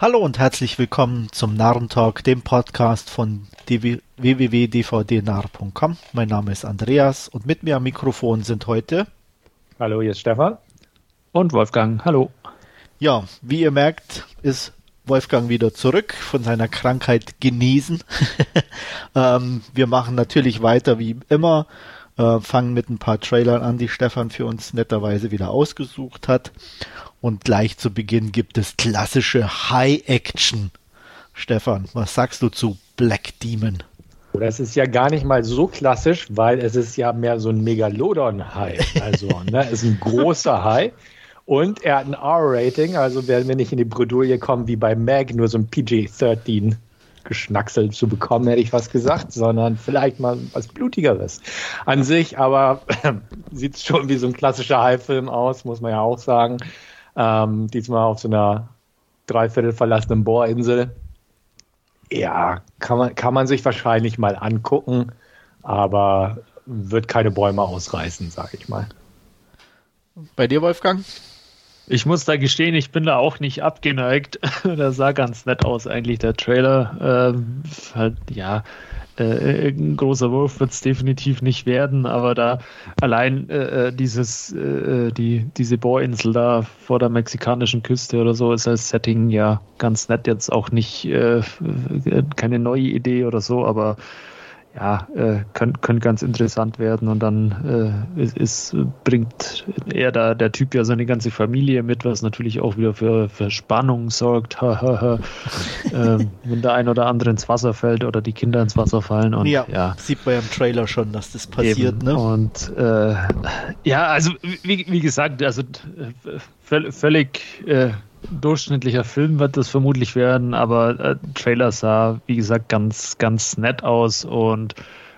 Hallo und herzlich willkommen zum Narrentalk, dem Podcast von www.dvdnarr.com. Mein Name ist Andreas und mit mir am Mikrofon sind heute. Hallo, hier ist Stefan. Und Wolfgang. Hallo. Ja, wie ihr merkt, ist Wolfgang wieder zurück von seiner Krankheit genesen. ähm, wir machen natürlich weiter wie immer, äh, fangen mit ein paar Trailern an, die Stefan für uns netterweise wieder ausgesucht hat. Und gleich zu Beginn gibt es klassische High Action. Stefan, was sagst du zu Black Demon? Das ist ja gar nicht mal so klassisch, weil es ist ja mehr so ein Megalodon-Hai. Also, ne, ist ein großer Hai. Und er hat ein R-Rating, also werden wir nicht in die Bredouille kommen wie bei Meg, nur so ein PG-13 geschnackselt zu bekommen, hätte ich was gesagt, sondern vielleicht mal was Blutigeres an sich. Aber sieht schon wie so ein klassischer Hai-Film aus, muss man ja auch sagen. Ähm, diesmal auf so einer dreiviertel verlassenen Bohrinsel. Ja, kann man, kann man sich wahrscheinlich mal angucken, aber wird keine Bäume ausreißen, sag ich mal. Bei dir, Wolfgang? Ich muss da gestehen, ich bin da auch nicht abgeneigt. das sah ganz nett aus, eigentlich, der Trailer. Ähm, halt, ja, äh, ein großer Wurf wird es definitiv nicht werden, aber da allein äh, äh dieses, äh, äh, die, diese Bohrinsel da vor der mexikanischen Küste oder so ist als Setting ja ganz nett. Jetzt auch nicht äh, keine neue Idee oder so, aber ja, äh, könnte könnt ganz interessant werden und dann äh, ist, ist, bringt er da der Typ ja seine ganze Familie mit, was natürlich auch wieder für, für Spannung sorgt. ähm, wenn der ein oder andere ins Wasser fällt oder die Kinder ins Wasser fallen und ja, ja. sieht man ja im Trailer schon, dass das passiert, ne? Und äh, ja, also wie, wie gesagt, also äh, völlig äh, durchschnittlicher Film wird das vermutlich werden, aber äh, Trailer sah, wie gesagt, ganz, ganz nett aus und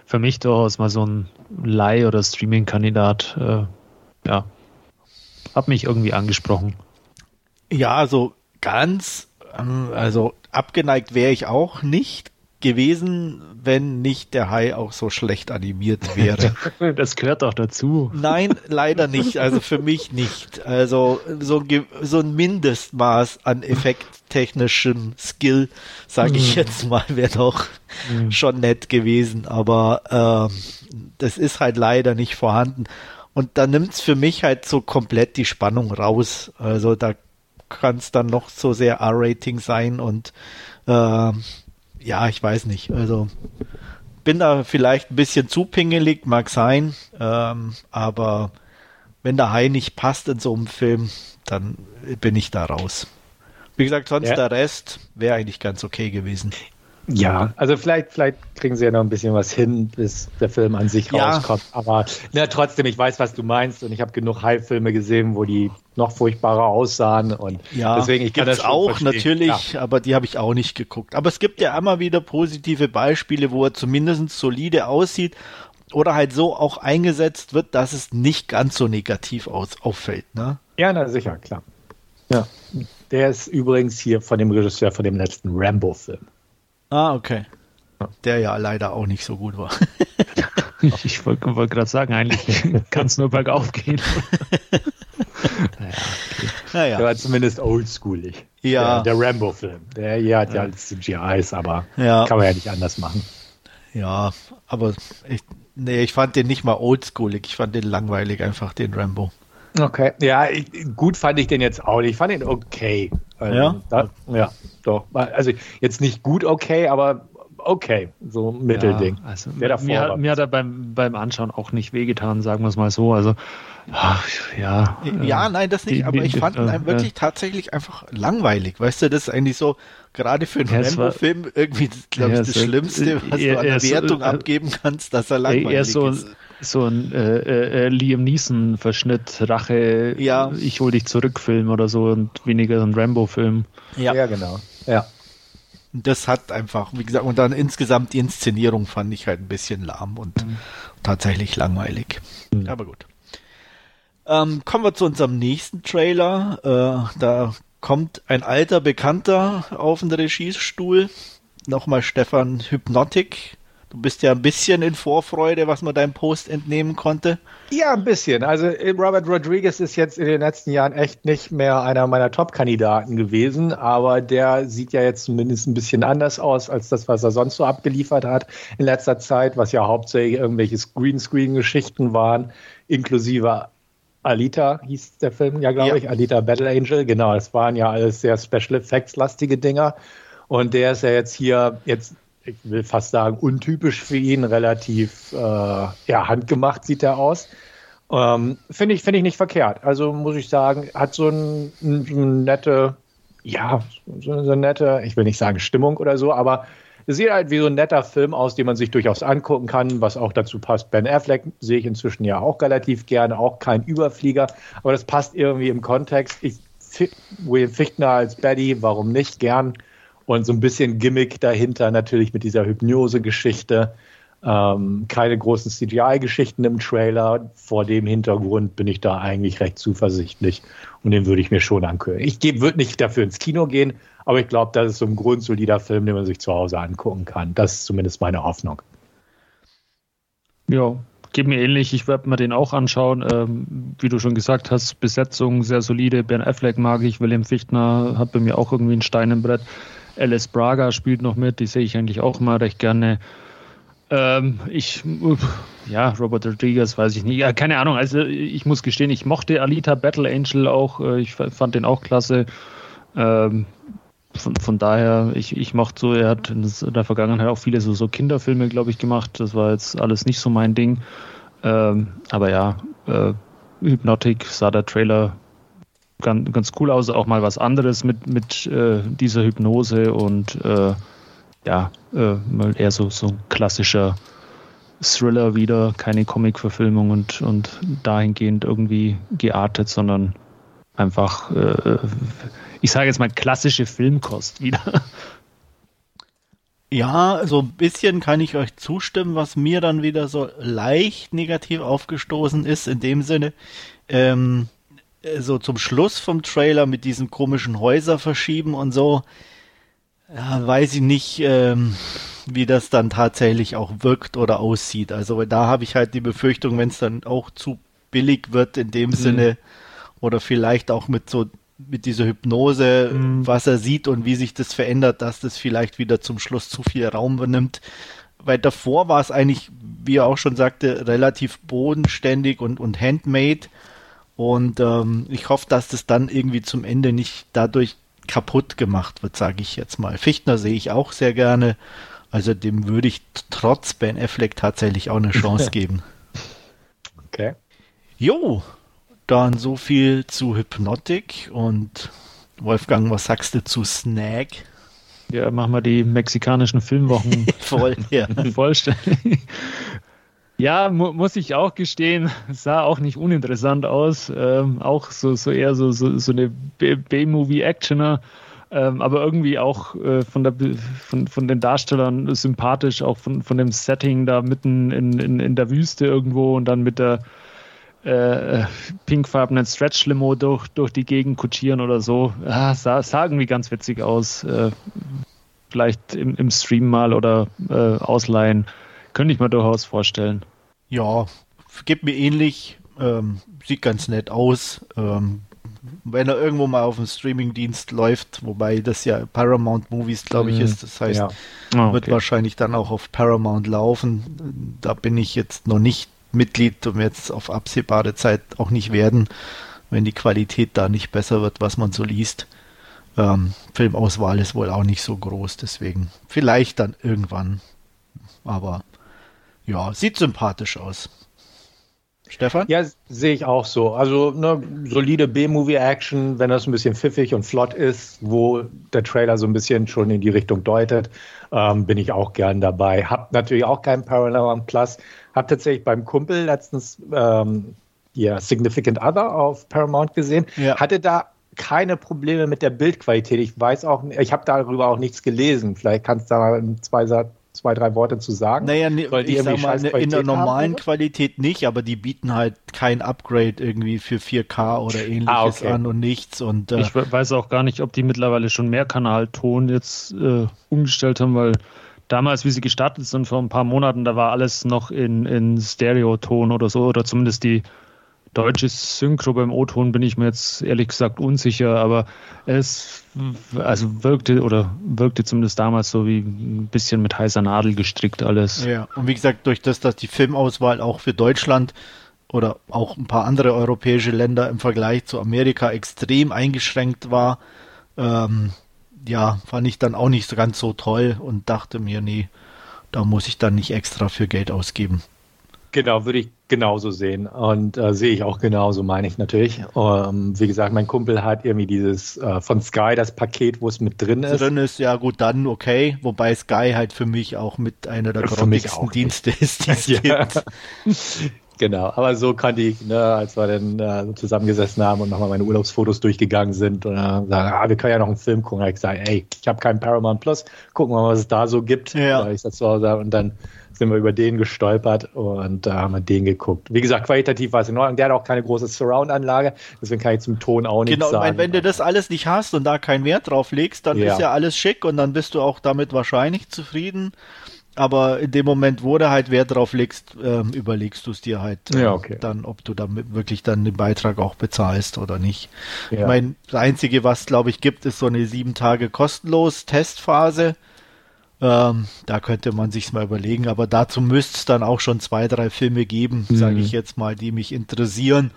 für mich durchaus mal so ein Leih- oder Streaming-Kandidat. Äh, ja, hat mich irgendwie angesprochen. Ja, also ganz, ähm, also abgeneigt wäre ich auch nicht gewesen, wenn nicht der Hai auch so schlecht animiert wäre. Das gehört auch dazu. Nein, leider nicht. Also für mich nicht. Also so, so ein Mindestmaß an effekttechnischem Skill, sage ich hm. jetzt mal, wäre doch mhm. schon nett gewesen. Aber ähm, das ist halt leider nicht vorhanden. Und da nimmt's für mich halt so komplett die Spannung raus. Also da kann es dann noch so sehr R-Rating sein und äh, ja, ich weiß nicht. Also bin da vielleicht ein bisschen zu pingelig, mag sein, ähm, aber wenn der Hai nicht passt in so einem Film, dann bin ich da raus. Wie gesagt, sonst ja. der Rest wäre eigentlich ganz okay gewesen. Ja, also vielleicht, vielleicht kriegen sie ja noch ein bisschen was hin, bis der Film an sich ja. rauskommt. Aber na, trotzdem, ich weiß, was du meinst und ich habe genug High-Filme gesehen, wo die noch furchtbarer aussahen und ja, deswegen ich kann das auch verstehen. natürlich, ja. aber die habe ich auch nicht geguckt. Aber es gibt ja immer wieder positive Beispiele, wo er zumindest solide aussieht oder halt so auch eingesetzt wird, dass es nicht ganz so negativ aus, auffällt. Ne? Ja, na sicher, klar. Ja. Der ist übrigens hier von dem Regisseur von dem letzten Rambo-Film. Ah, okay. Der ja leider auch nicht so gut war. ich wollte wollt gerade sagen, eigentlich kann es nur bergauf gehen. naja, okay. naja. Der war zumindest oldschoolig. Ja. Der, der Rambo-Film. Der hier hat ja, ja CGIs, aber ja. kann man ja nicht anders machen. Ja, aber ich, nee, ich fand den nicht mal oldschoolig. Ich fand den langweilig, einfach den Rambo. Okay, ja, ich, gut fand ich den jetzt auch nicht. Ich fand den okay. Also, ja? Da, ja, doch. Also jetzt nicht gut okay, aber okay, so ein Mittelding. Ja, also mir, mir, hat er beim, beim Anschauen auch nicht wehgetan, sagen wir es mal so. Also, ach, ja. Ja, äh, nein, das nicht, die, aber ich fand ihn äh, wirklich äh, tatsächlich einfach langweilig. Weißt du, das ist eigentlich so, gerade für einen ja, Rambo-Film, irgendwie, glaube ich, das Schlimmste, was du an der Wertung so, abgeben kannst, dass er langweilig er so, ist so ein äh, äh, Liam Neeson-Verschnitt, Rache, ja. ich hol dich zurück Film oder so und weniger ein Rambo-Film. Ja. ja, genau. Ja. Das hat einfach, wie gesagt, und dann insgesamt die Inszenierung fand ich halt ein bisschen lahm und mhm. tatsächlich langweilig. Mhm. Aber gut. Ähm, kommen wir zu unserem nächsten Trailer. Äh, da kommt ein alter Bekannter auf den Regiestuhl. Nochmal Stefan Hypnotic Du bist ja ein bisschen in Vorfreude, was man deinem Post entnehmen konnte. Ja, ein bisschen. Also Robert Rodriguez ist jetzt in den letzten Jahren echt nicht mehr einer meiner Top-Kandidaten gewesen, aber der sieht ja jetzt zumindest ein bisschen anders aus als das, was er sonst so abgeliefert hat in letzter Zeit, was ja hauptsächlich irgendwelche Greenscreen-Geschichten waren, inklusive Alita hieß der Film ja, glaube ja. ich, Alita Battle Angel, genau, das waren ja alles sehr Special Effects-lastige Dinger. Und der ist ja jetzt hier jetzt ich will fast sagen, untypisch für ihn, relativ äh, ja, handgemacht sieht er aus. Ähm, Finde ich, find ich nicht verkehrt. Also muss ich sagen, hat so ein, ein, ein nette, ja, so eine nette, ich will nicht sagen Stimmung oder so, aber es sieht halt wie so ein netter Film aus, den man sich durchaus angucken kann, was auch dazu passt. Ben Affleck sehe ich inzwischen ja auch relativ gerne, auch kein Überflieger, aber das passt irgendwie im Kontext. Ich, William Fichtner als Betty, warum nicht gern? Und so ein bisschen Gimmick dahinter natürlich mit dieser Hypnose-Geschichte. Ähm, keine großen CGI-Geschichten im Trailer. Vor dem Hintergrund bin ich da eigentlich recht zuversichtlich und den würde ich mir schon angucken. Ich würde nicht dafür ins Kino gehen, aber ich glaube, das ist so ein grundsolider Film, den man sich zu Hause angucken kann. Das ist zumindest meine Hoffnung. Ja, geht mir ähnlich. Ich werde mir den auch anschauen. Ähm, wie du schon gesagt hast, Besetzung sehr solide. Ben Affleck mag ich. William Fichtner hat bei mir auch irgendwie ein Stein im Brett. Alice Braga spielt noch mit, die sehe ich eigentlich auch mal recht gerne. Ähm, ich, ja, Robert Rodriguez, weiß ich nicht. Ja, keine Ahnung. Also, ich muss gestehen, ich mochte Alita Battle Angel auch. Äh, ich fand den auch klasse. Ähm, von, von daher, ich, ich mochte so, er hat in der Vergangenheit auch viele so, so Kinderfilme, glaube ich, gemacht. Das war jetzt alles nicht so mein Ding. Ähm, aber ja, äh, Hypnotic sah der Trailer ganz, ganz cool aus, auch mal was anderes mit, mit äh, dieser Hypnose und äh, ja, äh, mal eher so, so ein klassischer Thriller wieder, keine Comic-Verfilmung und, und dahingehend irgendwie geartet, sondern einfach, äh, ich sage jetzt mal, klassische Filmkost wieder. Ja, so ein bisschen kann ich euch zustimmen, was mir dann wieder so leicht negativ aufgestoßen ist, in dem Sinne, ähm, äh, so zum Schluss vom Trailer mit diesen komischen Häuser verschieben und so, ja, weiß ich nicht, ähm, wie das dann tatsächlich auch wirkt oder aussieht. Also da habe ich halt die Befürchtung, wenn es dann auch zu billig wird in dem mhm. Sinne oder vielleicht auch mit so mit dieser Hypnose, mhm. was er sieht und wie sich das verändert, dass das vielleicht wieder zum Schluss zu viel Raum benimmt. Weil davor war es eigentlich, wie er auch schon sagte, relativ bodenständig und, und handmade. Und ähm, ich hoffe, dass das dann irgendwie zum Ende nicht dadurch kaputt gemacht wird, sage ich jetzt mal. Fichtner sehe ich auch sehr gerne. Also dem würde ich trotz Ben Affleck tatsächlich auch eine Chance geben. Okay. Jo, dann so viel zu Hypnotic und Wolfgang, was sagst du zu Snag? Ja, machen wir die mexikanischen Filmwochen voll, ja. vollständig. Ja, mu muss ich auch gestehen, sah auch nicht uninteressant aus. Ähm, auch so, so eher so, so, so eine B-Movie-Actioner, ähm, aber irgendwie auch äh, von, der, von, von den Darstellern sympathisch, auch von, von dem Setting da mitten in, in, in der Wüste irgendwo und dann mit der äh, pinkfarbenen Stretch-Limo durch, durch die Gegend kutschieren oder so. Ah, sah, sah irgendwie ganz witzig aus. Äh, vielleicht im, im Stream mal oder äh, ausleihen. Könnte ich mir durchaus vorstellen. Ja, geht mir ähnlich. Ähm, sieht ganz nett aus. Ähm, wenn er irgendwo mal auf dem Streamingdienst läuft, wobei das ja Paramount Movies, glaube ich, mhm. ist. Das heißt, ja. oh, okay. wird wahrscheinlich dann auch auf Paramount laufen. Da bin ich jetzt noch nicht Mitglied und jetzt auf absehbare Zeit auch nicht werden, wenn die Qualität da nicht besser wird, was man so liest. Ähm, Filmauswahl ist wohl auch nicht so groß, deswegen vielleicht dann irgendwann. Aber ja, sieht sympathisch aus. Stefan? Ja, sehe ich auch so. Also ne, solide B-Movie-Action, wenn das ein bisschen pfiffig und flott ist, wo der Trailer so ein bisschen schon in die Richtung deutet, ähm, bin ich auch gern dabei. Hab natürlich auch keinen Paramount Plus. Hab tatsächlich beim Kumpel letztens ähm, ja, Significant Other auf Paramount gesehen. Ja. Hatte da keine Probleme mit der Bildqualität. Ich weiß auch, ich habe darüber auch nichts gelesen. Vielleicht kannst du da zwei Sätze zwei, drei Worte zu sagen? Naja, ne, ich sag mal, ne, in der normalen haben, Qualität nicht, aber die bieten halt kein Upgrade irgendwie für 4K oder ah, ähnliches ah, okay. an und nichts. Und, äh, ich weiß auch gar nicht, ob die mittlerweile schon mehr Kanalton jetzt äh, umgestellt haben, weil damals, wie sie gestartet sind, vor ein paar Monaten, da war alles noch in, in Stereoton oder so, oder zumindest die deutsche Synchro beim O-Ton bin ich mir jetzt ehrlich gesagt unsicher, aber es also wirkte oder wirkte zumindest damals so wie ein bisschen mit heißer Nadel gestrickt alles. Ja, und wie gesagt, durch das, dass die Filmauswahl auch für Deutschland oder auch ein paar andere europäische Länder im Vergleich zu Amerika extrem eingeschränkt war, ähm, ja, fand ich dann auch nicht so ganz so toll und dachte mir, nee, da muss ich dann nicht extra für Geld ausgeben. Genau, würde ich genauso sehen und äh, sehe ich auch genauso, meine ich natürlich. Ähm, wie gesagt, mein Kumpel hat irgendwie dieses äh, von Sky das Paket, wo es mit drin ist. Drin ist, ja gut, dann okay. Wobei Sky halt für mich auch mit einer der grottigsten Dienste ist, die es ja. gibt. Genau, aber so kannte ich, ne, als wir dann äh, zusammengesessen haben und nochmal meine Urlaubsfotos durchgegangen sind und dann sagen, ah, wir können ja noch einen Film gucken. Da ich gesagt, ey, ich habe keinen Paramount Plus, gucken wir mal, was es da so gibt. Ja. Ich das so, und dann sind wir über den gestolpert und da haben wir den geguckt. Wie gesagt, qualitativ war es in Ordnung. Der hat auch keine große Surround-Anlage, deswegen kann ich zum Ton auch nichts genau, sagen. Genau, wenn du das alles nicht hast und da keinen Wert drauf legst, dann ja. ist ja alles schick und dann bist du auch damit wahrscheinlich zufrieden aber in dem Moment, wo du halt Wert drauf legst, ähm, überlegst du es dir halt ja, okay. dann, ob du damit wirklich dann den Beitrag auch bezahlst oder nicht. Ja. Ich meine, das Einzige, was glaube ich gibt, ist so eine sieben Tage kostenlos Testphase. Ähm, da könnte man sich's mal überlegen, aber dazu müsste es dann auch schon zwei, drei Filme geben, mhm. sage ich jetzt mal, die mich interessieren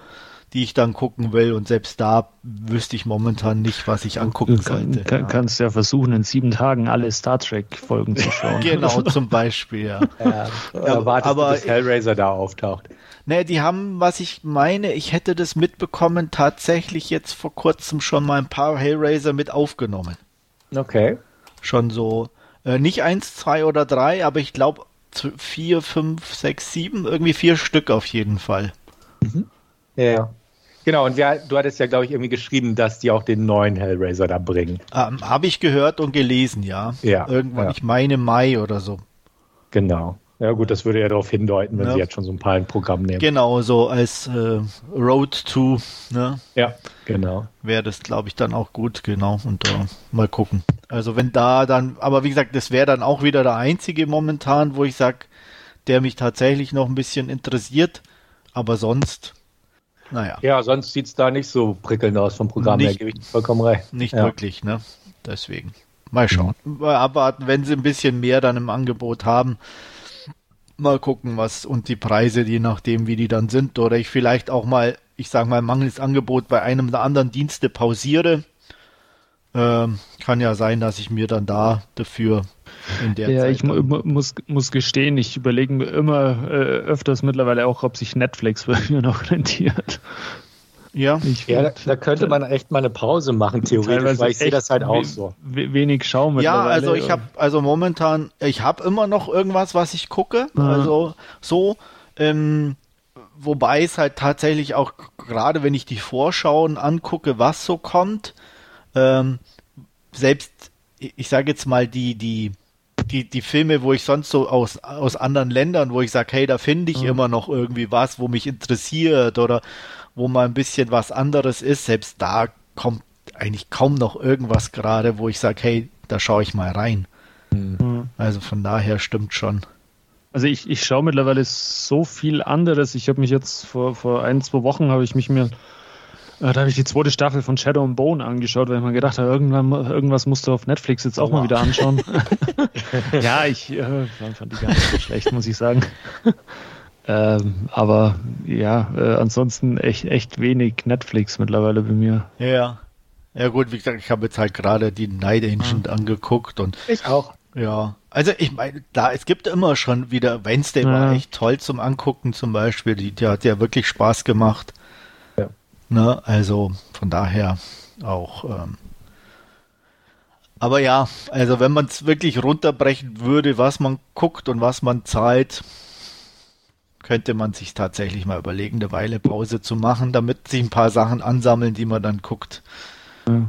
die ich dann gucken will. Und selbst da wüsste ich momentan nicht, was ich angucken sollte. Kann, ja. Kannst ja versuchen, in sieben Tagen alle Star Trek-Folgen zu schauen. genau, zum Beispiel, ja. ja, ja wartest aber, du, bis Hellraiser da auftaucht. Ne, die haben, was ich meine, ich hätte das mitbekommen, tatsächlich jetzt vor kurzem schon mal ein paar Hellraiser mit aufgenommen. Okay. Schon so, äh, nicht eins, zwei oder drei, aber ich glaube vier, fünf, sechs, sieben, irgendwie vier Stück auf jeden Fall. Mhm. Ja. Genau, und wir, du hattest ja, glaube ich, irgendwie geschrieben, dass die auch den neuen Hellraiser da bringen. Ähm, Habe ich gehört und gelesen, ja. Ja. Irgendwann, ja. ich meine Mai oder so. Genau. Ja gut, das würde ja darauf hindeuten, wenn ja. sie jetzt schon so ein paar ein Programm nehmen. Genau, so als äh, Road to, ne? Ja, genau. Wäre das, glaube ich, dann auch gut, genau. Und äh, mal gucken. Also wenn da dann, aber wie gesagt, das wäre dann auch wieder der einzige momentan, wo ich sage, der mich tatsächlich noch ein bisschen interessiert. Aber sonst naja. Ja, sonst sieht es da nicht so prickelnd aus vom Programm nicht, her, gebe ich vollkommen recht. Nicht ja. wirklich, ne? Deswegen. Mal schauen. Mal abwarten, wenn sie ein bisschen mehr dann im Angebot haben. Mal gucken, was und die Preise, je nachdem, wie die dann sind. Oder ich vielleicht auch mal, ich sage mal, mangels Angebot bei einem der anderen Dienste pausiere. Ähm, kann ja sein, dass ich mir dann da dafür in der ja, Zeit. ich mu muss, muss gestehen, ich überlege mir immer äh, öfters mittlerweile auch, ob sich Netflix bei mir noch rentiert. Ja, ja da, da, könnte man echt mal eine Pause machen, theoretisch, weil ich sehe das halt auch so. Wenig Schaum. Ja, also ich habe, also momentan, ich habe immer noch irgendwas, was ich gucke, mhm. also so, ähm, wobei es halt tatsächlich auch, gerade wenn ich die Vorschauen angucke, was so kommt, ähm, selbst, ich sage jetzt mal, die, die, die, die Filme, wo ich sonst so aus, aus anderen Ländern, wo ich sage, hey, da finde ich mhm. immer noch irgendwie was, wo mich interessiert oder wo mal ein bisschen was anderes ist, selbst da kommt eigentlich kaum noch irgendwas gerade, wo ich sage, hey, da schaue ich mal rein. Mhm. Also von daher stimmt schon. Also ich, ich schaue mittlerweile so viel anderes. Ich habe mich jetzt vor, vor ein, zwei Wochen habe ich mich mir äh, da habe ich die zweite Staffel von Shadow and Bone angeschaut, weil ich mir gedacht habe, irgendwann, irgendwas musst du auf Netflix jetzt auch oh, mal wieder anschauen. ja, ich äh, fand die gar nicht so schlecht, muss ich sagen. ähm, aber ja, äh, ansonsten echt, echt wenig Netflix mittlerweile bei mir. Ja. Ja gut, wie gesagt, ich habe jetzt halt gerade die Night Ancient mhm. angeguckt und ich auch. Ja, also ich meine, da es gibt immer schon wieder Wednesday ja. war echt toll zum Angucken zum Beispiel, die, die hat ja wirklich Spaß gemacht. Ne? Also von daher auch. Ähm, aber ja, also wenn man es wirklich runterbrechen würde, was man guckt und was man zahlt, könnte man sich tatsächlich mal überlegen, eine Weile Pause zu machen, damit sich ein paar Sachen ansammeln, die man dann guckt. Ja.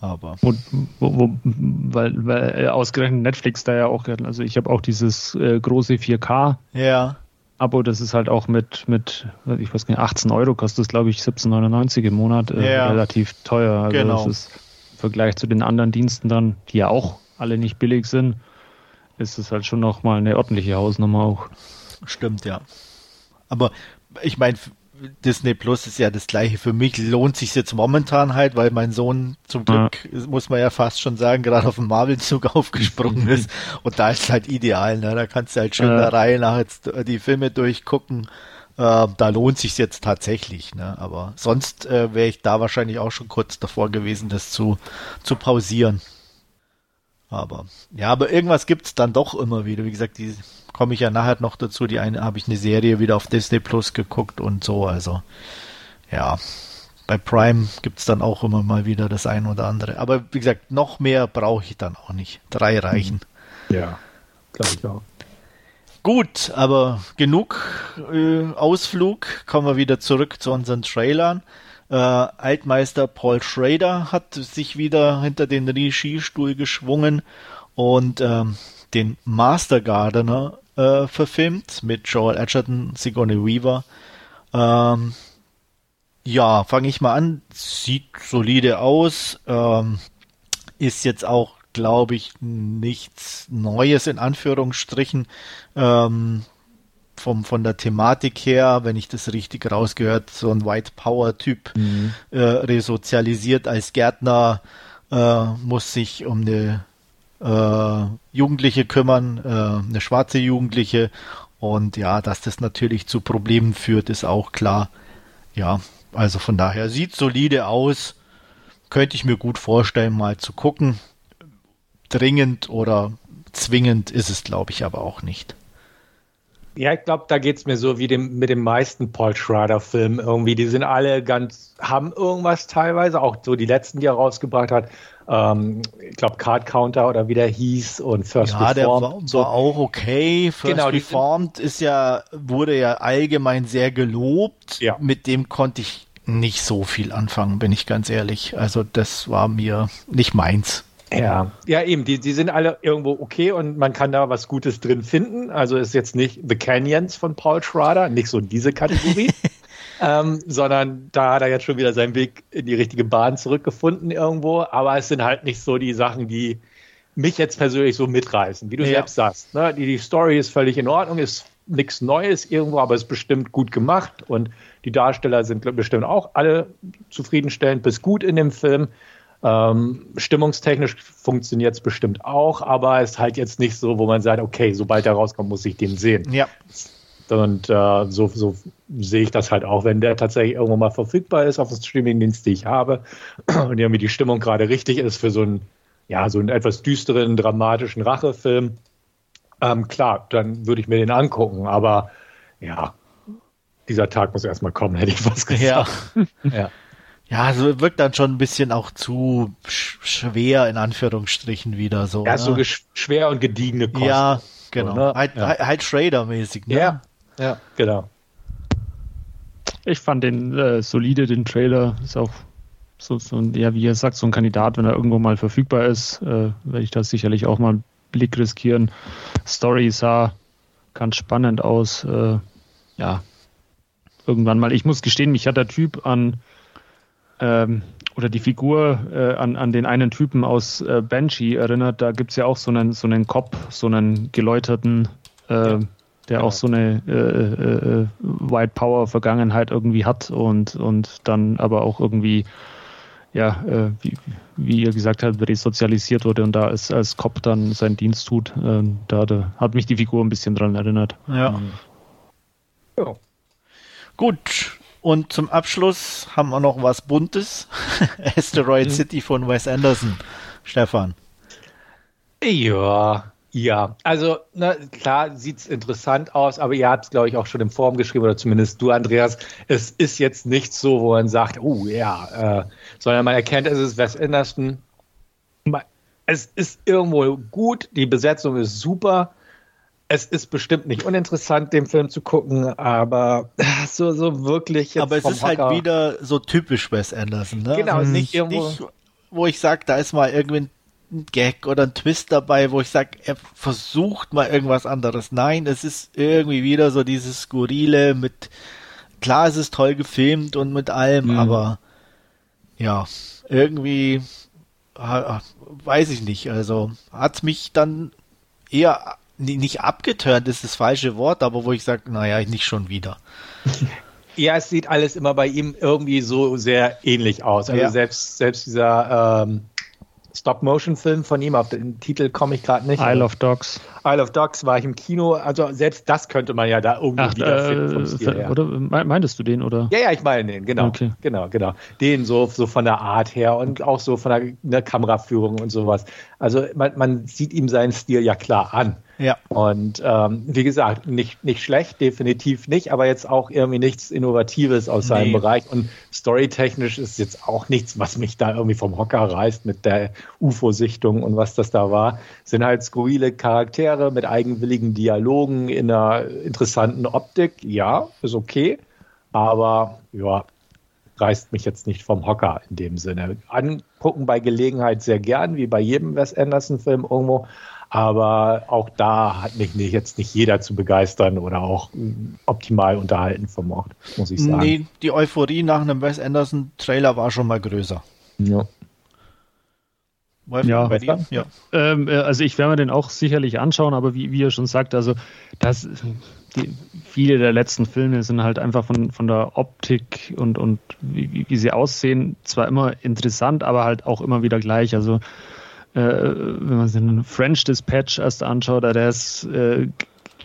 Aber. Und, wo, wo, weil, weil ausgerechnet Netflix da ja auch, also ich habe auch dieses äh, große 4K. Ja. Abo, das ist halt auch mit, mit ich weiß nicht, 18 Euro kostet es, glaube ich, 17,99 im Monat, äh, ja. relativ teuer. Also genau. ist im Vergleich zu den anderen Diensten dann, die ja auch alle nicht billig sind, ist es halt schon nochmal eine ordentliche Hausnummer auch. Stimmt, ja. Aber ich meine, Disney Plus ist ja das gleiche. Für mich lohnt sich jetzt momentan halt, weil mein Sohn zum Glück, ja. muss man ja fast schon sagen, gerade auf den Marvel-Zug aufgesprungen ist. Und da ist halt ideal, ne? Da kannst du halt schön ja. der Reihe nach jetzt die Filme durchgucken. Äh, da lohnt sich jetzt tatsächlich, ne? Aber sonst äh, wäre ich da wahrscheinlich auch schon kurz davor gewesen, das zu, zu pausieren. Aber ja, aber irgendwas gibt's dann doch immer wieder. Wie gesagt, die komme ich ja nachher noch dazu. Die eine habe ich eine Serie wieder auf Disney Plus geguckt und so. Also ja, bei Prime gibt's dann auch immer mal wieder das ein oder andere. Aber wie gesagt, noch mehr brauche ich dann auch nicht. Drei reichen. Ja, glaube ich auch. Gut, aber genug äh, Ausflug. Kommen wir wieder zurück zu unseren Trailern. Äh, Altmeister Paul Schrader hat sich wieder hinter den Regiestuhl geschwungen und ähm, den Master Gardener äh, verfilmt mit Joel Edgerton, Sigourney Weaver. Ähm, ja, fange ich mal an. Sieht solide aus. Ähm, ist jetzt auch, glaube ich, nichts Neues in Anführungsstrichen. Ähm, vom, von der Thematik her, wenn ich das richtig rausgehört, so ein White Power Typ mhm. äh, resozialisiert als Gärtner, äh, muss sich um eine äh, Jugendliche kümmern, äh, eine schwarze Jugendliche. Und ja, dass das natürlich zu Problemen führt, ist auch klar. Ja, also von daher sieht solide aus. Könnte ich mir gut vorstellen, mal zu gucken. Dringend oder zwingend ist es, glaube ich, aber auch nicht. Ja, ich glaube, da geht es mir so wie dem, mit den meisten Paul Schrader-Filmen irgendwie. Die sind alle ganz, haben irgendwas teilweise, auch so die letzten, die er rausgebracht hat. Ähm, ich glaube, Card Counter oder wie der hieß und First ja, Reformed. Der war, so. war auch okay. First genau, Reformed ist ja, wurde ja allgemein sehr gelobt. Ja. Mit dem konnte ich nicht so viel anfangen, bin ich ganz ehrlich. Also das war mir nicht meins. Ja, ja eben, die, die sind alle irgendwo okay und man kann da was Gutes drin finden. Also ist jetzt nicht The Canyons von Paul Schrader, nicht so diese Kategorie, ähm, sondern da hat er jetzt schon wieder seinen Weg in die richtige Bahn zurückgefunden irgendwo. Aber es sind halt nicht so die Sachen, die mich jetzt persönlich so mitreißen, wie du ja. selbst sagst. Ne? Die, die Story ist völlig in Ordnung, ist nichts Neues irgendwo, aber ist bestimmt gut gemacht und die Darsteller sind bestimmt auch alle zufriedenstellend bis gut in dem Film. Ähm, stimmungstechnisch funktioniert es bestimmt auch, aber es ist halt jetzt nicht so, wo man sagt, okay, sobald er rauskommt, muss ich den sehen. Ja. Und äh, so, so sehe ich das halt auch, wenn der tatsächlich irgendwo mal verfügbar ist auf dem Streamingdienst, die ich habe und irgendwie die Stimmung gerade richtig ist für so einen, ja, so einen etwas düsteren, dramatischen Rachefilm. Ähm, klar, dann würde ich mir den angucken, aber ja, dieser Tag muss erstmal kommen, hätte ich was gesagt. Ja. ja. Ja, also wirkt dann schon ein bisschen auch zu schwer, in Anführungsstrichen, wieder so. Ja, ne? so schwer und gediegene Kosten. Ja, genau. So, ne? Halt, ja. halt Schrader-mäßig, ne? Ja, ja, genau. Ich fand den äh, solide, den Trailer. Ist auch so, so ein, ja, wie ihr sagt, so ein Kandidat, wenn er irgendwo mal verfügbar ist, äh, werde ich das sicherlich auch mal einen Blick riskieren. Story sah ganz spannend aus. Äh, ja, irgendwann mal. Ich muss gestehen, mich hat der Typ an ähm, oder die Figur äh, an, an den einen Typen aus äh, Banshee erinnert. Da gibt es ja auch so einen, so einen Kopf, so einen geläuterten, äh, ja. Der genau. auch so eine äh, äh, äh, White Power Vergangenheit irgendwie hat und, und dann aber auch irgendwie, ja, wie, wie ihr gesagt habt, resozialisiert wurde und da ist als Cop dann seinen Dienst tut. Ähm, da, da, hat mich die Figur ein bisschen dran erinnert. Ja. Mhm. ja. Gut, und zum Abschluss haben wir noch was Buntes. Asteroid mhm. City von Wes Anderson. Stefan. Ja, ja. Also, na, klar sieht es interessant aus, aber ihr habt es, glaube ich, auch schon im Forum geschrieben, oder zumindest du, Andreas. Es ist jetzt nicht so, wo man sagt, oh ja, äh, sondern man erkennt, es ist Wes Anderson. Es ist irgendwo gut, die Besetzung ist super es ist bestimmt nicht uninteressant, den Film zu gucken, aber so, so wirklich. aber es ist halt Hocker. halt wieder so typisch Wes Anderson, ne? Genau, also nicht, nicht, wo ich sage, da ist mal irgendwie ein Gag oder ein Twist dabei, wo ich sage, er versucht mal irgendwas anderes. Nein, es ist irgendwie wieder so dieses Skurrile mit, klar, es ist toll gefilmt und mit allem, mhm. aber ja, irgendwie weiß ich nicht. Also hat mich dann eher nicht abgeturnt ist das falsche Wort, aber wo ich sage, naja, nicht schon wieder. Ja, es sieht alles immer bei ihm irgendwie so sehr ähnlich aus. Also ja. selbst, selbst dieser ähm, Stop-Motion-Film von ihm, auf den Titel komme ich gerade nicht. Isle of Dogs. Isle of Dogs war ich im Kino, also selbst das könnte man ja da irgendwie Ach, wiederfinden äh, vom Stil her. Oder meintest du den, oder? Ja, ja, ich meine den, genau. Okay. Genau, genau. Den so, so von der Art her und auch so von der, der Kameraführung und sowas. Also man, man sieht ihm seinen Stil ja klar an. Ja. Und ähm, wie gesagt, nicht, nicht schlecht, definitiv nicht, aber jetzt auch irgendwie nichts Innovatives aus seinem nee. Bereich. Und storytechnisch ist jetzt auch nichts, was mich da irgendwie vom Hocker reißt mit der UFO-Sichtung und was das da war. Sind halt skurrile Charaktere mit eigenwilligen Dialogen in einer interessanten Optik. Ja, ist okay. Aber ja, reißt mich jetzt nicht vom Hocker in dem Sinne. Angucken bei Gelegenheit sehr gern, wie bei jedem Wes Anderson-Film irgendwo. Aber auch da hat mich nicht, jetzt nicht jeder zu begeistern oder auch optimal unterhalten vermocht, muss ich sagen. Nee, die Euphorie nach einem Wes Anderson-Trailer war schon mal größer. Ja. Ja, ja. Ähm, äh, also ich werde mir den auch sicherlich anschauen, aber wie, wie ihr schon sagt, also das, die, viele der letzten Filme sind halt einfach von, von der Optik und, und wie, wie sie aussehen zwar immer interessant, aber halt auch immer wieder gleich. Also äh, wenn man sich den French Dispatch erst anschaut, der ist äh,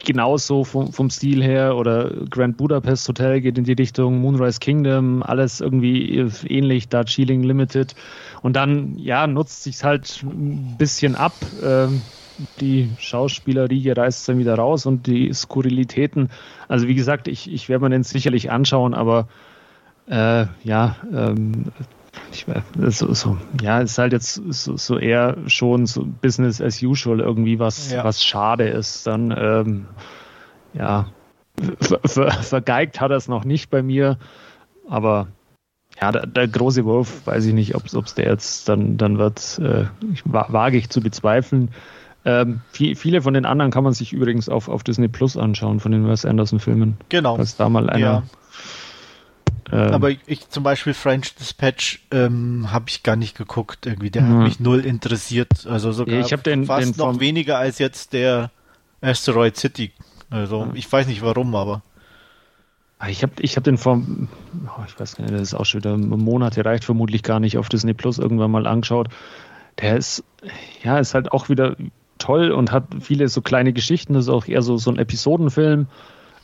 genauso vom, vom Stil her oder Grand Budapest Hotel geht in die Richtung Moonrise Kingdom, alles irgendwie ähnlich, Darjeeling Limited und dann, ja, nutzt sich halt ein bisschen ab. Ähm, die Schauspielerriege reißt dann wieder raus und die Skurrilitäten. Also wie gesagt, ich, ich werde mir den sicherlich anschauen, aber äh, ja, ähm, ich, so, so, ja, es ist halt jetzt so, so, eher schon so Business as usual irgendwie, was, ja. was schade ist. Dann, ähm, ja, ver, ver, vergeigt hat er es noch nicht bei mir, aber ja, der, der, große Wurf, weiß ich nicht, ob es der jetzt dann, dann wird, äh, ich, wage ich zu bezweifeln. Ähm, viel, viele von den anderen kann man sich übrigens auf, auf Disney Plus anschauen, von den Wes Anderson-Filmen. Genau. Dass da mal einer ja. Ähm, Aber ich zum Beispiel French Dispatch ähm, habe ich gar nicht geguckt. Irgendwie, der ja. hat mich null interessiert. Also sogar ich den, fast den noch weniger als jetzt der Asteroid City. Also ja. ich weiß nicht warum, aber. Ah, ich habe ich hab den vor, oh, ich weiß gar nicht, das ist auch schon wieder Monate, reicht vermutlich gar nicht, auf Disney Plus irgendwann mal angeschaut. Der ist, ja, ist halt auch wieder toll und hat viele so kleine Geschichten. Das ist auch eher so, so ein Episodenfilm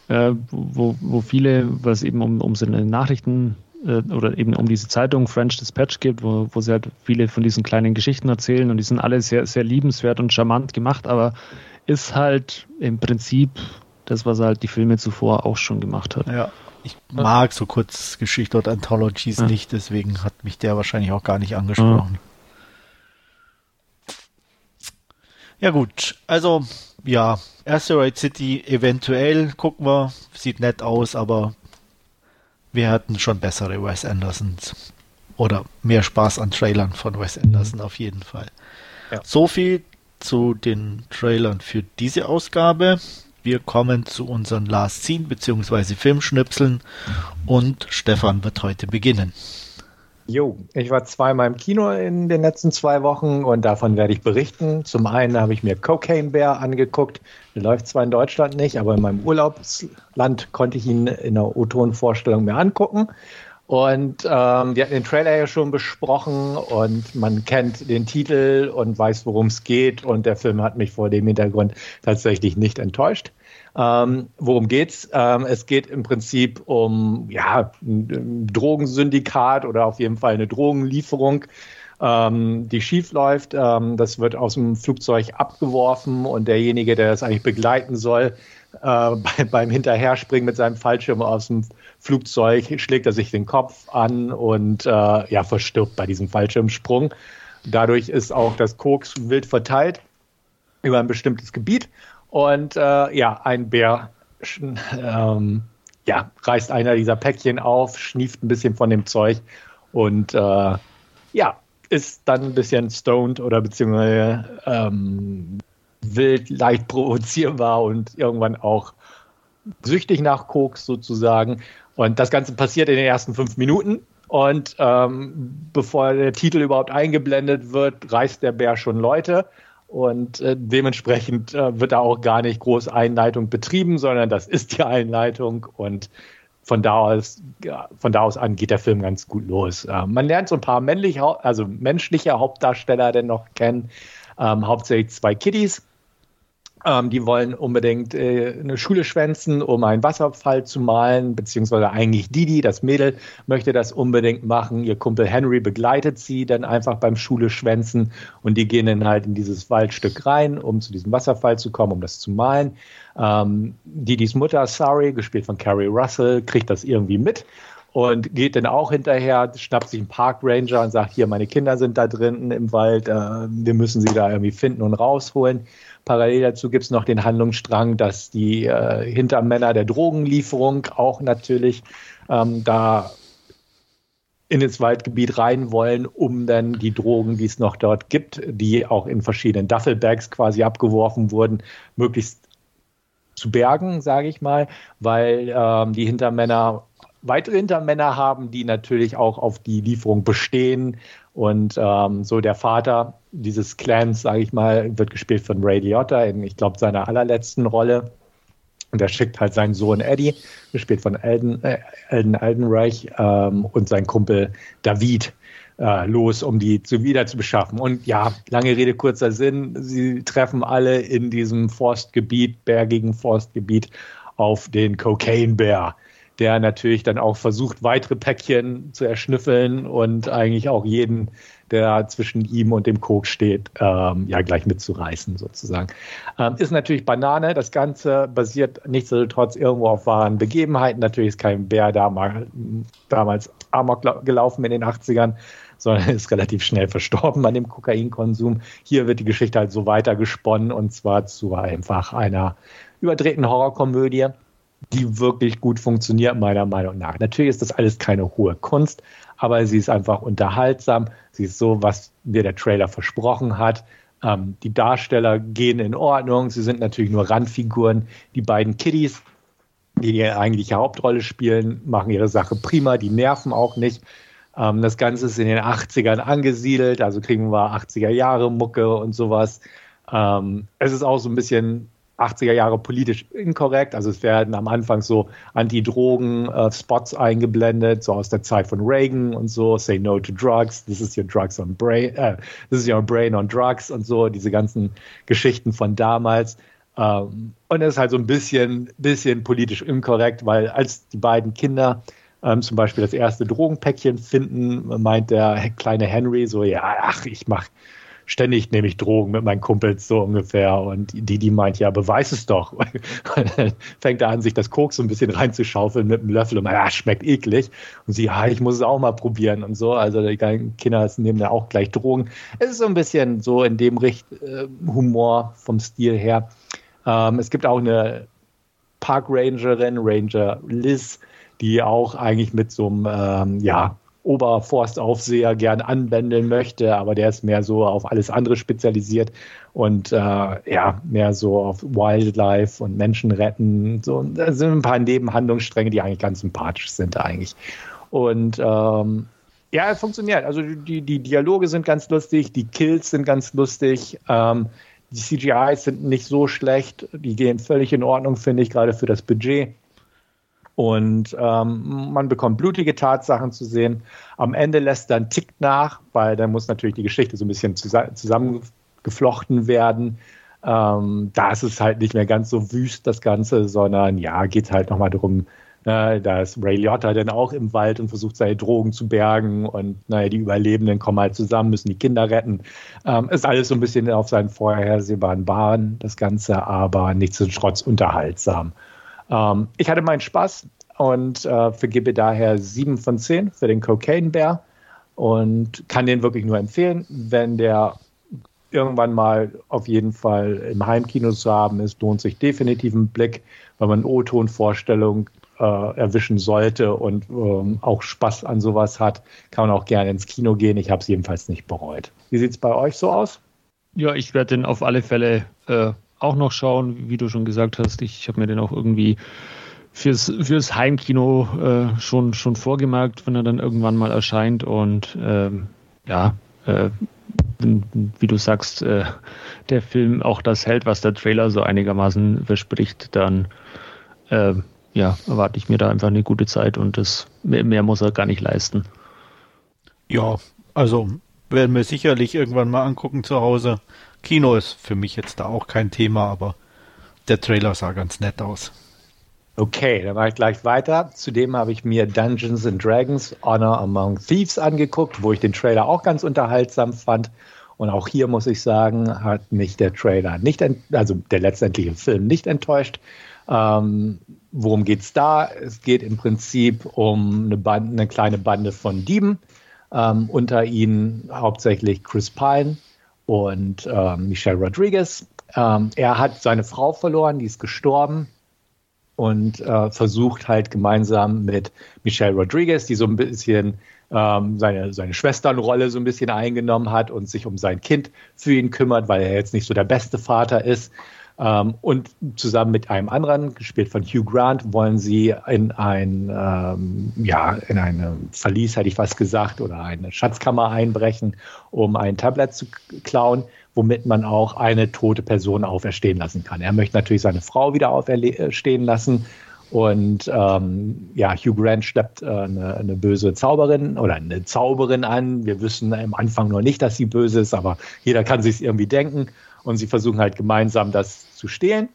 äh, wo, wo viele, was eben um, um so eine Nachrichten äh, oder eben um diese Zeitung French Dispatch gibt, wo, wo sie halt viele von diesen kleinen Geschichten erzählen und die sind alle sehr, sehr liebenswert und charmant gemacht, aber ist halt im Prinzip das, was halt die Filme zuvor auch schon gemacht hat. Ja. Ich mag so Kurzgeschichte oder Anthologies ja. nicht, deswegen hat mich der wahrscheinlich auch gar nicht angesprochen. Ja, ja gut, also ja, Asteroid City eventuell, gucken wir, sieht nett aus, aber wir hatten schon bessere Wes Andersons. Oder mehr Spaß an Trailern von Wes Anderson auf jeden Fall. Ja. So viel zu den Trailern für diese Ausgabe. Wir kommen zu unseren Last Scene bzw. Filmschnipseln und Stefan wird heute beginnen. Jo, ich war zweimal im Kino in den letzten zwei Wochen und davon werde ich berichten. Zum einen habe ich mir Cocaine Bear angeguckt. Der läuft zwar in Deutschland nicht, aber in meinem Urlaubsland konnte ich ihn in der O-Ton-Vorstellung mir angucken. Und ähm, wir hatten den Trailer ja schon besprochen und man kennt den Titel und weiß, worum es geht. Und der Film hat mich vor dem Hintergrund tatsächlich nicht enttäuscht. Ähm, worum geht's? Ähm, es geht im Prinzip um ja, ein Drogensyndikat oder auf jeden Fall eine Drogenlieferung, ähm, die schief läuft. Ähm, das wird aus dem Flugzeug abgeworfen und derjenige, der das eigentlich begleiten soll, äh, bei, beim Hinterherspringen mit seinem Fallschirm aus dem Flugzeug schlägt er sich den Kopf an und äh, ja, verstirbt bei diesem Fallschirmsprung. Dadurch ist auch das Koks wild verteilt über ein bestimmtes Gebiet und äh, ja, ein Bär ähm, ja, reißt einer dieser Päckchen auf, schnieft ein bisschen von dem Zeug und äh, ja, ist dann ein bisschen stoned oder beziehungsweise ähm, wild, leicht provozierbar und irgendwann auch süchtig nach Koks sozusagen. Und das Ganze passiert in den ersten fünf Minuten. Und ähm, bevor der Titel überhaupt eingeblendet wird, reißt der Bär schon Leute und äh, dementsprechend äh, wird da auch gar nicht groß Einleitung betrieben, sondern das ist die Einleitung. Und von da aus, ja, von da aus an geht der Film ganz gut los. Äh, man lernt so ein paar männliche, also menschliche Hauptdarsteller denn noch kennen, ähm, hauptsächlich zwei Kiddies ähm, die wollen unbedingt äh, eine Schule schwänzen, um einen Wasserfall zu malen, beziehungsweise eigentlich Didi, das Mädel, möchte das unbedingt machen. Ihr Kumpel Henry begleitet sie dann einfach beim Schule schwänzen und die gehen dann halt in dieses Waldstück rein, um zu diesem Wasserfall zu kommen, um das zu malen. Ähm, Didis Mutter, Sari, gespielt von Carrie Russell, kriegt das irgendwie mit und geht dann auch hinterher, schnappt sich einen Park Ranger und sagt, hier, meine Kinder sind da drin im Wald, äh, wir müssen sie da irgendwie finden und rausholen. Parallel dazu gibt es noch den Handlungsstrang, dass die äh, Hintermänner der Drogenlieferung auch natürlich ähm, da in ins Waldgebiet rein wollen, um dann die Drogen, die es noch dort gibt, die auch in verschiedenen Duffelbags quasi abgeworfen wurden, möglichst zu bergen, sage ich mal, weil ähm, die Hintermänner weitere Hintermänner haben, die natürlich auch auf die Lieferung bestehen. Und ähm, so der Vater dieses Clans, sage ich mal, wird gespielt von Ray Liotta in, ich glaube, seiner allerletzten Rolle. Und er schickt halt seinen Sohn Eddie, gespielt von Elden, äh, Elden Aldenreich, ähm, und sein Kumpel David äh, los, um die zu wieder zu beschaffen. Und ja, lange Rede, kurzer Sinn, sie treffen alle in diesem Forstgebiet, bergigen Forstgebiet, auf den Cocaine Bear der natürlich dann auch versucht, weitere Päckchen zu erschnüffeln und eigentlich auch jeden, der zwischen ihm und dem Coke steht, ähm, ja gleich mitzureißen sozusagen. Ähm, ist natürlich Banane. Das Ganze basiert nichtsdestotrotz irgendwo auf wahren Begebenheiten. Natürlich ist kein Bär damals, damals Amok gelaufen in den 80ern, sondern ist relativ schnell verstorben an dem Kokainkonsum. Hier wird die Geschichte halt so weitergesponnen und zwar zu einfach einer überdrehten Horrorkomödie die wirklich gut funktioniert, meiner Meinung nach. Natürlich ist das alles keine hohe Kunst, aber sie ist einfach unterhaltsam. Sie ist so, was mir der Trailer versprochen hat. Ähm, die Darsteller gehen in Ordnung. Sie sind natürlich nur Randfiguren. Die beiden Kiddies, die die eigentliche Hauptrolle spielen, machen ihre Sache prima. Die nerven auch nicht. Ähm, das Ganze ist in den 80ern angesiedelt, also kriegen wir 80er Jahre Mucke und sowas. Ähm, es ist auch so ein bisschen 80er Jahre politisch inkorrekt. Also es werden am Anfang so Anti-Drogen-Spots äh, eingeblendet, so aus der Zeit von Reagan und so, Say No to Drugs, this is your drugs on brain, äh, this is your brain on drugs und so, diese ganzen Geschichten von damals. Ähm, und es ist halt so ein bisschen, bisschen politisch inkorrekt, weil als die beiden Kinder ähm, zum Beispiel das erste Drogenpäckchen finden, meint der kleine Henry so, ja, ach, ich mach ständig nehme ich Drogen mit meinen Kumpels so ungefähr. Und die, die meint, ja, beweis es doch. Und dann fängt er an, sich das Koks so ein bisschen reinzuschaufeln mit einem Löffel und ja, schmeckt eklig. Und sie, ja, ich muss es auch mal probieren und so. Also die Kinder nehmen da auch gleich Drogen. Es ist so ein bisschen so in dem Richt äh, Humor vom Stil her. Ähm, es gibt auch eine Park Rangerin, Ranger Liz, die auch eigentlich mit so einem, ähm, ja, Oberforstaufseher gern anwenden möchte, aber der ist mehr so auf alles andere spezialisiert und äh, ja, mehr so auf Wildlife und Menschen retten. So, da sind ein paar Nebenhandlungsstränge, die eigentlich ganz sympathisch sind eigentlich. Und ähm, ja, es funktioniert. Also die, die Dialoge sind ganz lustig, die Kills sind ganz lustig. Ähm, die CGIs sind nicht so schlecht, die gehen völlig in Ordnung, finde ich, gerade für das Budget. Und ähm, man bekommt blutige Tatsachen zu sehen. Am Ende lässt dann Tick nach, weil dann muss natürlich die Geschichte so ein bisschen zusammengeflochten werden. Ähm, da ist es halt nicht mehr ganz so wüst, das Ganze, sondern ja, geht halt nochmal darum, ne, da ist Ray Liotta dann auch im Wald und versucht seine Drogen zu bergen und naja, die Überlebenden kommen halt zusammen, müssen die Kinder retten. Ähm, ist alles so ein bisschen auf seinen vorhersehbaren Bahnen, das Ganze, aber nichtsdestotrotz unterhaltsam. Ähm, ich hatte meinen Spaß und äh, vergebe daher sieben von zehn für den Cocaine Bear und kann den wirklich nur empfehlen, wenn der irgendwann mal auf jeden Fall im Heimkino zu haben ist, lohnt sich definitiv ein Blick, weil man O-Ton-Vorstellung äh, erwischen sollte und ähm, auch Spaß an sowas hat, kann man auch gerne ins Kino gehen. Ich habe es jedenfalls nicht bereut. Wie sieht es bei euch so aus? Ja, ich werde den auf alle Fälle äh, auch noch schauen, wie du schon gesagt hast. Ich habe mir den auch irgendwie fürs, fürs Heimkino äh, schon, schon vorgemerkt, wenn er dann irgendwann mal erscheint. Und ähm, ja, äh, wie du sagst, äh, der Film auch das hält, was der Trailer so einigermaßen verspricht, dann äh, ja, erwarte ich mir da einfach eine gute Zeit und das mehr, mehr muss er gar nicht leisten. Ja, also werden wir sicherlich irgendwann mal angucken zu Hause. Kino ist für mich jetzt da auch kein Thema, aber der Trailer sah ganz nett aus. Okay, dann mache ich gleich weiter. Zudem habe ich mir Dungeons and Dragons Honor Among Thieves angeguckt, wo ich den Trailer auch ganz unterhaltsam fand. Und auch hier muss ich sagen, hat mich der Trailer nicht, also der letztendliche Film nicht enttäuscht. Ähm, worum es da? Es geht im Prinzip um eine, Band, eine kleine Bande von Dieben. Ähm, unter ihnen hauptsächlich Chris Pine und ähm, Michelle Rodriguez. Ähm, er hat seine Frau verloren, die ist gestorben und äh, versucht halt gemeinsam mit Michelle Rodriguez, die so ein bisschen ähm, seine, seine Schwesternrolle so ein bisschen eingenommen hat und sich um sein Kind für ihn kümmert, weil er jetzt nicht so der beste Vater ist. Ähm, und zusammen mit einem anderen, gespielt von Hugh Grant, wollen sie in ein, ähm, ja, in eine Verlies, hätte ich fast gesagt, oder eine Schatzkammer einbrechen, um ein Tablet zu klauen womit man auch eine tote Person auferstehen lassen kann. Er möchte natürlich seine Frau wieder auferstehen lassen. Und ähm, ja, Hugh Grant schleppt äh, eine, eine, böse Zauberin oder eine Zauberin an. Wir wissen am Anfang noch nicht, dass sie böse ist, aber jeder kann sich irgendwie denken. Und sie versuchen halt gemeinsam das zu stehlen.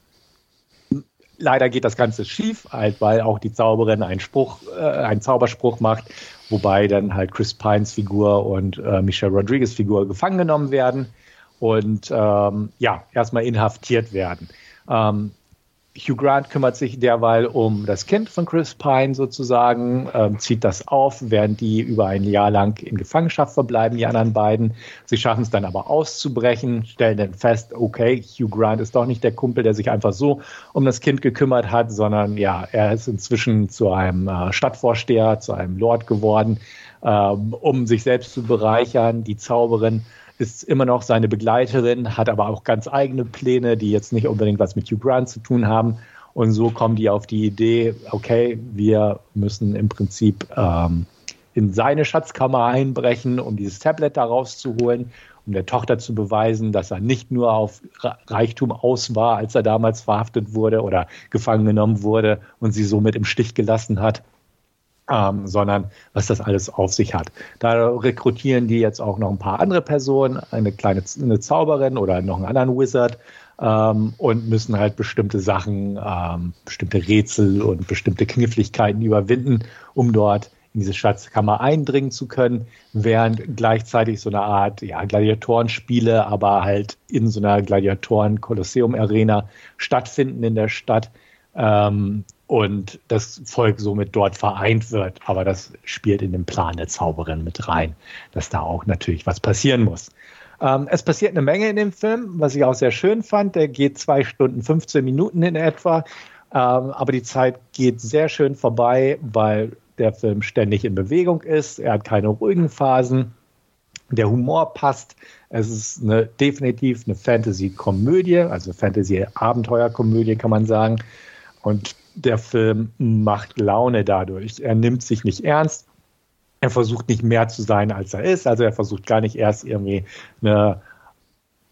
Leider geht das Ganze schief, halt, weil auch die Zauberin einen Spruch, äh, einen Zauberspruch macht, wobei dann halt Chris Pines Figur und äh, Michelle Rodriguez Figur gefangen genommen werden und ähm, ja, erstmal inhaftiert werden. Ähm, Hugh Grant kümmert sich derweil um das Kind von Chris Pine sozusagen, ähm, zieht das auf, während die über ein Jahr lang in Gefangenschaft verbleiben, die anderen beiden. Sie schaffen es dann aber auszubrechen, stellen dann fest, okay, Hugh Grant ist doch nicht der Kumpel, der sich einfach so um das Kind gekümmert hat, sondern ja, er ist inzwischen zu einem äh, Stadtvorsteher, zu einem Lord geworden, ähm, um sich selbst zu bereichern. Die Zauberin ist immer noch seine Begleiterin, hat aber auch ganz eigene Pläne, die jetzt nicht unbedingt was mit Hugh Grant zu tun haben. Und so kommen die auf die Idee, okay, wir müssen im Prinzip ähm, in seine Schatzkammer einbrechen, um dieses Tablet da rauszuholen, um der Tochter zu beweisen, dass er nicht nur auf Reichtum aus war, als er damals verhaftet wurde oder gefangen genommen wurde und sie somit im Stich gelassen hat, ähm, sondern was das alles auf sich hat. Da rekrutieren die jetzt auch noch ein paar andere Personen, eine kleine eine Zauberin oder noch einen anderen Wizard ähm, und müssen halt bestimmte Sachen, ähm, bestimmte Rätsel und bestimmte Kniffligkeiten überwinden, um dort in diese Schatzkammer eindringen zu können, während gleichzeitig so eine Art ja, Gladiatorenspiele, aber halt in so einer Gladiatoren-Kolosseum-Arena stattfinden in der Stadt. Ähm, und das Volk somit dort vereint wird. Aber das spielt in den Plan der Zauberin mit rein, dass da auch natürlich was passieren muss. Ähm, es passiert eine Menge in dem Film, was ich auch sehr schön fand. Der geht zwei Stunden 15 Minuten in etwa. Ähm, aber die Zeit geht sehr schön vorbei, weil der Film ständig in Bewegung ist. Er hat keine ruhigen Phasen. Der Humor passt. Es ist eine, definitiv eine Fantasy-Komödie, also Fantasy-Abenteuer-Komödie, kann man sagen. Und der Film macht Laune dadurch. Er nimmt sich nicht ernst. Er versucht nicht mehr zu sein, als er ist. Also er versucht gar nicht erst irgendwie eine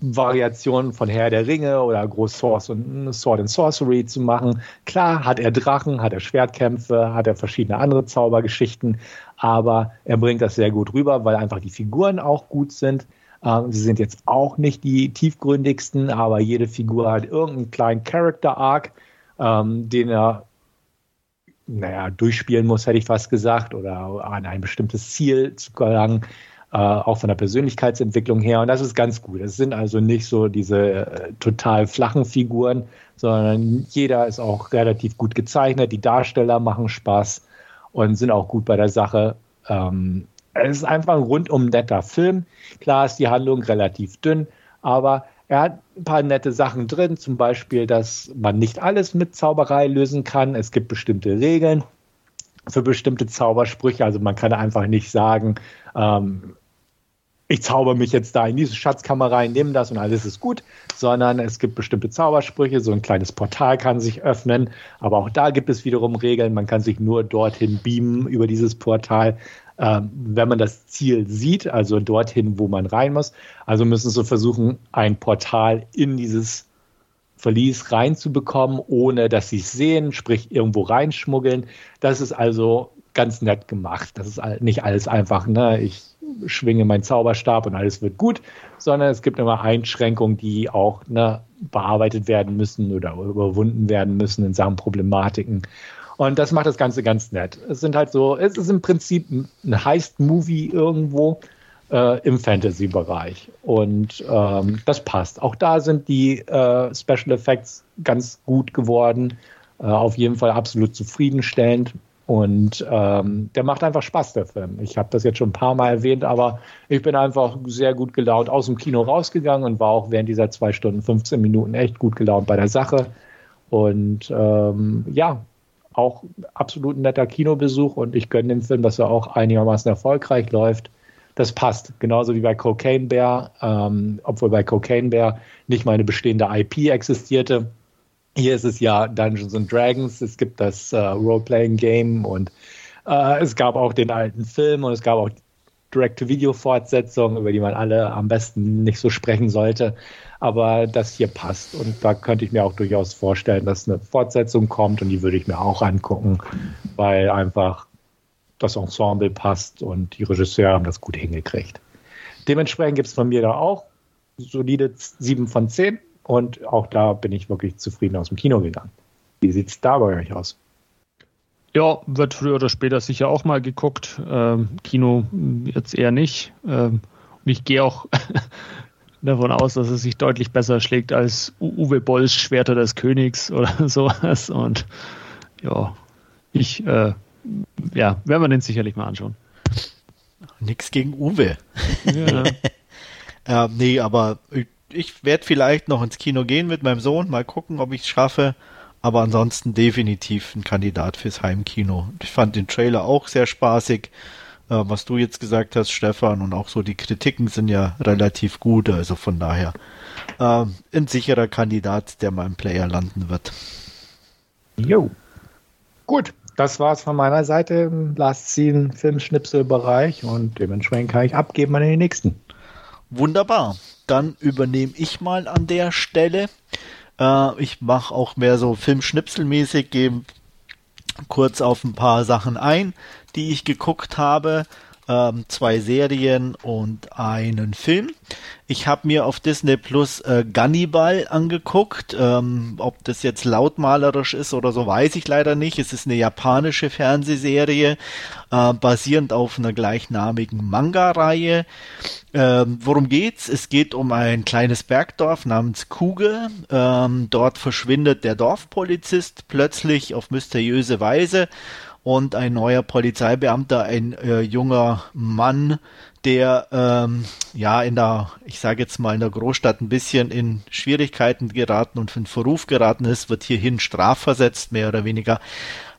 Variation von Herr der Ringe oder Groß Source und Sword and Sorcery zu machen. Klar hat er Drachen, hat er Schwertkämpfe, hat er verschiedene andere Zaubergeschichten, aber er bringt das sehr gut rüber, weil einfach die Figuren auch gut sind. Ähm, sie sind jetzt auch nicht die tiefgründigsten, aber jede Figur hat irgendeinen kleinen Character Arc, ähm, den er naja, durchspielen muss, hätte ich fast gesagt, oder an ein bestimmtes Ziel zu gelangen, äh, auch von der Persönlichkeitsentwicklung her. Und das ist ganz gut. Es sind also nicht so diese äh, total flachen Figuren, sondern jeder ist auch relativ gut gezeichnet. Die Darsteller machen Spaß und sind auch gut bei der Sache. Ähm, es ist einfach ein rundum netter Film. Klar ist die Handlung relativ dünn, aber er hat ein paar nette Sachen drin, zum Beispiel, dass man nicht alles mit Zauberei lösen kann. Es gibt bestimmte Regeln für bestimmte Zaubersprüche. Also man kann einfach nicht sagen, ähm, ich zauber mich jetzt da in diese Schatzkammer rein, nehme das und alles ist gut, sondern es gibt bestimmte Zaubersprüche, so ein kleines Portal kann sich öffnen, aber auch da gibt es wiederum Regeln, man kann sich nur dorthin beamen über dieses Portal. Ähm, wenn man das Ziel sieht, also dorthin, wo man rein muss. Also müssen sie versuchen, ein Portal in dieses Verlies reinzubekommen, ohne dass sie es sehen, sprich irgendwo reinschmuggeln. Das ist also ganz nett gemacht. Das ist nicht alles einfach, ne? Ich schwinge meinen Zauberstab und alles wird gut, sondern es gibt immer Einschränkungen, die auch ne, bearbeitet werden müssen oder überwunden werden müssen in Sachen Problematiken. Und das macht das Ganze ganz nett. Es sind halt so, es ist im Prinzip ein Heist-Movie irgendwo äh, im Fantasy-Bereich. Und ähm, das passt. Auch da sind die äh, Special Effects ganz gut geworden. Äh, auf jeden Fall absolut zufriedenstellend. Und ähm, der macht einfach Spaß, der Film. Ich habe das jetzt schon ein paar Mal erwähnt, aber ich bin einfach sehr gut gelaunt aus dem Kino rausgegangen und war auch während dieser zwei Stunden, 15 Minuten echt gut gelaunt bei der Sache. Und ähm, ja, auch absolut ein netter Kinobesuch und ich gönne dem Film, dass er auch einigermaßen erfolgreich läuft. Das passt, genauso wie bei Cocaine Bear, ähm, obwohl bei Cocaine Bear nicht mal eine bestehende IP existierte hier ist es ja Dungeons and Dragons, es gibt das äh, Role-Playing-Game und äh, es gab auch den alten Film und es gab auch Direct-to-Video-Fortsetzungen, über die man alle am besten nicht so sprechen sollte. Aber das hier passt und da könnte ich mir auch durchaus vorstellen, dass eine Fortsetzung kommt und die würde ich mir auch angucken, weil einfach das Ensemble passt und die Regisseure haben das gut hingekriegt. Dementsprechend gibt es von mir da auch solide 7 von 10. Und auch da bin ich wirklich zufrieden aus dem Kino gegangen. Wie sieht es da bei euch aus? Ja, wird früher oder später sicher auch mal geguckt. Ähm, Kino jetzt eher nicht. Ähm, und ich gehe auch davon aus, dass es sich deutlich besser schlägt als Uwe Bolls Schwerter des Königs oder sowas. Und ja, ich, äh, ja, werden wir den sicherlich mal anschauen. Nix gegen Uwe. Ja. ähm, nee, aber ich werde vielleicht noch ins Kino gehen mit meinem Sohn, mal gucken, ob ich es schaffe. Aber ansonsten definitiv ein Kandidat fürs Heimkino. Ich fand den Trailer auch sehr spaßig, was du jetzt gesagt hast, Stefan, und auch so die Kritiken sind ja relativ gut. Also von daher äh, ein sicherer Kandidat, der mal im Player landen wird. Jo. Gut, das war's von meiner Seite im Last Scene Filmschnipselbereich und dementsprechend kann ich abgeben an den nächsten. Wunderbar dann übernehme ich mal an der Stelle. Äh, ich mache auch mehr so Filmschnipselmäßig, gehe kurz auf ein paar Sachen ein, die ich geguckt habe. Ähm, zwei Serien und einen Film. Ich habe mir auf Disney Plus äh, Gunnibal angeguckt. Ähm, ob das jetzt lautmalerisch ist oder so, weiß ich leider nicht. Es ist eine japanische Fernsehserie, äh, basierend auf einer gleichnamigen Manga-Reihe. Ähm, worum geht's? Es geht um ein kleines Bergdorf namens Kuge. Ähm, dort verschwindet der Dorfpolizist plötzlich auf mysteriöse Weise und ein neuer Polizeibeamter, ein äh, junger Mann, der ähm, ja in der, ich sage jetzt mal in der Großstadt ein bisschen in Schwierigkeiten geraten und in Verruf geraten ist, wird hierhin strafversetzt, mehr oder weniger.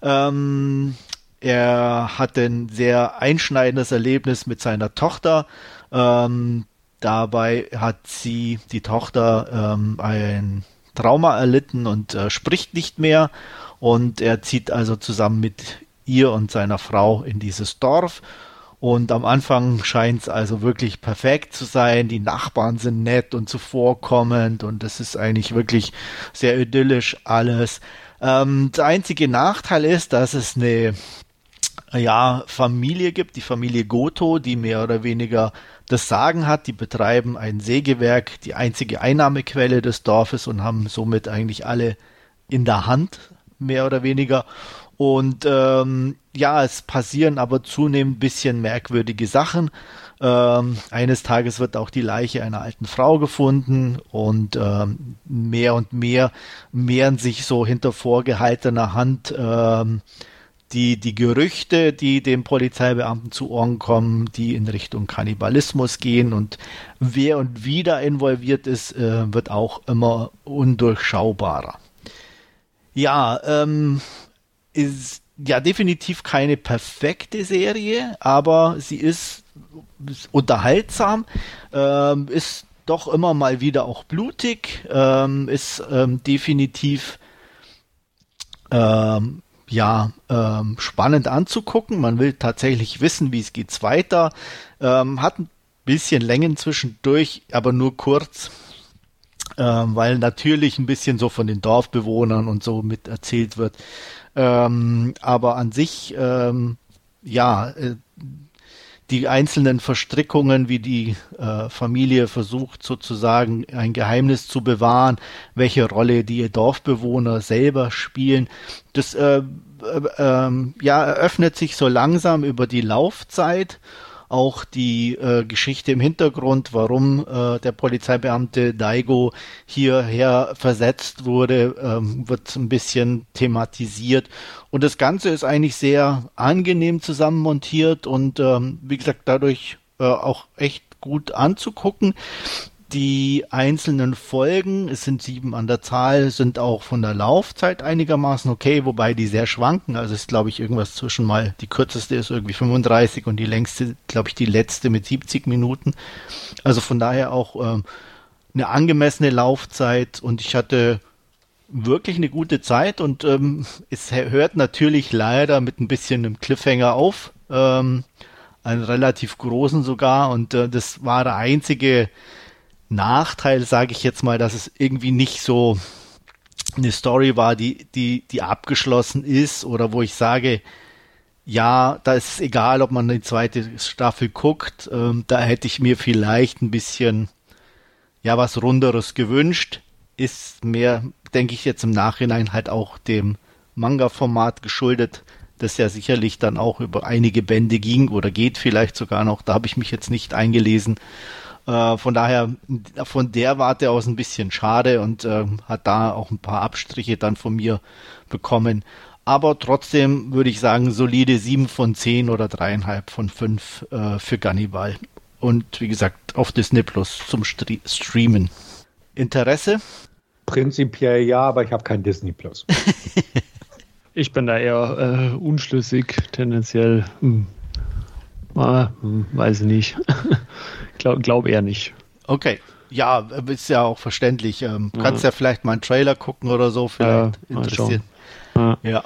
Ähm, er hat ein sehr einschneidendes Erlebnis mit seiner Tochter. Ähm, dabei hat sie, die Tochter, ähm, ein Trauma erlitten und äh, spricht nicht mehr. Und er zieht also zusammen mit ihr und seiner Frau in dieses Dorf und am Anfang scheint es also wirklich perfekt zu sein. Die Nachbarn sind nett und zuvorkommend und es ist eigentlich wirklich sehr idyllisch alles. Ähm, der einzige Nachteil ist, dass es eine ja, Familie gibt, die Familie Goto, die mehr oder weniger das Sagen hat. Die betreiben ein Sägewerk, die einzige Einnahmequelle des Dorfes und haben somit eigentlich alle in der Hand, mehr oder weniger. Und ähm, ja, es passieren aber zunehmend ein bisschen merkwürdige Sachen. Ähm, eines Tages wird auch die Leiche einer alten Frau gefunden und ähm, mehr und mehr mehren sich so hinter vorgehaltener Hand ähm, die, die Gerüchte, die dem Polizeibeamten zu Ohren kommen, die in Richtung Kannibalismus gehen und wer und wie da involviert ist, äh, wird auch immer undurchschaubarer. Ja, ähm, ist ja definitiv keine perfekte Serie, aber sie ist, unterhaltsam, ähm, ist doch immer mal wieder auch blutig, ähm, ist ähm, definitiv ähm, ja, ähm, spannend anzugucken. Man will tatsächlich wissen, wie es geht weiter. Ähm, hat ein bisschen Längen zwischendurch, aber nur kurz, weil natürlich ein bisschen so von den Dorfbewohnern und so mit erzählt wird. Ähm, aber an sich, ähm, ja, äh, die einzelnen Verstrickungen, wie die äh, Familie versucht sozusagen ein Geheimnis zu bewahren, welche Rolle die Dorfbewohner selber spielen, das äh, äh, ähm, ja eröffnet sich so langsam über die Laufzeit auch die äh, Geschichte im Hintergrund, warum äh, der Polizeibeamte Daigo hierher versetzt wurde, ähm, wird ein bisschen thematisiert. Und das Ganze ist eigentlich sehr angenehm zusammenmontiert und ähm, wie gesagt dadurch äh, auch echt gut anzugucken. Die einzelnen Folgen, es sind sieben an der Zahl, sind auch von der Laufzeit einigermaßen okay, wobei die sehr schwanken. Also ist, glaube ich, irgendwas zwischen mal, die kürzeste ist irgendwie 35 und die längste, glaube ich, die letzte mit 70 Minuten. Also von daher auch ähm, eine angemessene Laufzeit und ich hatte wirklich eine gute Zeit und ähm, es hört natürlich leider mit ein bisschen einem Cliffhanger auf. Ähm, einen relativ großen sogar und äh, das war der einzige Nachteil, sage ich jetzt mal, dass es irgendwie nicht so eine Story war, die, die, die abgeschlossen ist oder wo ich sage, ja, da ist es egal, ob man die zweite Staffel guckt. Ähm, da hätte ich mir vielleicht ein bisschen, ja, was Runderes gewünscht. Ist mehr, denke ich jetzt im Nachhinein halt auch dem Manga-Format geschuldet, das ja sicherlich dann auch über einige Bände ging oder geht vielleicht sogar noch. Da habe ich mich jetzt nicht eingelesen. Äh, von daher, von der Warte aus ein bisschen schade und äh, hat da auch ein paar Abstriche dann von mir bekommen. Aber trotzdem würde ich sagen, solide 7 von 10 oder 3,5 von 5 äh, für Gannibal. Und wie gesagt, auf Disney Plus zum Stre Streamen. Interesse? Prinzipiell ja, aber ich habe kein Disney Plus. ich bin da eher äh, unschlüssig, tendenziell. Hm. Ah, hm, weiß ich nicht. Glaub, glaub eher nicht. Okay. Ja, ist ja auch verständlich. Ähm, ja. Kannst ja vielleicht mal einen Trailer gucken oder so, vielleicht ja, interessiert. Ja. ja.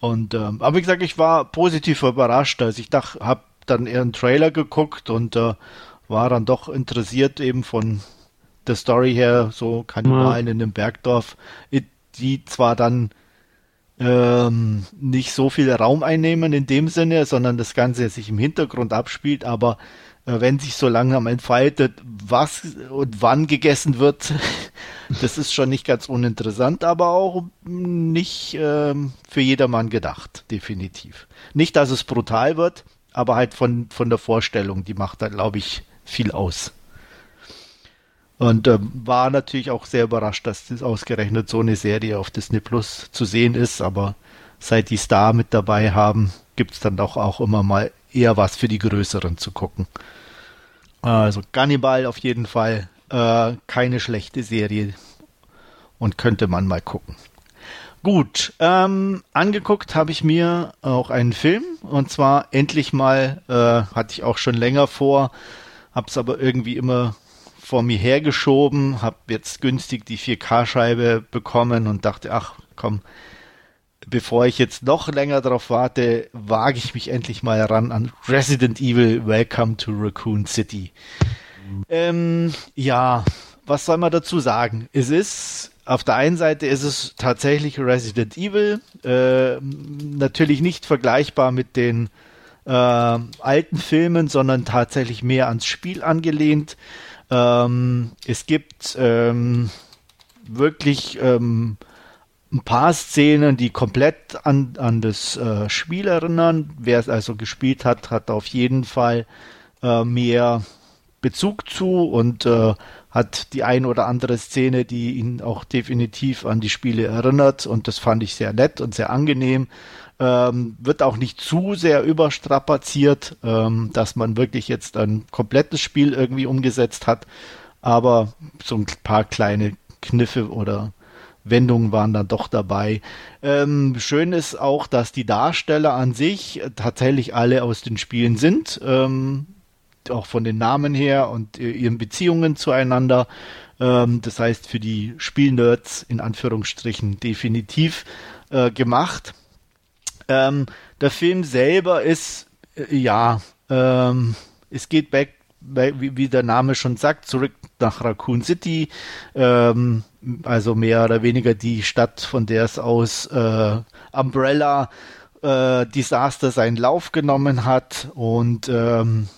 Und ähm, aber wie gesagt, ich war positiv überrascht. Also ich dachte, habe dann eher einen Trailer geguckt und äh, war dann doch interessiert eben von der Story her, so Kannibalen ja. in einem Bergdorf, die zwar dann ähm, nicht so viel Raum einnehmen in dem Sinne, sondern das Ganze sich im Hintergrund abspielt, aber wenn sich so langsam entfaltet, was und wann gegessen wird, das ist schon nicht ganz uninteressant, aber auch nicht ähm, für jedermann gedacht, definitiv. Nicht, dass es brutal wird, aber halt von, von der Vorstellung, die macht da, glaube ich, viel aus. Und äh, war natürlich auch sehr überrascht, dass das ausgerechnet so eine Serie auf Disney Plus zu sehen ist, aber seit die Star mit dabei haben, gibt es dann doch auch immer mal eher was für die Größeren zu gucken. Also Gannibal auf jeden Fall äh, keine schlechte Serie und könnte man mal gucken. Gut, ähm, angeguckt habe ich mir auch einen Film und zwar endlich mal, äh, hatte ich auch schon länger vor, habe es aber irgendwie immer vor mir hergeschoben, habe jetzt günstig die 4K-Scheibe bekommen und dachte, ach komm, bevor ich jetzt noch länger darauf warte, wage ich mich endlich mal ran an Resident Evil Welcome to Raccoon City. Ähm, ja, was soll man dazu sagen? Es ist, auf der einen Seite ist es tatsächlich Resident Evil, äh, natürlich nicht vergleichbar mit den äh, alten Filmen, sondern tatsächlich mehr ans Spiel angelehnt. Ähm, es gibt ähm, wirklich ähm, ein paar Szenen, die komplett an, an das äh, Spiel erinnern. Wer es also gespielt hat, hat auf jeden Fall äh, mehr Bezug zu und äh, hat die ein oder andere Szene, die ihn auch definitiv an die Spiele erinnert. Und das fand ich sehr nett und sehr angenehm. Ähm, wird auch nicht zu sehr überstrapaziert, ähm, dass man wirklich jetzt ein komplettes Spiel irgendwie umgesetzt hat. Aber so ein paar kleine Kniffe oder Wendungen waren dann doch dabei. Ähm, schön ist auch, dass die Darsteller an sich tatsächlich alle aus den Spielen sind, ähm, auch von den Namen her und ihren Beziehungen zueinander. Ähm, das heißt, für die Spielnerds in Anführungsstrichen definitiv äh, gemacht. Ähm, der Film selber ist, äh, ja, ähm, es geht back, wie, wie, der Name schon sagt, zurück nach Raccoon City, ähm, also mehr oder weniger die Stadt, von der es aus äh, Umbrella äh, Disaster seinen Lauf genommen hat und ähm,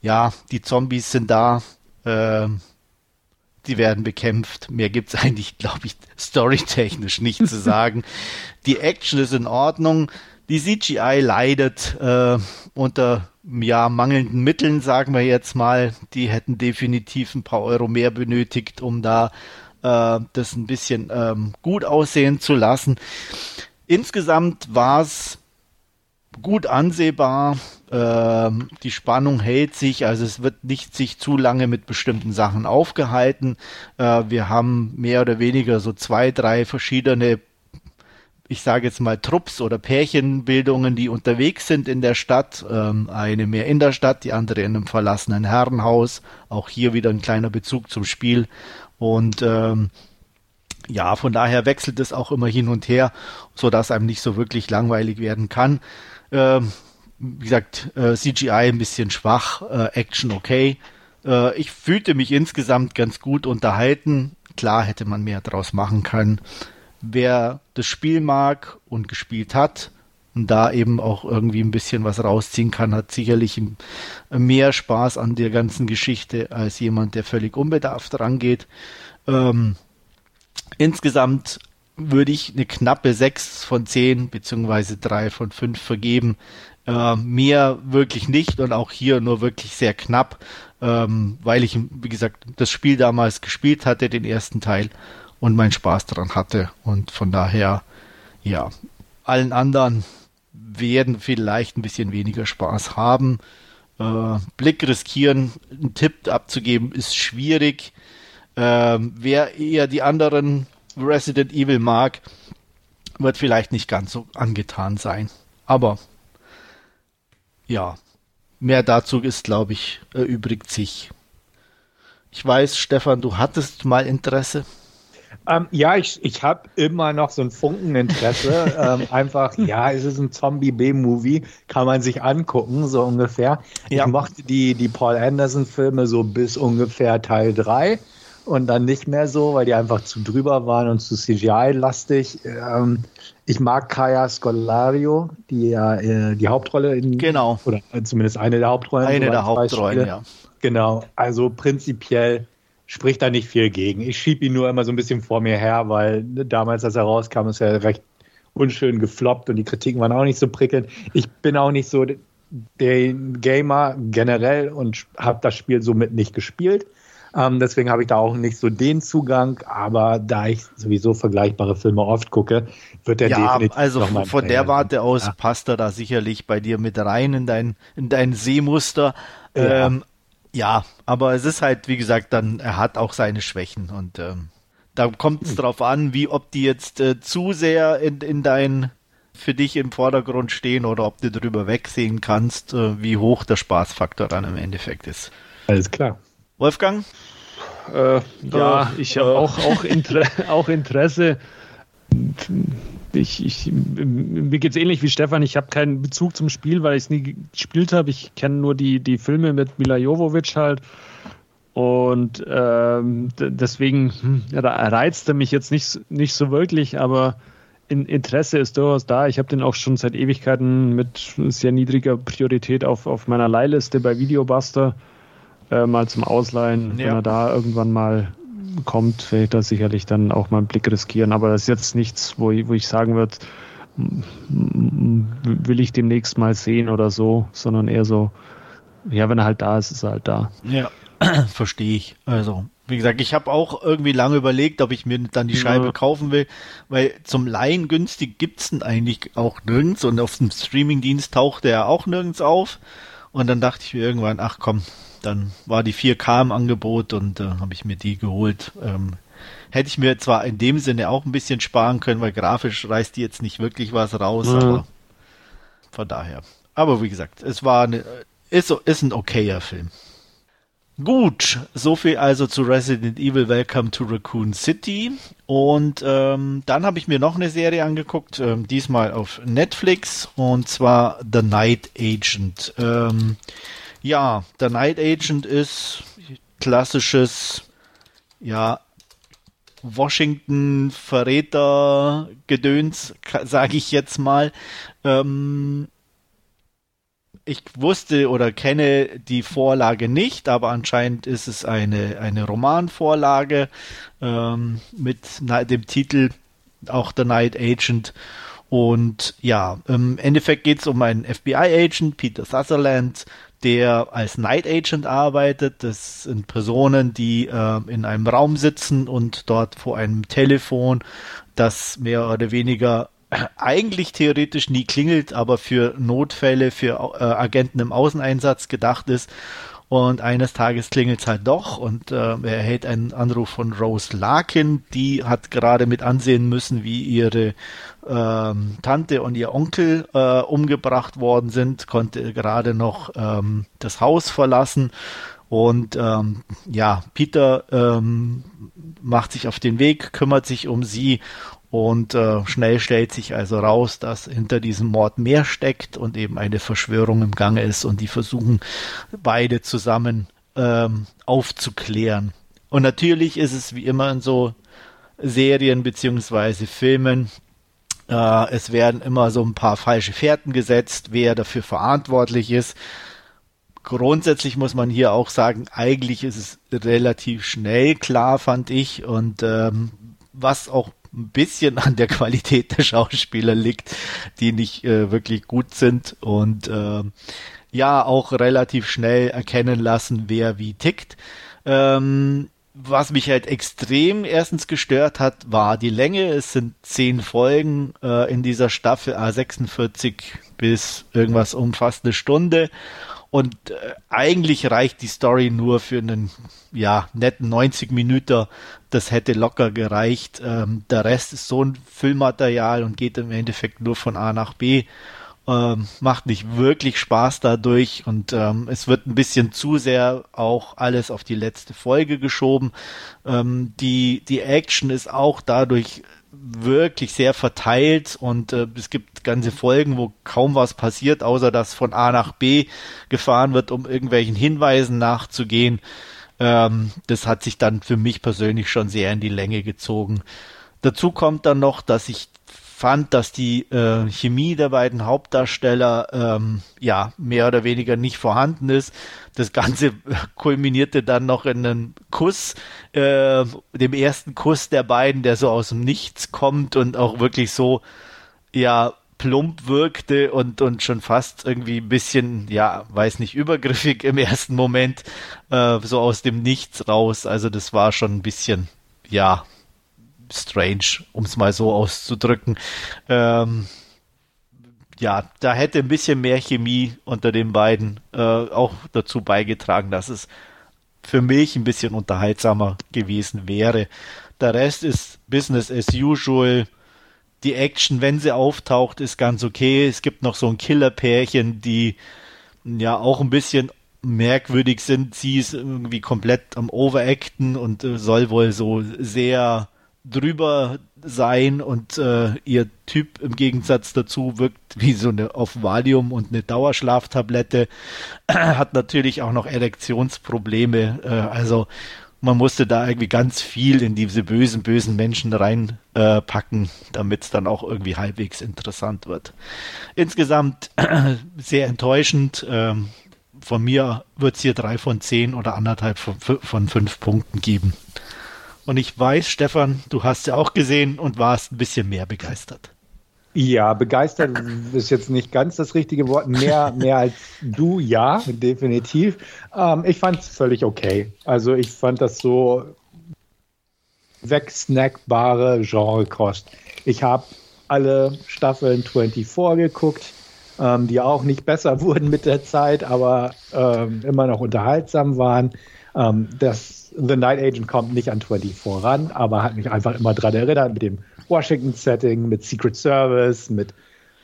ja, die Zombies sind da, äh, die werden bekämpft. Mehr gibt's eigentlich, glaube ich, storytechnisch nicht zu sagen. Die Action ist in Ordnung. Die CGI leidet äh, unter ja, mangelnden Mitteln, sagen wir jetzt mal. Die hätten definitiv ein paar Euro mehr benötigt, um da äh, das ein bisschen ähm, gut aussehen zu lassen. Insgesamt war es gut ansehbar. Ähm, die Spannung hält sich, also es wird nicht sich zu lange mit bestimmten Sachen aufgehalten. Äh, wir haben mehr oder weniger so zwei, drei verschiedene, ich sage jetzt mal Trupps oder Pärchenbildungen, die unterwegs sind in der Stadt. Ähm, eine mehr in der Stadt, die andere in einem verlassenen Herrenhaus. Auch hier wieder ein kleiner Bezug zum Spiel. Und ähm, ja, von daher wechselt es auch immer hin und her, so dass einem nicht so wirklich langweilig werden kann. Ähm, wie gesagt, äh, CGI ein bisschen schwach, äh, Action okay. Äh, ich fühlte mich insgesamt ganz gut unterhalten. Klar hätte man mehr draus machen können. Wer das Spiel mag und gespielt hat und da eben auch irgendwie ein bisschen was rausziehen kann, hat sicherlich mehr Spaß an der ganzen Geschichte als jemand, der völlig unbedarft rangeht. Ähm, insgesamt würde ich eine knappe 6 von 10 beziehungsweise 3 von 5 vergeben. Äh, mehr wirklich nicht und auch hier nur wirklich sehr knapp, ähm, weil ich, wie gesagt, das Spiel damals gespielt hatte, den ersten Teil, und meinen Spaß daran hatte. Und von daher, ja, allen anderen werden vielleicht ein bisschen weniger Spaß haben. Äh, Blick riskieren, einen Tipp abzugeben, ist schwierig. Ähm, wer eher die anderen Resident Evil mag, wird vielleicht nicht ganz so angetan sein. Aber ja, mehr dazu ist, glaube ich, erübrigt sich. Ich weiß, Stefan, du hattest mal Interesse. Ähm, ja, ich, ich habe immer noch so ein Funkeninteresse. ähm, einfach, ja, es ist ein Zombie-B-Movie, kann man sich angucken, so ungefähr. Ja. Ich mochte die, die Paul Anderson-Filme so bis ungefähr Teil 3 und dann nicht mehr so, weil die einfach zu drüber waren und zu CGI-lastig. Ähm, ich mag Kaya Scolario, die ja äh, die Hauptrolle in. Genau. Oder zumindest eine der Hauptrollen. Eine der Hauptrollen, ja. Genau. Also prinzipiell spricht da nicht viel gegen. Ich schiebe ihn nur immer so ein bisschen vor mir her, weil damals, als er rauskam, ist er recht unschön gefloppt und die Kritiken waren auch nicht so prickelnd. Ich bin auch nicht so der Gamer generell und habe das Spiel somit nicht gespielt. Ähm, deswegen habe ich da auch nicht so den Zugang, aber da ich sowieso vergleichbare Filme oft gucke, wird der ja, definitiv. Also von Trainer der Warte aus ja. passt er da sicherlich bei dir mit rein in dein, in dein Sehmuster. Ja. Ähm, ja, aber es ist halt, wie gesagt, dann, er hat auch seine Schwächen und ähm, da kommt es hm. drauf an, wie ob die jetzt äh, zu sehr in, in dein für dich im Vordergrund stehen oder ob du drüber wegsehen kannst, äh, wie hoch der Spaßfaktor dann im Endeffekt ist. Alles klar. Wolfgang? Äh, ja, ich habe äh, auch, auch, Inter auch Interesse. Ich, ich, mir geht es ähnlich wie Stefan. Ich habe keinen Bezug zum Spiel, weil ich es nie gespielt habe. Ich kenne nur die, die Filme mit Mila Jovovic halt. Und ähm, deswegen hm, ja, er mich jetzt nicht, nicht so wirklich, aber in, Interesse ist durchaus da. Ich habe den auch schon seit Ewigkeiten mit sehr niedriger Priorität auf, auf meiner Leihliste bei Videobuster äh, mal zum Ausleihen, ja. wenn er da irgendwann mal kommt, werde ich da sicherlich dann auch mal einen Blick riskieren. Aber das ist jetzt nichts, wo ich, wo ich sagen würde, will ich demnächst mal sehen oder so, sondern eher so, ja, wenn er halt da ist, ist er halt da. Ja, verstehe ich. Also, wie gesagt, ich habe auch irgendwie lange überlegt, ob ich mir dann die Scheibe ja. kaufen will, weil zum Leihen günstig gibt es eigentlich auch nirgends und auf dem Streamingdienst taucht er auch nirgends auf. Und dann dachte ich mir irgendwann, ach komm, dann war die 4K im Angebot und äh, habe ich mir die geholt. Ähm, hätte ich mir zwar in dem Sinne auch ein bisschen sparen können, weil grafisch reißt die jetzt nicht wirklich was raus, mhm. aber von daher. Aber wie gesagt, es war eine, ist, ist ein okayer Film. Gut, so viel also zu Resident Evil Welcome to Raccoon City. Und ähm, dann habe ich mir noch eine Serie angeguckt, ähm, diesmal auf Netflix, und zwar The Night Agent. Ähm, ja, The Night Agent ist klassisches, ja, Washington Verräter Gedöns, sage ich jetzt mal. Ähm, ich wusste oder kenne die Vorlage nicht, aber anscheinend ist es eine, eine Romanvorlage ähm, mit dem Titel auch The Night Agent. Und ja, im Endeffekt geht es um einen FBI-Agent, Peter Sutherland, der als Night Agent arbeitet. Das sind Personen, die äh, in einem Raum sitzen und dort vor einem Telefon, das mehr oder weniger eigentlich theoretisch nie klingelt, aber für Notfälle, für äh, Agenten im Außeneinsatz gedacht ist. Und eines Tages klingelt es halt doch und äh, er erhält einen Anruf von Rose Larkin. Die hat gerade mit ansehen müssen, wie ihre ähm, Tante und ihr Onkel äh, umgebracht worden sind, konnte gerade noch ähm, das Haus verlassen. Und ähm, ja, Peter ähm, macht sich auf den Weg, kümmert sich um sie und äh, schnell stellt sich also raus, dass hinter diesem Mord mehr steckt und eben eine Verschwörung im Gange ist und die versuchen beide zusammen ähm, aufzuklären. Und natürlich ist es wie immer in so Serien beziehungsweise Filmen, äh, es werden immer so ein paar falsche Fährten gesetzt, wer dafür verantwortlich ist. Grundsätzlich muss man hier auch sagen, eigentlich ist es relativ schnell klar, fand ich. Und ähm, was auch ein bisschen an der Qualität der Schauspieler liegt, die nicht äh, wirklich gut sind und äh, ja auch relativ schnell erkennen lassen, wer wie tickt. Ähm, was mich halt extrem erstens gestört hat, war die Länge. Es sind zehn Folgen äh, in dieser Staffel, A46 bis irgendwas um fast eine Stunde. Und äh, eigentlich reicht die Story nur für einen ja, netten 90 Minuten. Das hätte locker gereicht. Ähm, der Rest ist so ein Füllmaterial und geht im Endeffekt nur von A nach B. Ähm, macht nicht wirklich Spaß dadurch und ähm, es wird ein bisschen zu sehr auch alles auf die letzte Folge geschoben. Ähm, die, die Action ist auch dadurch wirklich sehr verteilt und äh, es gibt ganze Folgen, wo kaum was passiert, außer dass von A nach B gefahren wird, um irgendwelchen Hinweisen nachzugehen. Ähm, das hat sich dann für mich persönlich schon sehr in die Länge gezogen. Dazu kommt dann noch, dass ich fand, dass die äh, Chemie der beiden Hauptdarsteller ähm, ja mehr oder weniger nicht vorhanden ist. Das Ganze kulminierte dann noch in einem Kuss, äh, dem ersten Kuss der beiden, der so aus dem Nichts kommt und auch wirklich so ja plump wirkte und und schon fast irgendwie ein bisschen ja weiß nicht übergriffig im ersten Moment äh, so aus dem Nichts raus. Also das war schon ein bisschen ja strange, um es mal so auszudrücken. Ähm, ja, da hätte ein bisschen mehr Chemie unter den beiden äh, auch dazu beigetragen, dass es für mich ein bisschen unterhaltsamer gewesen wäre. Der Rest ist Business as usual. Die Action, wenn sie auftaucht, ist ganz okay. Es gibt noch so ein Killer-Pärchen, die ja auch ein bisschen merkwürdig sind. Sie ist irgendwie komplett am Overacten und äh, soll wohl so sehr drüber sein und äh, ihr Typ im Gegensatz dazu wirkt wie so eine auf Valium und eine Dauerschlaftablette, hat natürlich auch noch Erektionsprobleme, äh, also man musste da irgendwie ganz viel in diese bösen, bösen Menschen reinpacken, äh, damit es dann auch irgendwie halbwegs interessant wird. Insgesamt sehr enttäuschend. Ähm, von mir wird es hier drei von zehn oder anderthalb von, von fünf Punkten geben. Und ich weiß, Stefan, du hast ja auch gesehen und warst ein bisschen mehr begeistert. Ja, begeistert ist jetzt nicht ganz das richtige Wort. Mehr, mehr als du, ja, definitiv. Ähm, ich fand es völlig okay. Also ich fand das so wegsnackbare Genrekost. Ich habe alle Staffeln 24 geguckt, ähm, die auch nicht besser wurden mit der Zeit, aber ähm, immer noch unterhaltsam waren. Ähm, das The Night Agent kommt nicht an 24 ran, aber hat mich einfach immer daran erinnert mit dem Washington-Setting, mit Secret Service, mit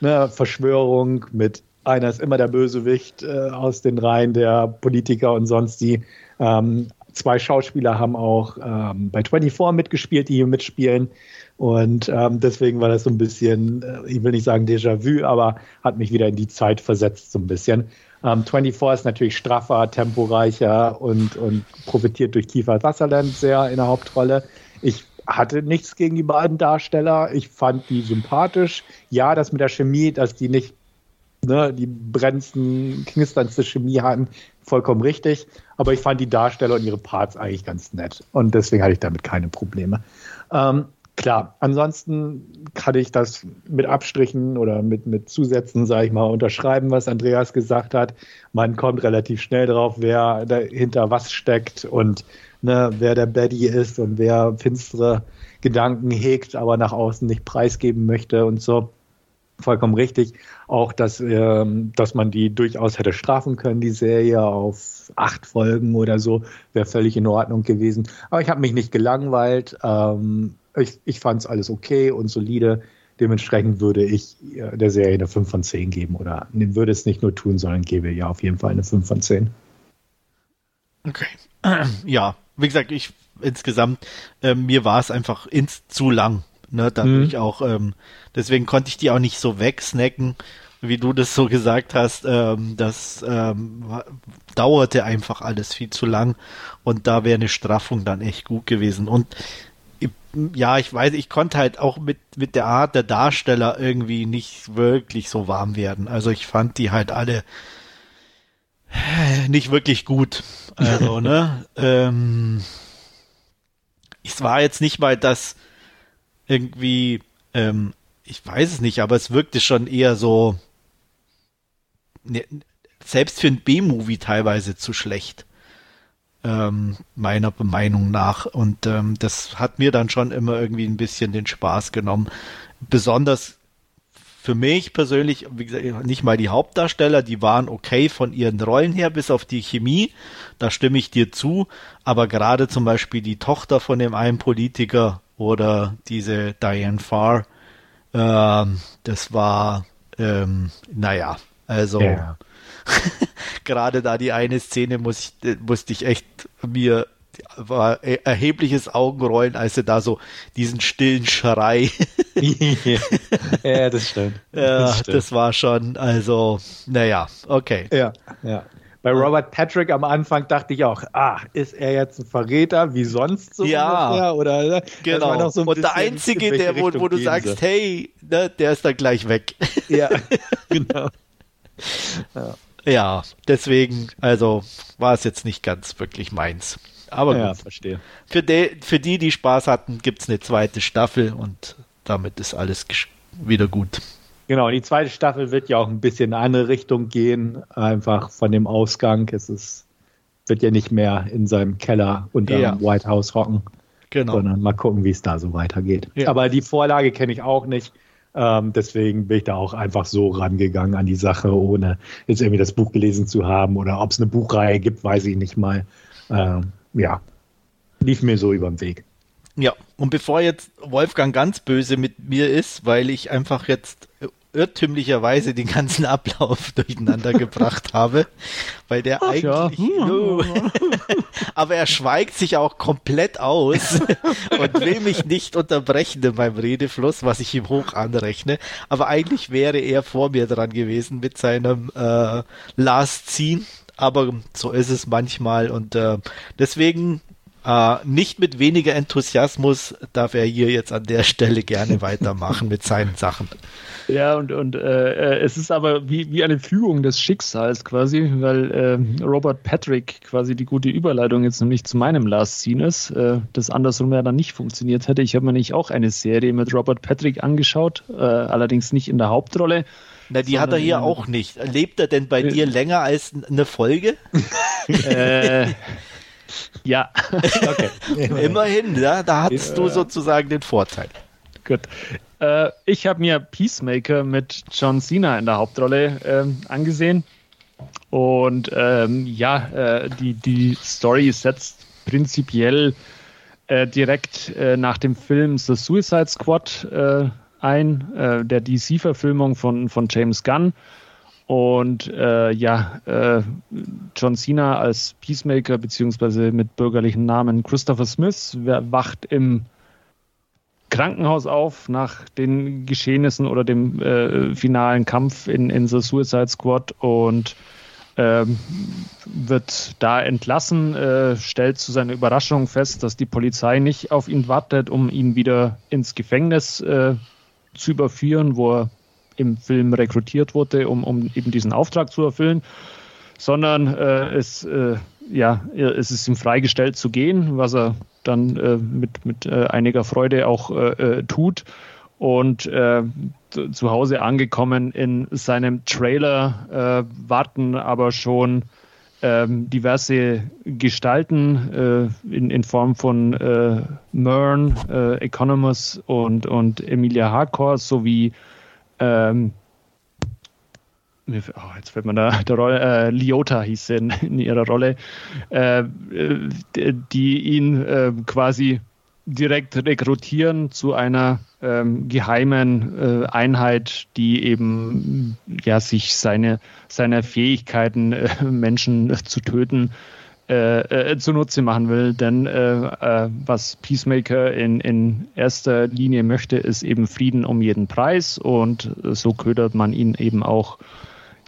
ne, Verschwörung, mit einer ist immer der Bösewicht äh, aus den Reihen der Politiker und sonst die. Ähm, zwei Schauspieler haben auch ähm, bei 24 mitgespielt, die hier mitspielen. Und ähm, deswegen war das so ein bisschen, äh, ich will nicht sagen Déjà-vu, aber hat mich wieder in die Zeit versetzt so ein bisschen. Ähm, 24 ist natürlich straffer, temporeicher und, und profitiert durch Kiefer Sutherland sehr in der Hauptrolle. Ich hatte nichts gegen die beiden Darsteller. Ich fand die sympathisch. Ja, das mit der Chemie, dass die nicht ne, die brennendsten, knisternste Chemie hatten, vollkommen richtig. Aber ich fand die Darsteller und ihre Parts eigentlich ganz nett. Und deswegen hatte ich damit keine Probleme. Ähm, klar, ansonsten kann ich das mit Abstrichen oder mit, mit Zusätzen, sage ich mal, unterschreiben, was Andreas gesagt hat. Man kommt relativ schnell drauf, wer dahinter was steckt und ne, wer der Baddy ist und wer finstere Gedanken hegt, aber nach außen nicht preisgeben möchte und so vollkommen richtig. Auch, dass, ähm, dass man die durchaus hätte strafen können, die Serie auf acht Folgen oder so, wäre völlig in Ordnung gewesen. Aber ich habe mich nicht gelangweilt. Ähm, ich ich fand es alles okay und solide. Dementsprechend würde ich äh, der Serie eine 5 von 10 geben oder würde es nicht nur tun, sondern gebe ja auf jeden Fall eine 5 von 10. Okay. Ja, wie gesagt, ich insgesamt, äh, mir war es einfach ins zu lang. Ne, dadurch mhm. auch, ähm, deswegen konnte ich die auch nicht so wegsnacken, wie du das so gesagt hast. Ähm, das ähm, dauerte einfach alles viel zu lang und da wäre eine Straffung dann echt gut gewesen. Und ja, ich weiß, ich konnte halt auch mit, mit der Art der Darsteller irgendwie nicht wirklich so warm werden. Also ich fand die halt alle nicht wirklich gut. Also, ne? Ähm, es war jetzt nicht mal das, irgendwie, ähm, ich weiß es nicht, aber es wirkte schon eher so, ne, selbst für ein B-Movie teilweise zu schlecht. Ähm, meiner Meinung nach. Und ähm, das hat mir dann schon immer irgendwie ein bisschen den Spaß genommen. Besonders für mich persönlich, wie gesagt, nicht mal die Hauptdarsteller, die waren okay von ihren Rollen her, bis auf die Chemie, da stimme ich dir zu, aber gerade zum Beispiel die Tochter von dem einen Politiker oder diese Diane Farr. Ähm, das war, ähm, naja, also ja. gerade da die eine Szene muss ich, musste ich echt mir war erhebliches Augenrollen, als er da so diesen stillen Schrei. ja, das stimmt. Ja, das, stimmt. das war schon, also, naja, okay. Ja, ja. Bei Robert Patrick am Anfang dachte ich auch, ah, ist er jetzt ein Verräter wie sonst so ja, ungefähr? Oder, ne? genau. So und der Einzige, der, wo, wo du sagst, hey, ne, der ist dann gleich weg. Ja, genau. Ja. Ja, deswegen, also war es jetzt nicht ganz wirklich meins. Aber gut. Ja, verstehe. Für die, für die, die Spaß hatten, gibt es eine zweite Staffel und damit ist alles wieder gut. Genau, die zweite Staffel wird ja auch ein bisschen in eine andere Richtung gehen, einfach von dem Ausgang. Es ist, wird ja nicht mehr in seinem Keller unter ja. dem White House hocken, genau. sondern mal gucken, wie es da so weitergeht. Ja. Aber die Vorlage kenne ich auch nicht. Ähm, deswegen bin ich da auch einfach so rangegangen an die Sache, ohne jetzt irgendwie das Buch gelesen zu haben oder ob es eine Buchreihe gibt, weiß ich nicht mal. Ähm, ja, lief mir so über den Weg. Ja, und bevor jetzt Wolfgang ganz böse mit mir ist, weil ich einfach jetzt irrtümlicherweise den ganzen Ablauf durcheinander gebracht habe, weil der Ach, eigentlich, ja. oh, aber er schweigt sich auch komplett aus und will mich nicht unterbrechen in meinem Redefluss, was ich ihm hoch anrechne. Aber eigentlich wäre er vor mir dran gewesen mit seinem äh, Last Scene. Aber so ist es manchmal und äh, deswegen äh, nicht mit weniger Enthusiasmus darf er hier jetzt an der Stelle gerne weitermachen mit seinen Sachen. Ja, und, und äh, äh, es ist aber wie, wie eine Fügung des Schicksals quasi, weil äh, Robert Patrick quasi die gute Überleitung jetzt nämlich zu meinem Last Scene ist, äh, das andersrum ja dann nicht funktioniert hätte. Ich habe mir nicht auch eine Serie mit Robert Patrick angeschaut, äh, allerdings nicht in der Hauptrolle. Na, die hat er hier auch nicht. Lebt er denn bei dir länger als eine Folge? äh, ja. okay. Immerhin, ja, da hattest ja. du sozusagen den Vorteil. Gut. Äh, ich habe mir Peacemaker mit John Cena in der Hauptrolle äh, angesehen. Und ähm, ja, äh, die, die Story setzt prinzipiell äh, direkt äh, nach dem Film The Suicide Squad äh, ein, der DC-Verfilmung von, von James Gunn. Und äh, ja, äh, John Cena als Peacemaker, beziehungsweise mit bürgerlichen Namen Christopher Smith, wacht im Krankenhaus auf nach den Geschehnissen oder dem äh, finalen Kampf in, in The Suicide Squad und ähm, wird da entlassen, äh, stellt zu seiner Überraschung fest, dass die Polizei nicht auf ihn wartet, um ihn wieder ins Gefängnis äh, zu überführen, wo er im Film rekrutiert wurde, um, um eben diesen Auftrag zu erfüllen, sondern äh, es, äh, ja, es ist ihm freigestellt zu gehen, was er dann äh, mit, mit äh, einiger Freude auch äh, äh, tut. Und zu Hause angekommen in seinem Trailer warten aber schon ähm, diverse Gestalten äh, in, in Form von äh, Mern, äh, Economus und, und Emilia Hardcore sowie ähm, oh, jetzt fällt mir da der Rolle, äh, Liota hieß sie in, in ihrer Rolle, äh, die ihn äh, quasi direkt rekrutieren zu einer ähm, geheimen äh, Einheit, die eben ja sich seine seiner Fähigkeiten äh, Menschen zu töten äh, äh, zunutze machen will. Denn äh, äh, was Peacemaker in, in erster Linie möchte, ist eben Frieden um jeden Preis und so ködert man ihn eben auch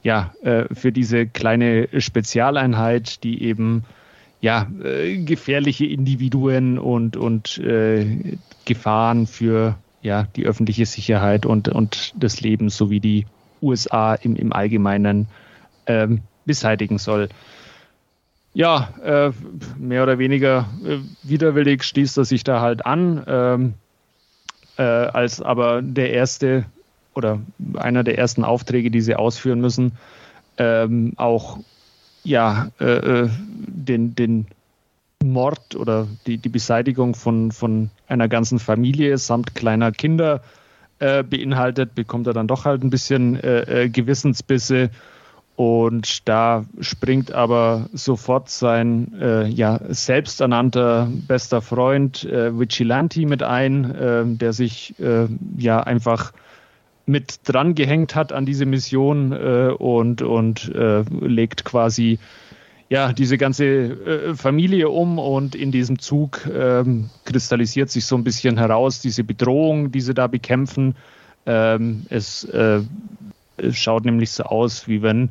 ja, äh, für diese kleine Spezialeinheit, die eben ja, äh, gefährliche Individuen und, und äh, Gefahren für ja, die öffentliche Sicherheit und, und das Leben sowie die USA im, im Allgemeinen ähm, beseitigen soll ja, äh, mehr oder weniger äh, widerwillig schließt er sich da halt an, ähm, äh, als aber der erste oder einer der ersten Aufträge, die sie ausführen müssen, ähm, auch ja, äh, äh, den, den Mord oder die, die Beseitigung von, von einer ganzen Familie samt kleiner Kinder äh, beinhaltet, bekommt er dann doch halt ein bisschen Gewissensbisse und da springt aber sofort sein äh, ja, selbsternannter bester Freund äh, Vigilante mit ein, äh, der sich äh, ja einfach mit dran gehängt hat an diese Mission äh, und, und äh, legt quasi ja, diese ganze Familie um und in diesem Zug ähm, kristallisiert sich so ein bisschen heraus, diese Bedrohung, die sie da bekämpfen. Ähm, es schaut nämlich so aus, wie wenn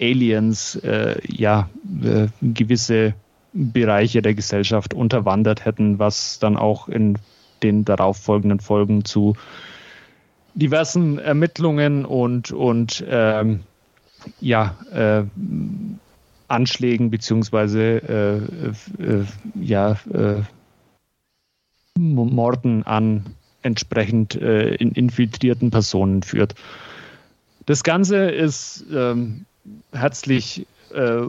Aliens äh, ja äh, gewisse Bereiche der Gesellschaft unterwandert hätten, was dann auch in den darauffolgenden Folgen zu diversen Ermittlungen und, und ähm, ja, äh, Anschlägen beziehungsweise äh, äh, ja, äh, Morden an entsprechend in infiltrierten Personen führt. Das Ganze ist ähm, herzlich äh,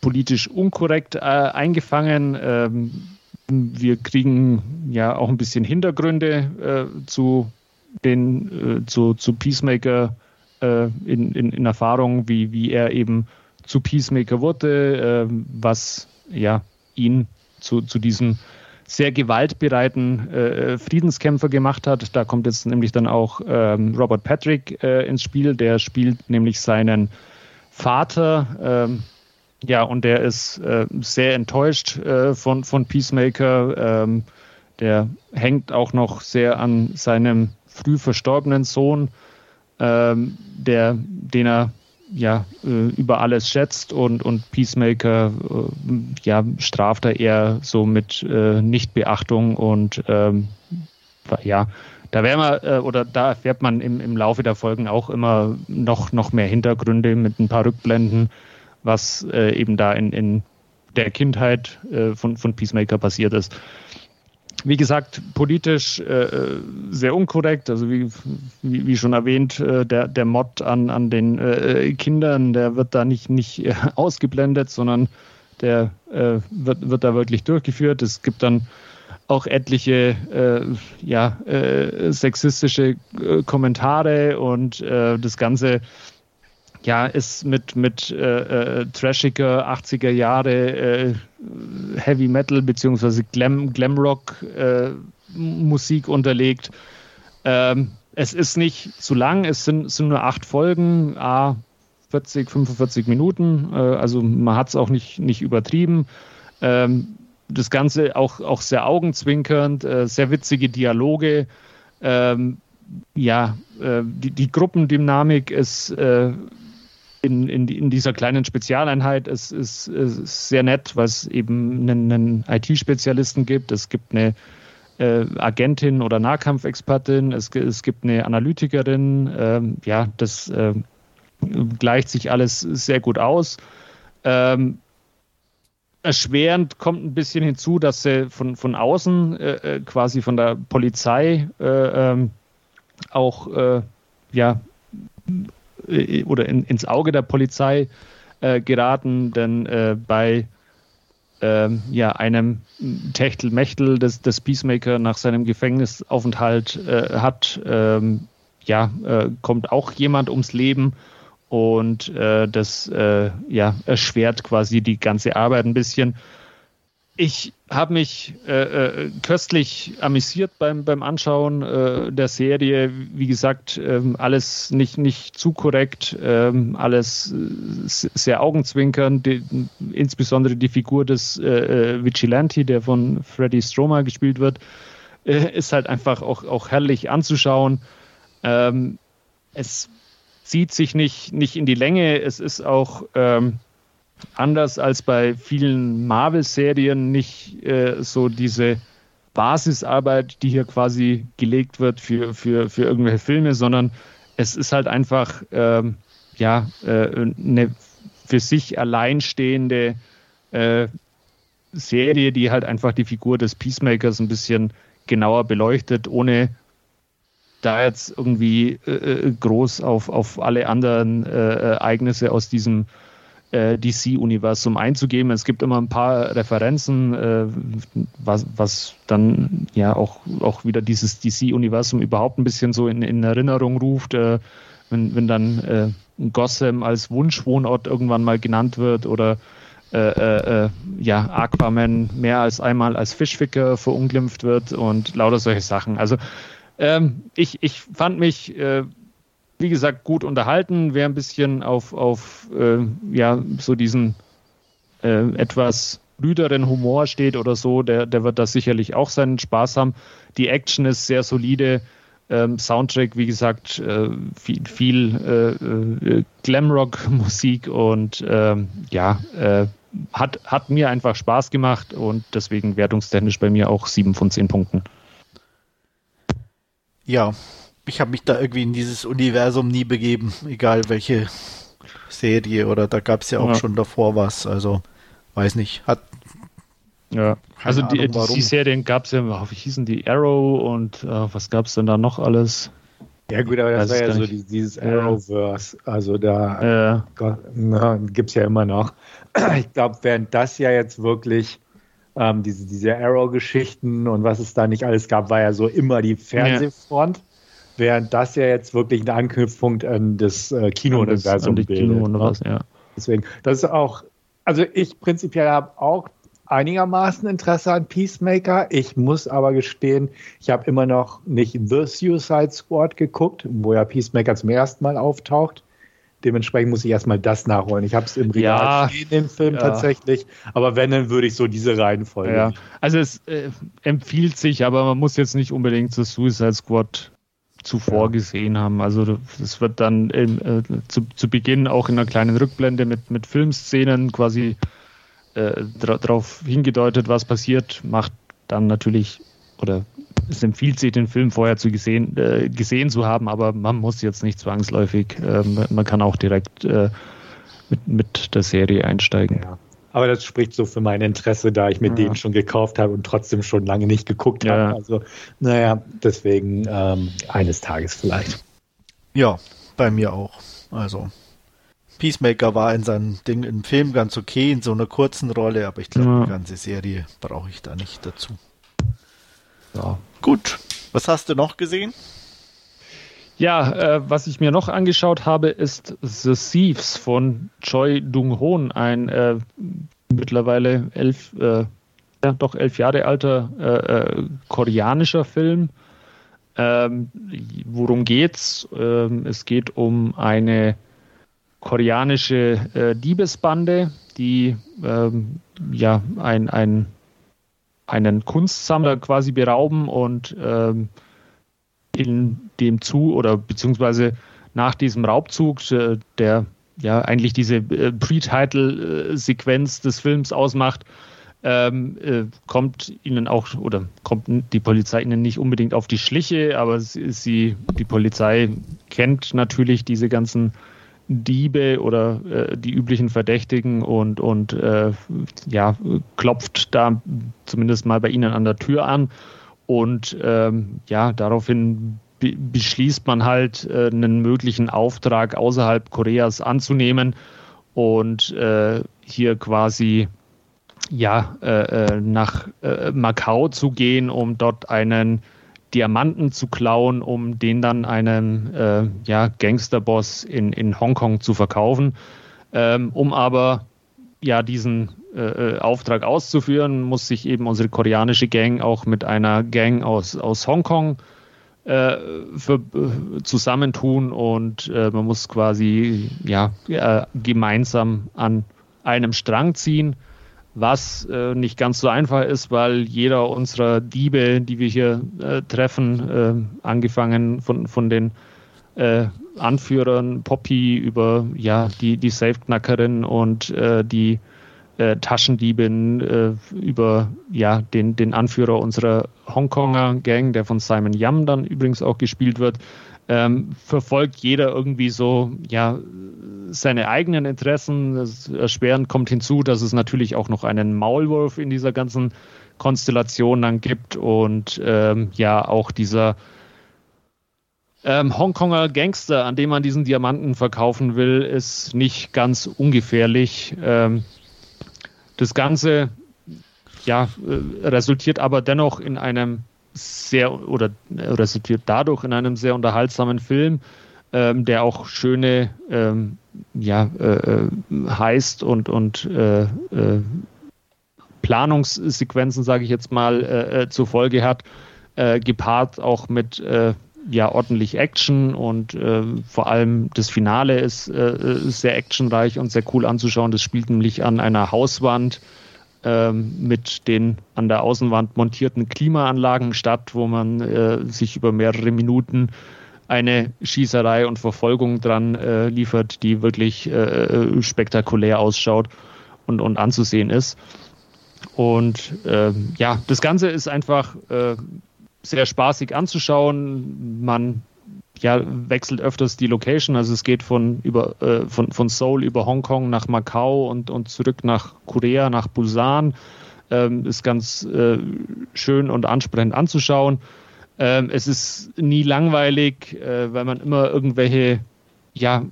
politisch unkorrekt äh, eingefangen. Ähm, wir kriegen ja auch ein bisschen Hintergründe äh, zu den äh, zu, zu Peacemaker äh, in, in, in Erfahrung, wie, wie er eben zu Peacemaker wurde, ähm, was ja ihn zu, zu diesem sehr gewaltbereiten äh, Friedenskämpfer gemacht hat. Da kommt jetzt nämlich dann auch ähm, Robert Patrick äh, ins Spiel. Der spielt nämlich seinen Vater. Ähm, ja, und der ist äh, sehr enttäuscht äh, von, von Peacemaker. Ähm, der hängt auch noch sehr an seinem früh verstorbenen Sohn, ähm, der, den er ja äh, über alles schätzt und, und Peacemaker äh, ja, straft er eher so mit äh, Nichtbeachtung und ähm, ja, da wäre man, äh, oder da erfährt man im, im Laufe der Folgen auch immer noch, noch mehr Hintergründe mit ein paar Rückblenden, was äh, eben da in, in der Kindheit äh, von, von Peacemaker passiert ist. Wie gesagt, politisch äh, sehr unkorrekt, also wie, wie, wie schon erwähnt, äh, der, der Mod an, an den äh, Kindern, der wird da nicht, nicht ausgeblendet, sondern der wird, wird da wirklich durchgeführt. Es gibt dann auch etliche äh, ja, äh, sexistische äh, Kommentare und äh, das Ganze ja, ist mit, mit äh, äh, trashiger 80er Jahre Heavy Metal bzw. Glam, Glamrock Musik unterlegt. Ähm, es ist nicht zu lang, es sind, sind nur acht Folgen, a 40, 45 Minuten. Äh, also man hat es auch nicht, nicht übertrieben. Ähm, das Ganze auch, auch sehr augenzwinkernd, äh, sehr witzige Dialoge. Ähm, ja, äh, die, die Gruppendynamik ist äh, in, in, in, dieser kleinen Spezialeinheit ist, ist, ist sehr nett, weil es eben einen, einen IT-Spezialisten gibt. Es gibt eine äh, Agentin oder Nahkampfexpertin, es, es gibt eine Analytikerin. Ähm, ja, das äh, gleicht sich alles sehr gut aus. Ähm, erschwerend kommt ein bisschen hinzu, dass sie von, von außen äh, äh quasi von der Polizei äh, ähm, auch äh, ja äh, oder in, ins Auge der Polizei geraten, denn bei ähm, ja, einem Techtelmechtel des, des Peacemaker nach seinem Gefängnisaufenthalt hat, ähm, ja, kommt auch jemand ums Leben und äh, das äh, ja, erschwert quasi die ganze Arbeit ein bisschen. Ich habe mich äh, äh, köstlich amüsiert beim, beim Anschauen äh, der Serie. Wie gesagt, ähm, alles nicht, nicht zu korrekt, ähm, alles äh, sehr augenzwinkernd. Die, insbesondere die Figur des Vigilante, der von Freddy Stroma gespielt wird, ist halt einfach auch, auch herrlich anzuschauen. Ähm, es zieht sich nicht, nicht in die Länge. Es ist auch ähm, anders als bei vielen Marvel-Serien nicht äh, so diese Basisarbeit, die hier quasi gelegt wird für, für, für irgendwelche Filme, sondern es ist halt einfach ähm, ja, äh, eine für sich alleinstehende äh, Serie, die halt einfach die Figur des Peacemakers ein bisschen genauer beleuchtet, ohne da jetzt irgendwie äh, äh, groß auf, auf alle anderen äh, Ereignisse aus diesem äh, DC-Universum einzugehen. Es gibt immer ein paar Referenzen, äh, was, was dann ja auch, auch wieder dieses DC-Universum überhaupt ein bisschen so in, in Erinnerung ruft. Äh, wenn, wenn dann Gotham als Wunschwohnort irgendwann mal genannt wird oder ja, Aquaman mehr als einmal als Fischficker verunglimpft wird und lauter solche Sachen. Also ähm, ich, ich fand mich, äh, wie gesagt, gut unterhalten. Wer ein bisschen auf, auf äh, ja, so diesen äh, etwas rüderen Humor steht oder so, der, der wird da sicherlich auch seinen Spaß haben. Die Action ist sehr solide. Ähm, Soundtrack, wie gesagt, äh, viel, viel äh, äh, Glamrock-Musik und ähm, ja, äh, hat, hat mir einfach Spaß gemacht und deswegen wertungstechnisch bei mir auch sieben von zehn Punkten ja, ich habe mich da irgendwie in dieses Universum nie begeben, egal welche Serie oder da gab es ja auch ja. schon davor was. Also weiß nicht, hat. Ja, also die, die, Serien gab es ja, wie hießen die Arrow und äh, was gab es denn da noch alles? Ja gut, aber das war ja so die, dieses Arrowverse. Also da ja. gibt es ja immer noch. Ich glaube, während das ja jetzt wirklich ähm, diese, diese Arrow-Geschichten und was es da nicht alles gab, war ja so immer die Fernsehfront. Ja. Während das ja jetzt wirklich ein Anknüpfpunkt an das äh, Kino-Universum bildet. Kino ne? was, ja. Deswegen, das ist auch, also ich prinzipiell habe auch einigermaßen Interesse an Peacemaker. Ich muss aber gestehen, ich habe immer noch nicht The Suicide Squad geguckt, wo ja Peacemaker zum ersten Mal auftaucht. Dementsprechend muss ich erstmal das nachholen. Ich habe es im Real ja, den Film ja. tatsächlich, aber wenn, dann würde ich so diese Reihenfolge. Ja. Also es äh, empfiehlt sich, aber man muss jetzt nicht unbedingt das Suicide Squad zuvor ja. gesehen haben. Also das wird dann äh, zu, zu Beginn auch in einer kleinen Rückblende mit, mit Filmszenen quasi äh, darauf hingedeutet, was passiert, macht dann natürlich oder es empfiehlt sich, den Film vorher zu gesehen, äh, gesehen zu haben, aber man muss jetzt nicht zwangsläufig, äh, man kann auch direkt äh, mit, mit der Serie einsteigen. Ja. Aber das spricht so für mein Interesse, da ich mir ja. den schon gekauft habe und trotzdem schon lange nicht geguckt ja. habe. Also, naja, deswegen ähm, eines Tages vielleicht. Ja, bei mir auch. Also, Peacemaker war in seinem Ding im Film ganz okay, in so einer kurzen Rolle, aber ich glaube, ja. die ganze Serie brauche ich da nicht dazu. Ja. Gut. Was hast du noch gesehen? Ja, äh, was ich mir noch angeschaut habe, ist The Thieves von Choi Dung-hoon, ein äh, mittlerweile elf, äh, ja, doch elf Jahre alter äh, äh, koreanischer Film. Ähm, worum geht's? Ähm, es geht um eine koreanische äh, Diebesbande, die ähm, ja ein, ein, einen Kunstsammler quasi berauben und ähm, in dem zu oder beziehungsweise nach diesem Raubzug, äh, der ja eigentlich diese äh, Pre-Title-Sequenz des Films ausmacht, ähm, äh, kommt ihnen auch oder kommt die Polizei ihnen nicht unbedingt auf die Schliche, aber sie, sie die Polizei kennt natürlich diese ganzen Diebe oder äh, die üblichen Verdächtigen und, und äh, ja, klopft da zumindest mal bei ihnen an der Tür an. Und ähm, ja, daraufhin be beschließt man halt, äh, einen möglichen Auftrag außerhalb Koreas anzunehmen und äh, hier quasi ja, äh, äh, nach Macau zu gehen, um dort einen Diamanten zu klauen, um den dann einem äh, ja, Gangsterboss in, in Hongkong zu verkaufen. Ähm, um aber ja diesen äh, äh, Auftrag auszuführen, muss sich eben unsere koreanische Gang auch mit einer Gang aus, aus Hongkong äh, für, äh, zusammentun und äh, man muss quasi ja, gemeinsam an einem Strang ziehen was äh, nicht ganz so einfach ist, weil jeder unserer Diebe, die wir hier äh, treffen, äh, angefangen von, von den äh, Anführern Poppy über ja, die, die Safe-Knackerin und äh, die äh, Taschendiebin über ja, den, den Anführer unserer Hongkonger Gang, der von Simon Yam dann übrigens auch gespielt wird, ähm, verfolgt jeder irgendwie so, ja, seine eigenen Interessen. Das erschwerend kommt hinzu, dass es natürlich auch noch einen Maulwurf in dieser ganzen Konstellation dann gibt und ähm, ja, auch dieser ähm, Hongkonger Gangster, an dem man diesen Diamanten verkaufen will, ist nicht ganz ungefährlich. Ähm, das Ganze ja, äh, resultiert aber dennoch in einem sehr oder resultiert dadurch in einem sehr unterhaltsamen Film, ähm, der auch schöne ähm, ja, äh, äh, heißt und, und äh, äh, Planungssequenzen, sage ich jetzt mal, äh, äh, zur Folge hat, gepaart auch mit ja, ordentlich Action und vor allem das Finale ist sehr actionreich und sehr cool anzuschauen. Das spielt nämlich an einer Hauswand ähm, mit den an der Außenwand montierten Klimaanlagen statt, wo man äh, sich über mehrere Minuten eine Schießerei und Verfolgung dran äh, liefert, die wirklich äh, spektakulär ausschaut und, und anzusehen ist. Und ähm, ja, das Ganze ist einfach äh, sehr spaßig anzuschauen. Man ja, wechselt öfters die Location. Also es geht von, über, äh, von, von Seoul über Hongkong nach Macau und, und zurück nach Korea, nach Busan. Ähm, ist ganz äh, schön und ansprechend anzuschauen. Ähm, es ist nie langweilig, äh, weil man immer irgendwelche ja,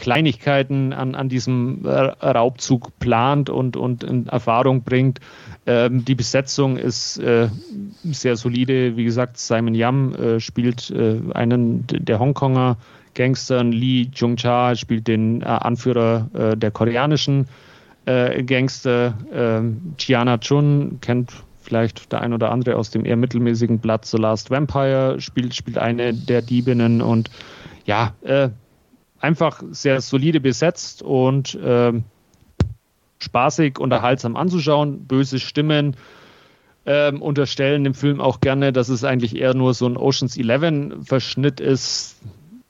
Kleinigkeiten an, an diesem Raubzug plant und, und in Erfahrung bringt. Ähm, die Besetzung ist äh, sehr solide. Wie gesagt, Simon Yam äh, spielt äh, einen der Hongkonger Gangster. Lee Jung-cha spielt den äh, Anführer äh, der koreanischen äh, Gangster. Ähm, Chiana Chun kennt vielleicht der ein oder andere aus dem eher mittelmäßigen Blatt The Last Vampire, spielt, spielt eine der Diebinnen und ja, einfach sehr solide besetzt und ähm, spaßig, unterhaltsam anzuschauen. Böse Stimmen ähm, unterstellen dem Film auch gerne, dass es eigentlich eher nur so ein Oceans 11 Verschnitt ist.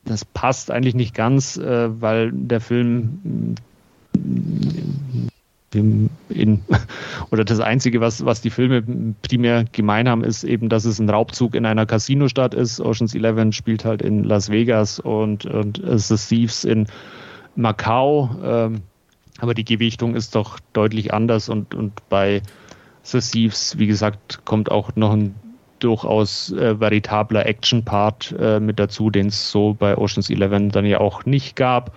Das passt eigentlich nicht ganz, äh, weil der Film in, oder das Einzige, was, was die Filme primär gemein haben, ist eben, dass es ein Raubzug in einer Casino-Stadt ist. Oceans 11 spielt halt in Las Vegas und, und The Thieves in Macau. Ähm, aber die Gewichtung ist doch deutlich anders und, und bei The Thieves, wie gesagt, kommt auch noch ein durchaus äh, veritabler Action-Part äh, mit dazu, den es so bei Oceans 11 dann ja auch nicht gab.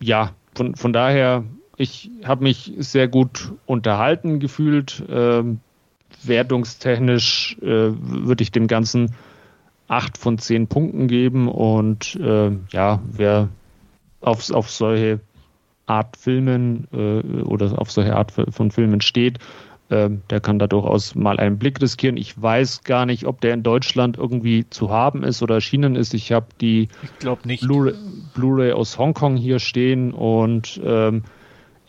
Ja, von, von daher, ich habe mich sehr gut unterhalten gefühlt. Ähm, wertungstechnisch äh, würde ich dem Ganzen acht von zehn Punkten geben und äh, ja, wer auf, auf solche Art Filmen äh, oder auf solche Art von Filmen steht, ähm, der kann da durchaus mal einen Blick riskieren. Ich weiß gar nicht, ob der in Deutschland irgendwie zu haben ist oder erschienen ist. Ich habe die Blu-ray Blu aus Hongkong hier stehen und ähm,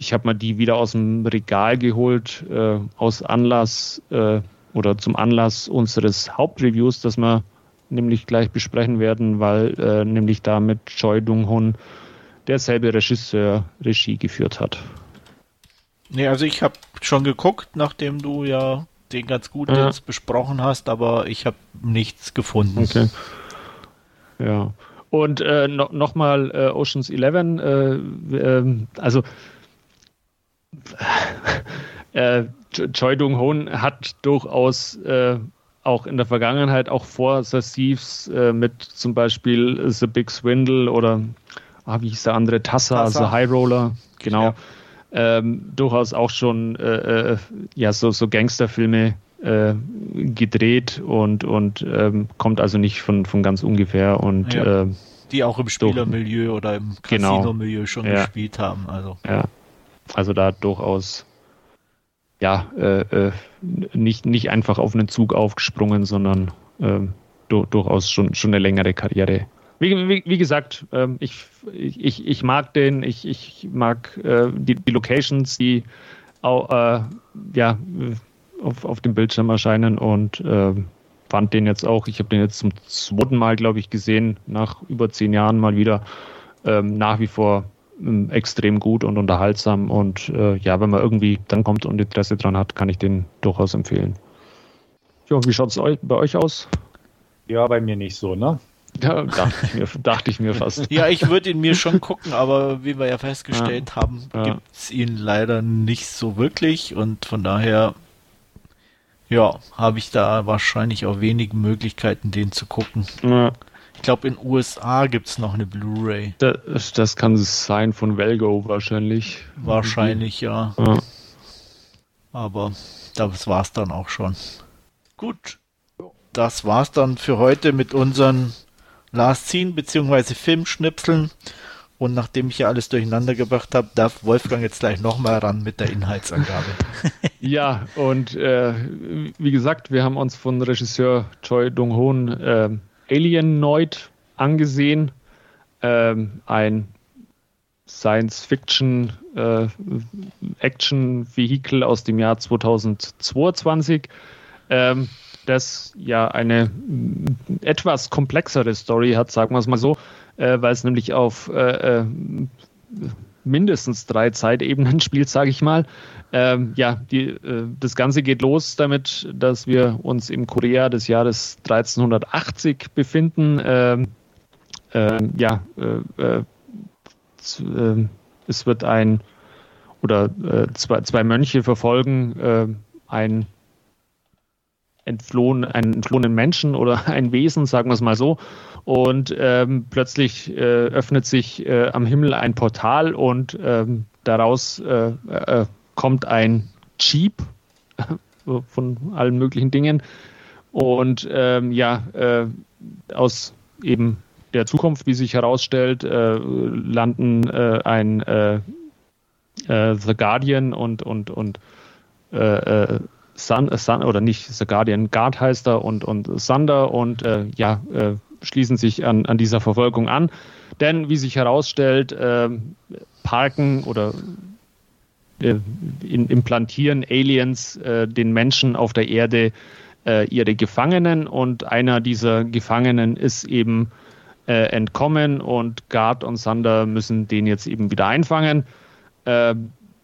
ich habe mal die wieder aus dem Regal geholt, äh, aus Anlass äh, oder zum Anlass unseres Hauptreviews, das wir nämlich gleich besprechen werden, weil äh, nämlich da mit Choi Dong-hun derselbe Regisseur Regie geführt hat. Nee, also ich habe schon geguckt, nachdem du ja den ganz gut ja. jetzt besprochen hast, aber ich habe nichts gefunden. Okay. Ja. Und äh, no, nochmal äh, Oceans 11, äh, ähm, also äh, Choi Dong-hoon hat durchaus äh, auch in der Vergangenheit, auch vor The Thieves, äh, mit zum Beispiel The Big Swindle oder ah, wie hieß der andere, Tassa, Tassa. The High Roller, genau. Ja ähm, durchaus auch schon äh, äh, ja so, so Gangsterfilme äh, gedreht und, und ähm, kommt also nicht von, von ganz ungefähr und ja. äh, die auch im Spielermilieu oder im genau. Casino-Milieu schon ja. gespielt haben. Also. Ja, also da durchaus ja, äh, äh, nicht, nicht einfach auf einen Zug aufgesprungen, sondern äh, du, durchaus schon, schon eine längere Karriere. Wie, wie, wie gesagt, ähm, ich, ich, ich mag den, ich, ich mag äh, die, die Locations, die äh, ja, auf, auf dem Bildschirm erscheinen und äh, fand den jetzt auch, ich habe den jetzt zum zweiten Mal, glaube ich, gesehen, nach über zehn Jahren mal wieder, ähm, nach wie vor ähm, extrem gut und unterhaltsam und äh, ja, wenn man irgendwie dann kommt und Interesse dran hat, kann ich den durchaus empfehlen. Ja, wie schaut es bei euch aus? Ja, bei mir nicht so, ne? Ja, dachte ich mir, dachte ich mir fast. Ja, ich würde ihn mir schon gucken, aber wie wir ja festgestellt ja, haben, ja. gibt es ihn leider nicht so wirklich und von daher, ja, habe ich da wahrscheinlich auch wenig Möglichkeiten, den zu gucken. Ja. Ich glaube, in USA gibt es noch eine Blu-ray. Das, das, kann sein von Velgo wahrscheinlich. Wahrscheinlich, ja. ja. Aber das war's dann auch schon. Gut. Das war's dann für heute mit unseren Last Scene bzw. Filmschnipseln. Und nachdem ich ja alles durcheinander gebracht habe, darf Wolfgang jetzt gleich nochmal ran mit der Inhaltsangabe. ja, und äh, wie gesagt, wir haben uns von Regisseur Choi Dong-hoon äh, Alienoid angesehen. Ähm, ein Science-Fiction äh, aus dem Jahr 2022. Ähm, das ja eine etwas komplexere Story hat, sagen wir es mal so, äh, weil es nämlich auf äh, äh, mindestens drei Zeitebenen spielt, sage ich mal. Ähm, ja, die, äh, das Ganze geht los damit, dass wir uns im Korea des Jahres 1380 befinden. Ähm, ähm, ja, äh, äh, es wird ein oder zwei, zwei Mönche verfolgen ein entflohen, einen entflohenen Menschen oder ein Wesen, sagen wir es mal so. Und ähm, plötzlich äh, öffnet sich äh, am Himmel ein Portal und ähm, daraus äh, äh kommt ein Jeep von allen möglichen Dingen. Und ähm, ja, äh, aus eben der Zukunft, wie sich herausstellt, äh, landen ein The Guardian und, und, und äh, Sun oder nicht The Guardian, Guard heißt er und, und Thunder und äh, ja, äh, schließen sich an, an dieser Verfolgung an. Denn wie sich herausstellt, äh, parken oder äh, in, implantieren Aliens äh, den Menschen auf der Erde ihre Gefangenen und einer dieser Gefangenen ist eben entkommen und Guard und Thunder müssen den jetzt eben wieder einfangen.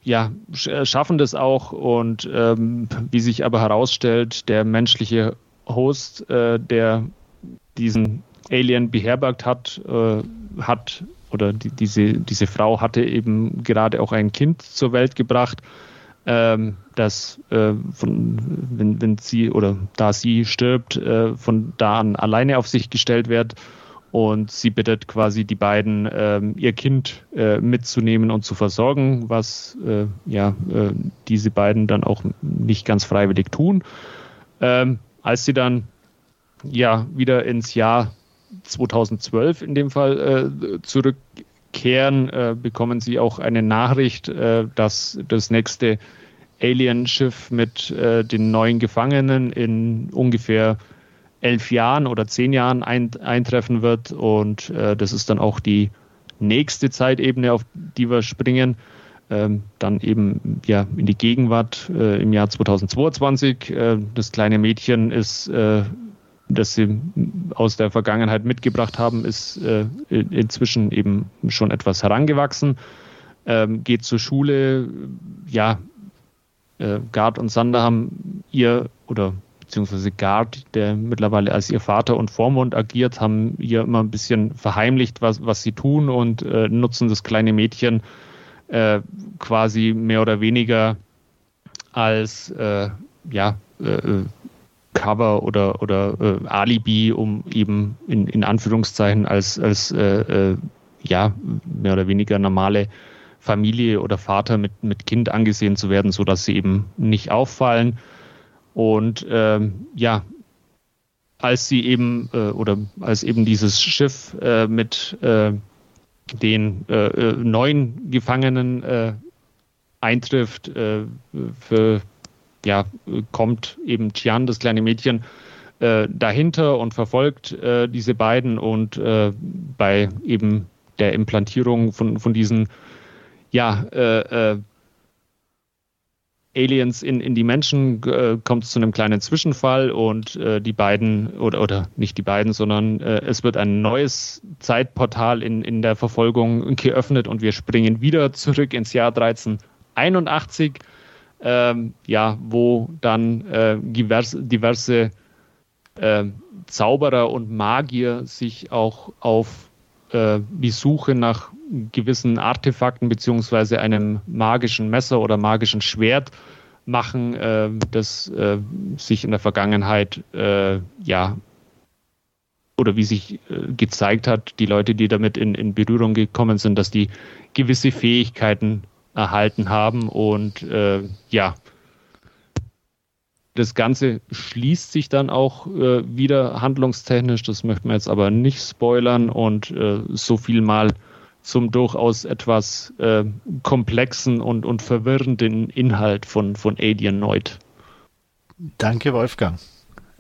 Ja, äh, schaffen das auch und ähm, wie sich aber herausstellt, der menschliche Host, äh, der diesen Alien beherbergt hat, äh, hat oder die, diese, diese Frau hatte eben gerade auch ein Kind zur Welt gebracht, ähm, das äh, von, wenn, wenn sie oder da sie stirbt, äh, von da an alleine auf sich gestellt wird und sie bittet quasi die beiden, ähm, ihr Kind äh, mitzunehmen und zu versorgen, was äh, ja äh, diese beiden dann auch nicht ganz freiwillig tun. Ähm, als sie dann ja wieder ins Jahr 2012 in dem Fall äh, zurückkehren, äh, bekommen sie auch eine Nachricht, äh, dass das nächste Alien-Schiff mit den neuen Gefangenen in ungefähr elf Jahren oder zehn Jahren ein, eintreffen wird. Und äh, das ist dann auch die nächste Zeitebene, auf die wir springen. Ähm, dann eben ja in die Gegenwart äh, im Jahr 2022. Äh, das kleine Mädchen ist, äh, das sie aus der Vergangenheit mitgebracht haben, ist äh, inzwischen eben schon etwas herangewachsen, ähm, geht zur Schule. Ja, äh, Gard und Sander haben ihr oder beziehungsweise Gard, der mittlerweile als ihr Vater und Vormund agiert, haben ihr immer ein bisschen verheimlicht, was, was sie tun und äh, nutzen das kleine Mädchen äh, quasi mehr oder weniger als äh, ja, äh, Cover oder, oder äh, Alibi, um eben in, in Anführungszeichen als, als äh, ja, mehr oder weniger normale Familie oder Vater mit, mit Kind angesehen zu werden, sodass sie eben nicht auffallen. Und ähm, ja, als sie eben äh, oder als eben dieses Schiff äh, mit äh, den äh, äh, neuen Gefangenen äh, eintrifft, für, ja, kommt eben Tian, das kleine Mädchen, dahinter und verfolgt diese beiden und bei eben der Implantierung von, von diesen ja, äh, Aliens in, in die Menschen äh, kommt es zu einem kleinen Zwischenfall und äh, die beiden, oder, oder nicht die beiden, sondern äh, es wird ein neues Zeitportal in, in der Verfolgung geöffnet und wir springen wieder zurück ins Jahr 1381, ähm, ja, wo dann äh, diverse, diverse äh, Zauberer und Magier sich auch auf äh, die Suche nach gewissen Artefakten beziehungsweise einem magischen Messer oder magischen Schwert machen, äh, das äh, sich in der Vergangenheit äh, ja oder wie sich äh, gezeigt hat, die Leute, die damit in, in Berührung gekommen sind, dass die gewisse Fähigkeiten erhalten haben und äh, ja, das Ganze schließt sich dann auch äh, wieder handlungstechnisch, das möchten wir jetzt aber nicht spoilern und äh, so viel mal zum durchaus etwas äh, komplexen und, und verwirrenden Inhalt von, von Alienoid. Danke, Wolfgang.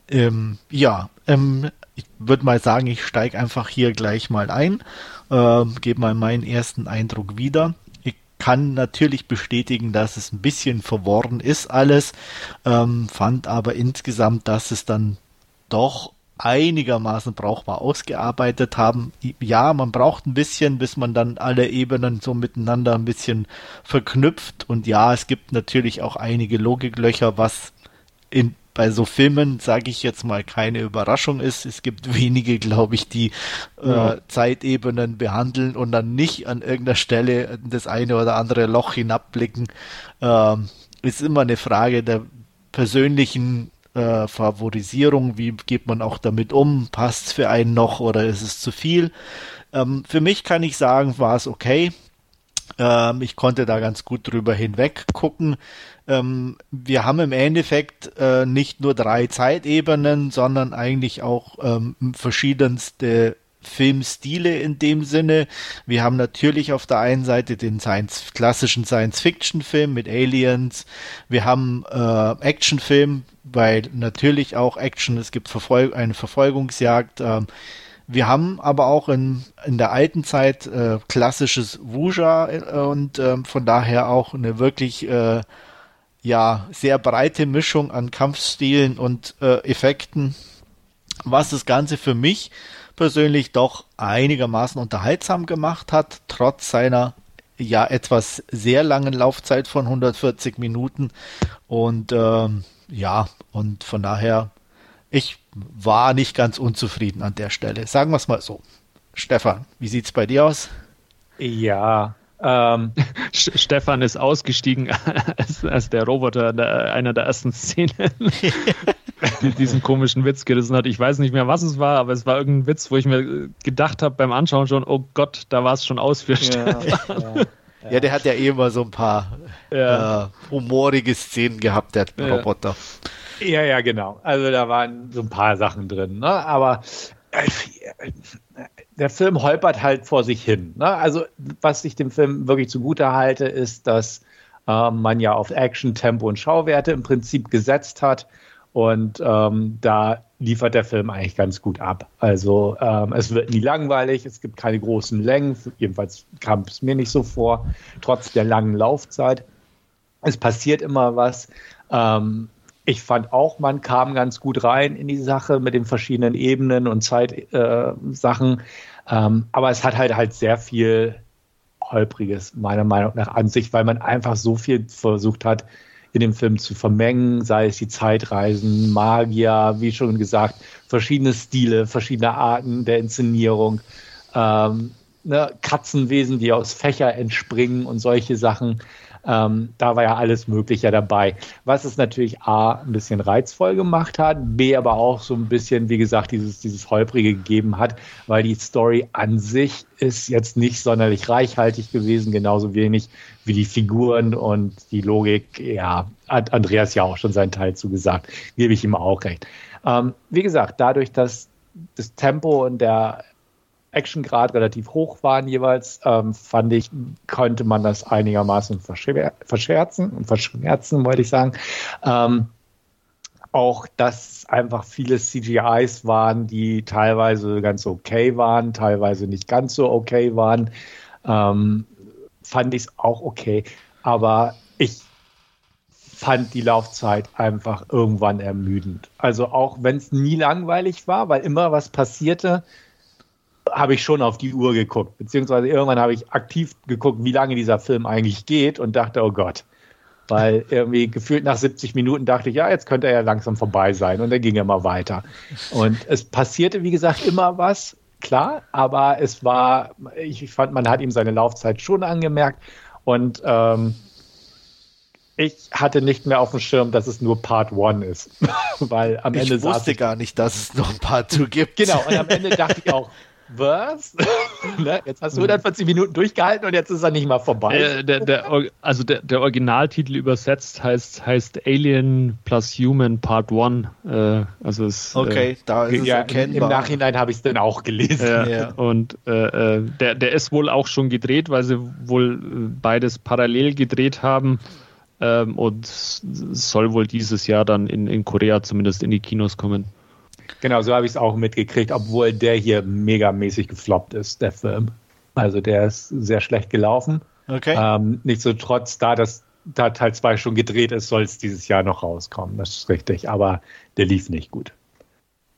Ähm, ja, ähm, ich würde mal sagen, ich steige einfach hier gleich mal ein, äh, gebe mal meinen ersten Eindruck wieder kann natürlich bestätigen, dass es ein bisschen verworren ist alles, ähm, fand aber insgesamt, dass es dann doch einigermaßen brauchbar ausgearbeitet haben. Ja, man braucht ein bisschen, bis man dann alle Ebenen so miteinander ein bisschen verknüpft. Und ja, es gibt natürlich auch einige Logiklöcher, was in bei so Filmen, sage ich jetzt mal, keine Überraschung ist. Es gibt wenige, glaube ich, die äh, ja. äh, Zeitebenen behandeln und dann nicht an irgendeiner Stelle das eine oder andere Loch hinabblicken. Ähm, ist immer eine Frage der persönlichen äh, Favorisierung. Wie geht man auch damit um? Passt es für einen noch oder ist es zu viel? Ähm, für mich kann ich sagen, war es okay. Ähm, ich konnte da ganz gut drüber hinweg gucken. Ähm, wir haben im Endeffekt äh, nicht nur drei Zeitebenen, sondern eigentlich auch ähm, verschiedenste Filmstile in dem Sinne. Wir haben natürlich auf der einen Seite den Science, klassischen Science-Fiction-Film mit Aliens. Wir haben äh, Actionfilm, weil natürlich auch Action, es gibt Verfol eine Verfolgungsjagd. Äh, wir haben aber auch in, in der alten Zeit äh, klassisches Wuja äh, und äh, von daher auch eine wirklich äh, ja sehr breite Mischung an Kampfstilen und äh, Effekten, was das Ganze für mich persönlich doch einigermaßen unterhaltsam gemacht hat, trotz seiner ja etwas sehr langen Laufzeit von 140 Minuten und ähm, ja und von daher ich war nicht ganz unzufrieden an der Stelle. Sagen wir es mal so. Stefan, wie sieht es bei dir aus? Ja, ähm, Stefan ist ausgestiegen als, als der Roboter der, einer der ersten Szenen, diesen komischen Witz gerissen hat. Ich weiß nicht mehr, was es war, aber es war irgendein Witz, wo ich mir gedacht habe beim Anschauen schon, oh Gott, da war es schon aus für Stefan. Ja, ja. Ja, der hat ja eh immer so ein paar ja. äh, humorige Szenen gehabt, der ja. Roboter. Ja, ja, genau. Also da waren so ein paar Sachen drin. Ne? Aber äh, der Film holpert halt vor sich hin. Ne? Also was ich dem Film wirklich zugute halte, ist, dass äh, man ja auf Action, Tempo und Schauwerte im Prinzip gesetzt hat. Und ähm, da liefert der Film eigentlich ganz gut ab. Also ähm, es wird nie langweilig, es gibt keine großen Längen, jedenfalls kam es mir nicht so vor, trotz der langen Laufzeit. Es passiert immer was. Ähm, ich fand auch, man kam ganz gut rein in die Sache mit den verschiedenen Ebenen und Zeitsachen. Äh, ähm, aber es hat halt halt sehr viel holpriges, meiner Meinung nach, an sich, weil man einfach so viel versucht hat, in dem Film zu vermengen, sei es die Zeitreisen, Magier, wie schon gesagt, verschiedene Stile, verschiedene Arten der Inszenierung, ähm, ne, Katzenwesen, die aus Fächer entspringen und solche Sachen. Ähm, da war ja alles Mögliche dabei. Was es natürlich A, ein bisschen reizvoll gemacht hat, B, aber auch so ein bisschen, wie gesagt, dieses, dieses Holprige gegeben hat, weil die Story an sich ist jetzt nicht sonderlich reichhaltig gewesen, genauso wenig wie die Figuren und die Logik. Ja, hat Andreas ja auch schon seinen Teil zugesagt, gebe ich ihm auch recht. Ähm, wie gesagt, dadurch, dass das Tempo und der Actiongrad relativ hoch waren jeweils, ähm, fand ich, konnte man das einigermaßen verschwer verscherzen und verschmerzen, wollte ich sagen. Ähm, auch, dass einfach viele CGIs waren, die teilweise ganz okay waren, teilweise nicht ganz so okay waren, ähm, fand ich es auch okay. Aber ich fand die Laufzeit einfach irgendwann ermüdend. Also auch wenn es nie langweilig war, weil immer was passierte, habe ich schon auf die Uhr geguckt, beziehungsweise irgendwann habe ich aktiv geguckt, wie lange dieser Film eigentlich geht und dachte, oh Gott. Weil irgendwie gefühlt nach 70 Minuten dachte ich, ja, jetzt könnte er ja langsam vorbei sein. Und dann ging er mal weiter. Und es passierte, wie gesagt, immer was, klar, aber es war, ich fand, man hat ihm seine Laufzeit schon angemerkt. Und ähm, ich hatte nicht mehr auf dem Schirm, dass es nur Part 1 ist. Weil am ich Ende Ich wusste gar nicht, dass es noch ein Part 2 gibt. Genau, und am Ende dachte ich auch, was? ne? Jetzt hast du 140 Minuten durchgehalten und jetzt ist er nicht mal vorbei. Äh, der, der, also der, der, Originaltitel übersetzt heißt, heißt Alien plus Human Part 1. Äh, also es, äh, okay, da ist ja, es erkennbar. Im Nachhinein habe ich es dann auch gelesen. Ja, Und äh, äh, der, der ist wohl auch schon gedreht, weil sie wohl beides parallel gedreht haben. Ähm, und soll wohl dieses Jahr dann in, in Korea zumindest in die Kinos kommen. Genau, so habe ich es auch mitgekriegt, obwohl der hier megamäßig gefloppt ist, der Film. Also der ist sehr schlecht gelaufen. Okay. Ähm, Nichtsdestotrotz, da das da Teil 2 schon gedreht ist, soll es dieses Jahr noch rauskommen. Das ist richtig, aber der lief nicht gut.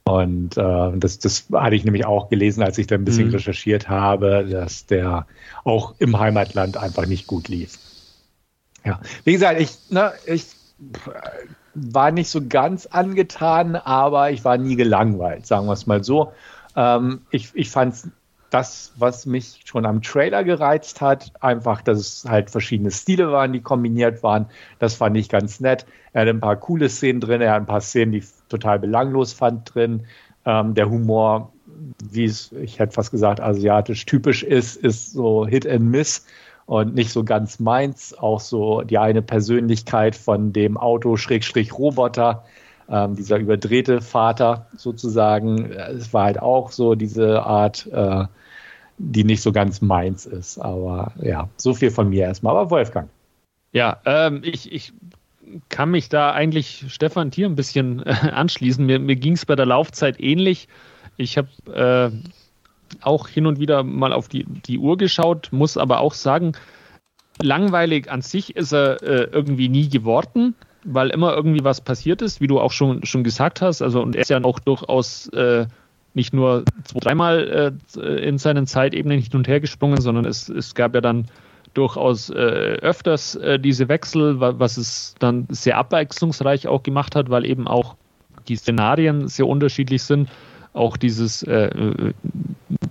Und äh, das, das hatte ich nämlich auch gelesen, als ich da ein bisschen mhm. recherchiert habe, dass der auch im Heimatland einfach nicht gut lief. Ja, wie gesagt, ich, ne, ich war nicht so ganz angetan, aber ich war nie gelangweilt, sagen wir es mal so. Ähm, ich ich fand das, was mich schon am Trailer gereizt hat, einfach, dass es halt verschiedene Stile waren, die kombiniert waren. Das fand ich ganz nett. Er hat ein paar coole Szenen drin, er hat ein paar Szenen, die ich total belanglos fand drin. Ähm, der Humor, wie es, ich hätte fast gesagt, asiatisch typisch ist, ist so Hit and Miss und nicht so ganz meins. Auch so die eine Persönlichkeit von dem Auto-Roboter, ähm, dieser überdrehte Vater sozusagen. Es war halt auch so diese Art, äh, die nicht so ganz meins ist. Aber ja, so viel von mir erstmal. Aber Wolfgang. Ja, ähm, ich, ich kann mich da eigentlich Stefan Tier ein bisschen äh, anschließen. Mir, mir ging es bei der Laufzeit ähnlich. Ich habe äh, auch hin und wieder mal auf die, die Uhr geschaut, muss aber auch sagen, langweilig an sich ist er äh, irgendwie nie geworden, weil immer irgendwie was passiert ist, wie du auch schon, schon gesagt hast. Also, und er ist ja auch durchaus äh, nicht nur zwei, dreimal äh, in seinen Zeitebenen hin und her gesprungen, sondern es, es gab ja dann durchaus äh, öfters äh, diese Wechsel, was es dann sehr abwechslungsreich auch gemacht hat, weil eben auch die Szenarien sehr unterschiedlich sind auch dieses äh, äh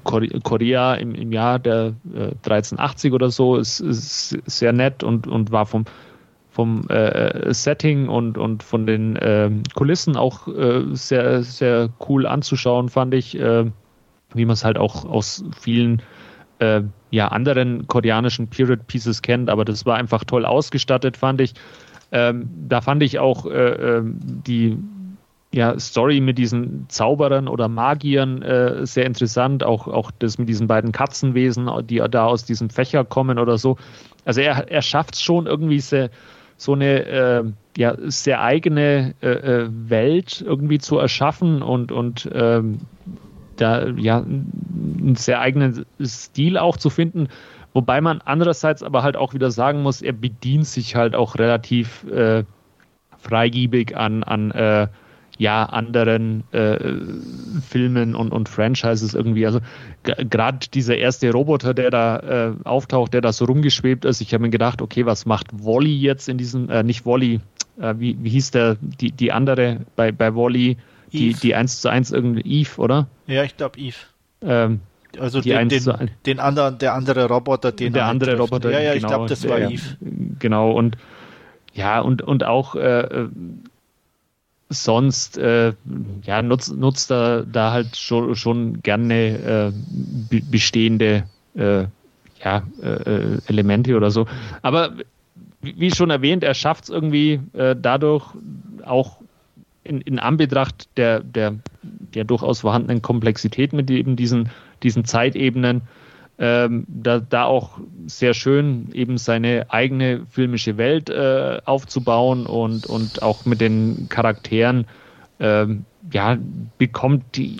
Korea im, im Jahr der äh, 1380 oder so ist, ist, sehr nett und, und war vom, vom äh, Setting und, und von den äh, Kulissen auch äh, sehr, sehr cool anzuschauen, fand ich, äh, wie man es halt auch aus vielen äh, ja, anderen koreanischen Period Pieces kennt, aber das war einfach toll ausgestattet, fand ich. Ähm, da fand ich auch die ja, Story mit diesen Zauberern oder Magiern äh, sehr interessant. Auch, auch das mit diesen beiden Katzenwesen, die da aus diesem Fächer kommen oder so. Also er, er schafft es schon irgendwie sehr, so eine äh, ja, sehr eigene äh, äh, Welt irgendwie zu erschaffen und, und ähm, da ja einen sehr eigenen Stil auch zu finden. Wobei man andererseits aber halt auch wieder sagen muss, er bedient sich halt auch relativ äh, freigiebig an, an äh, ja, anderen äh, Filmen und, und Franchises irgendwie. Also gerade dieser erste Roboter, der da äh, auftaucht, der da so rumgeschwebt ist, ich habe mir gedacht, okay, was macht Wally jetzt in diesem, äh, nicht Wally, äh, wie, wie hieß der, die, die andere bei, bei Wally, die, die 1 zu 1 irgendwie Eve, oder? Ja, ich glaube Eve. Ähm, also den, den, den, anderen, der andere Roboter, den der andere Roboter, ja, ja, genau, ich glaube, das war der, Eve. Genau und ja und und auch äh, äh sonst äh, ja, nutzt, nutzt er da halt schon, schon gerne äh, bestehende äh, ja, äh, Elemente oder so. Aber wie schon erwähnt, er schafft es irgendwie äh, dadurch auch in, in Anbetracht der, der, der durchaus vorhandenen Komplexität mit eben diesen, diesen Zeitebenen ähm, da, da auch sehr schön eben seine eigene filmische Welt äh, aufzubauen und, und auch mit den Charakteren, ähm, ja, bekommt die,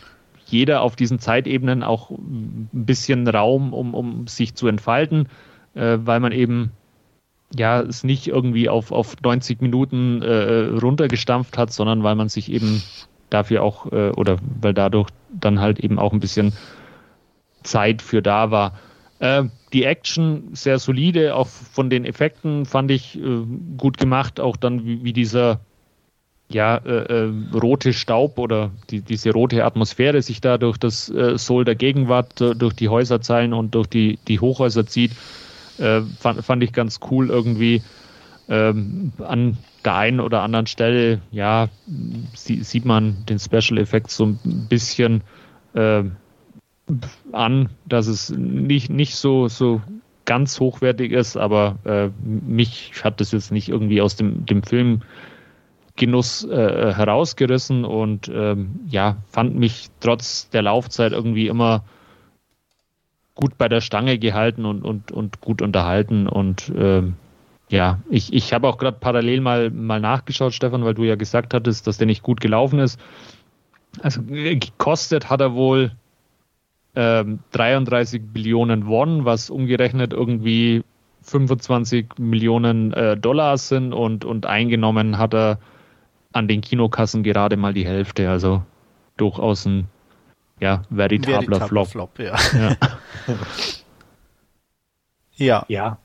jeder auf diesen Zeitebenen auch ein bisschen Raum, um, um sich zu entfalten, äh, weil man eben ja es nicht irgendwie auf, auf 90 Minuten äh, runtergestampft hat, sondern weil man sich eben dafür auch äh, oder weil dadurch dann halt eben auch ein bisschen Zeit für da war. Äh, die Action sehr solide, auch von den Effekten fand ich äh, gut gemacht, auch dann wie, wie dieser ja, äh, äh rote Staub oder die, diese rote Atmosphäre sich da durch das äh, Soul der Gegenwart, äh, durch die Häuserzeilen und durch die, die Hochhäuser zieht, fand, fand ich ganz cool irgendwie. Ähm, an der einen oder anderen Stelle, ja, sie, sieht man den Special Effekt so ein bisschen äh, an, dass es nicht, nicht so, so ganz hochwertig ist, aber äh, mich hat das jetzt nicht irgendwie aus dem, dem Filmgenuss äh, herausgerissen und ähm, ja, fand mich trotz der Laufzeit irgendwie immer gut bei der Stange gehalten und, und, und gut unterhalten und ähm, ja, ich, ich habe auch gerade parallel mal, mal nachgeschaut, Stefan, weil du ja gesagt hattest, dass der nicht gut gelaufen ist. Also gekostet hat er wohl 33 ähm, Billionen Won, was umgerechnet irgendwie 25 Millionen äh, Dollar sind und, und eingenommen hat er an den Kinokassen gerade mal die Hälfte, also durchaus ein ja, veritabler, veritabler Flop. Flop ja. Ja. ja. ja.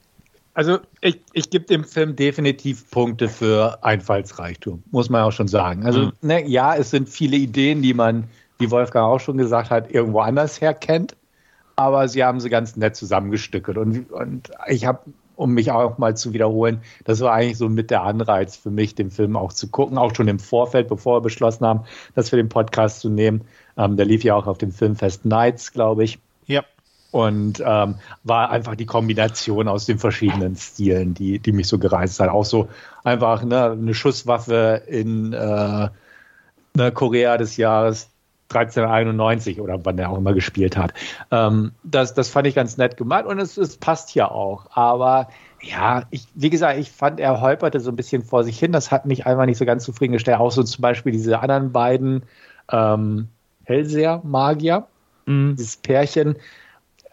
Also ich, ich gebe dem Film definitiv Punkte für Einfallsreichtum, muss man auch schon sagen. Also mhm. ne, ja, es sind viele Ideen, die man wie Wolfgang auch schon gesagt hat, irgendwo anders her kennt. Aber sie haben sie ganz nett zusammengestückelt. Und, und ich habe, um mich auch mal zu wiederholen, das war eigentlich so mit der Anreiz für mich, den Film auch zu gucken, auch schon im Vorfeld, bevor wir beschlossen haben, das für den Podcast zu nehmen. Ähm, der lief ja auch auf dem Filmfest Nights, glaube ich. Ja. Und ähm, war einfach die Kombination aus den verschiedenen Stilen, die, die mich so gereizt hat. Auch so einfach ne, eine Schusswaffe in äh, ne, Korea des Jahres 1391 oder wann der auch immer gespielt hat. Ähm, das, das fand ich ganz nett gemacht und es, es passt ja auch. Aber ja, ich, wie gesagt, ich fand, er holperte so ein bisschen vor sich hin. Das hat mich einfach nicht so ganz zufriedengestellt. Auch so zum Beispiel diese anderen beiden ähm, Hellseher-Magier, mhm. dieses Pärchen,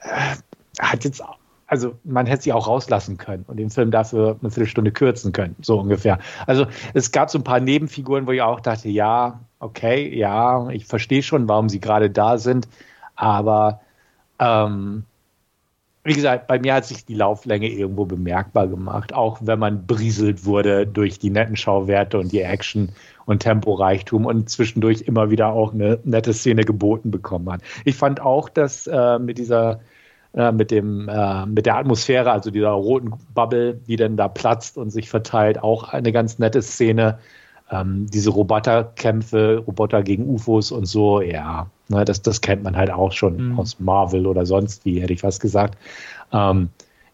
äh, hat jetzt also man hätte sie auch rauslassen können und den Film dafür eine Viertelstunde kürzen können, so ungefähr. Also es gab so ein paar Nebenfiguren, wo ich auch dachte, ja, okay, ja, ich verstehe schon, warum sie gerade da sind, aber ähm, wie gesagt, bei mir hat sich die Lauflänge irgendwo bemerkbar gemacht, auch wenn man brieselt wurde durch die netten Schauwerte und die Action und Temporeichtum und zwischendurch immer wieder auch eine nette Szene geboten bekommen hat. Ich fand auch, dass äh, mit dieser äh, mit dem äh, mit der Atmosphäre, also dieser roten Bubble, die dann da platzt und sich verteilt, auch eine ganz nette Szene. Ähm, diese Roboterkämpfe, Roboter gegen UFOs und so, ja, ne, das, das kennt man halt auch schon mhm. aus Marvel oder sonst wie, hätte ich fast gesagt. Ähm,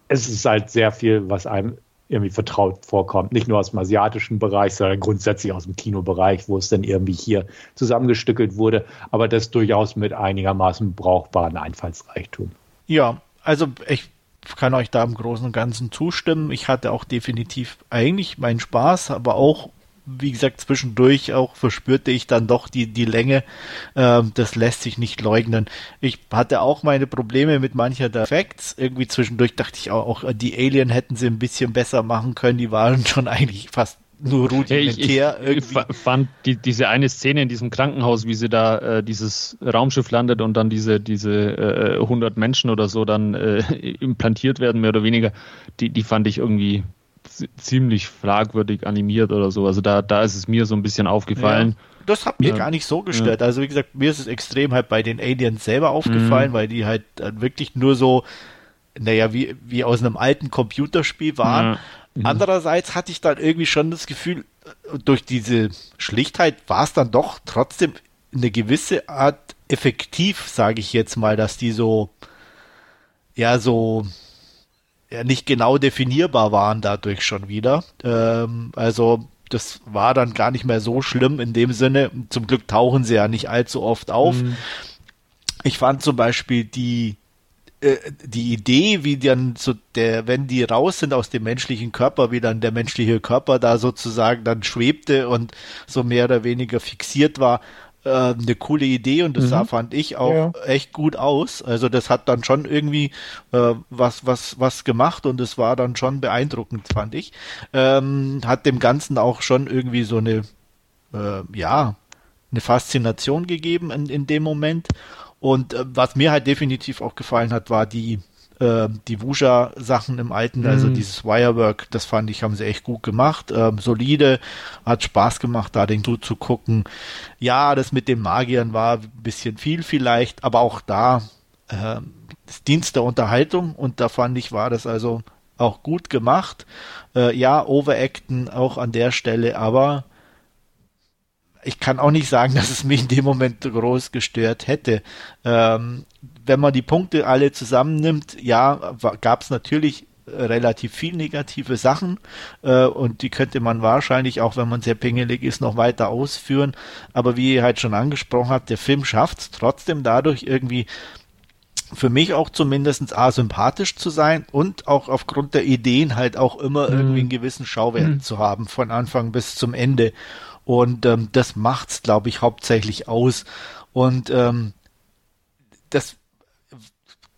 es ist halt sehr viel, was einem irgendwie vertraut vorkommt. Nicht nur aus dem asiatischen Bereich, sondern grundsätzlich aus dem Kinobereich, wo es dann irgendwie hier zusammengestückelt wurde, aber das durchaus mit einigermaßen brauchbaren Einfallsreichtum. Ja, also ich kann euch da im Großen und Ganzen zustimmen. Ich hatte auch definitiv eigentlich meinen Spaß, aber auch wie gesagt, zwischendurch auch verspürte ich dann doch die, die Länge. Ähm, das lässt sich nicht leugnen. Ich hatte auch meine Probleme mit mancher der Facts. Irgendwie zwischendurch dachte ich auch, auch, die Alien hätten sie ein bisschen besser machen können. Die waren schon eigentlich fast nur rudimentär. Ich, ich, ich fand die, diese eine Szene in diesem Krankenhaus, wie sie da äh, dieses Raumschiff landet und dann diese, diese äh, 100 Menschen oder so dann äh, implantiert werden, mehr oder weniger, die, die fand ich irgendwie ziemlich fragwürdig animiert oder so. Also da, da ist es mir so ein bisschen aufgefallen. Ja, das hat mir ja. gar nicht so gestört. Ja. Also wie gesagt, mir ist es extrem halt bei den Aliens selber aufgefallen, mhm. weil die halt wirklich nur so, naja, wie, wie aus einem alten Computerspiel waren. Mhm. Andererseits hatte ich dann irgendwie schon das Gefühl, durch diese Schlichtheit war es dann doch trotzdem eine gewisse Art effektiv, sage ich jetzt mal, dass die so, ja, so ja, nicht genau definierbar waren dadurch schon wieder. Ähm, also das war dann gar nicht mehr so schlimm in dem Sinne. Zum Glück tauchen sie ja nicht allzu oft auf. Mhm. Ich fand zum Beispiel die äh, die Idee, wie dann so der, wenn die raus sind aus dem menschlichen Körper, wie dann der menschliche Körper da sozusagen dann schwebte und so mehr oder weniger fixiert war, äh, eine coole Idee und das mhm. sah, fand ich, auch ja. echt gut aus. Also das hat dann schon irgendwie äh, was, was, was gemacht und es war dann schon beeindruckend, fand ich. Ähm, hat dem Ganzen auch schon irgendwie so eine, äh, ja, eine Faszination gegeben in, in dem Moment. Und äh, was mir halt definitiv auch gefallen hat, war die äh, die Wuja-Sachen im Alten, also mhm. dieses Wirework, das fand ich, haben sie echt gut gemacht. Ähm, solide, hat Spaß gemacht, da den gut zu gucken. Ja, das mit den Magiern war ein bisschen viel vielleicht, aber auch da äh, das Dienst der Unterhaltung und da fand ich, war das also auch gut gemacht. Äh, ja, Overacten auch an der Stelle, aber ich kann auch nicht sagen, dass es mich in dem Moment groß gestört hätte. Ähm, wenn man die Punkte alle zusammennimmt, ja, gab es natürlich relativ viel negative Sachen äh, und die könnte man wahrscheinlich auch, wenn man sehr pingelig ist, noch weiter ausführen. Aber wie ihr halt schon angesprochen habt, der Film schafft es trotzdem dadurch irgendwie für mich auch zumindest asympathisch zu sein und auch aufgrund der Ideen halt auch immer mhm. irgendwie einen gewissen Schauwert mhm. zu haben, von Anfang bis zum Ende. Und ähm, das macht's, glaube ich, hauptsächlich aus. Und ähm, das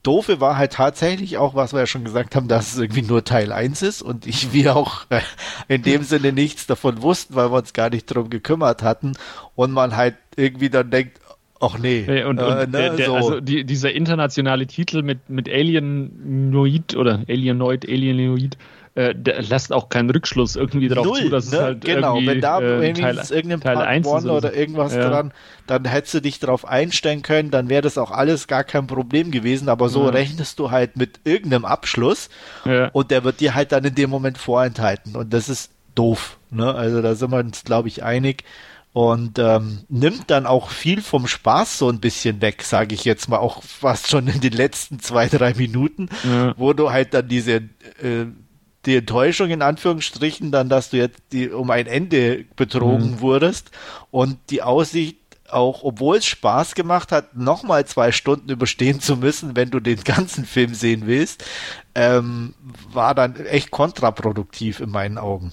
Doofe war halt tatsächlich auch, was wir ja schon gesagt haben, dass es irgendwie nur Teil 1 ist und ich wir auch äh, in dem Sinne nichts davon wussten, weil wir uns gar nicht drum gekümmert hatten und man halt irgendwie dann denkt, ach nee. Und, und äh, ne, der, der, so. also die, dieser internationale Titel mit, mit Alienoid oder Alienoid, Alienoid, äh, lässt auch keinen Rückschluss irgendwie darauf Null, zu, dass ne? es halt genau, wenn da äh, Teil, irgendein Teil Part 1 One oder irgendwas ja. dran, dann hättest du dich darauf einstellen können, dann wäre das auch alles gar kein Problem gewesen, aber so ja. rechnest du halt mit irgendeinem Abschluss ja. und der wird dir halt dann in dem Moment vorenthalten und das ist doof, ne? Also da sind wir uns, glaube ich, einig und ähm, nimmt dann auch viel vom Spaß so ein bisschen weg, sage ich jetzt mal, auch fast schon in den letzten zwei, drei Minuten, ja. wo du halt dann diese äh, die Enttäuschung in Anführungsstrichen dann, dass du jetzt die, um ein Ende betrogen mhm. wurdest und die Aussicht auch, obwohl es Spaß gemacht hat, nochmal zwei Stunden überstehen zu müssen, wenn du den ganzen Film sehen willst, ähm, war dann echt kontraproduktiv in meinen Augen.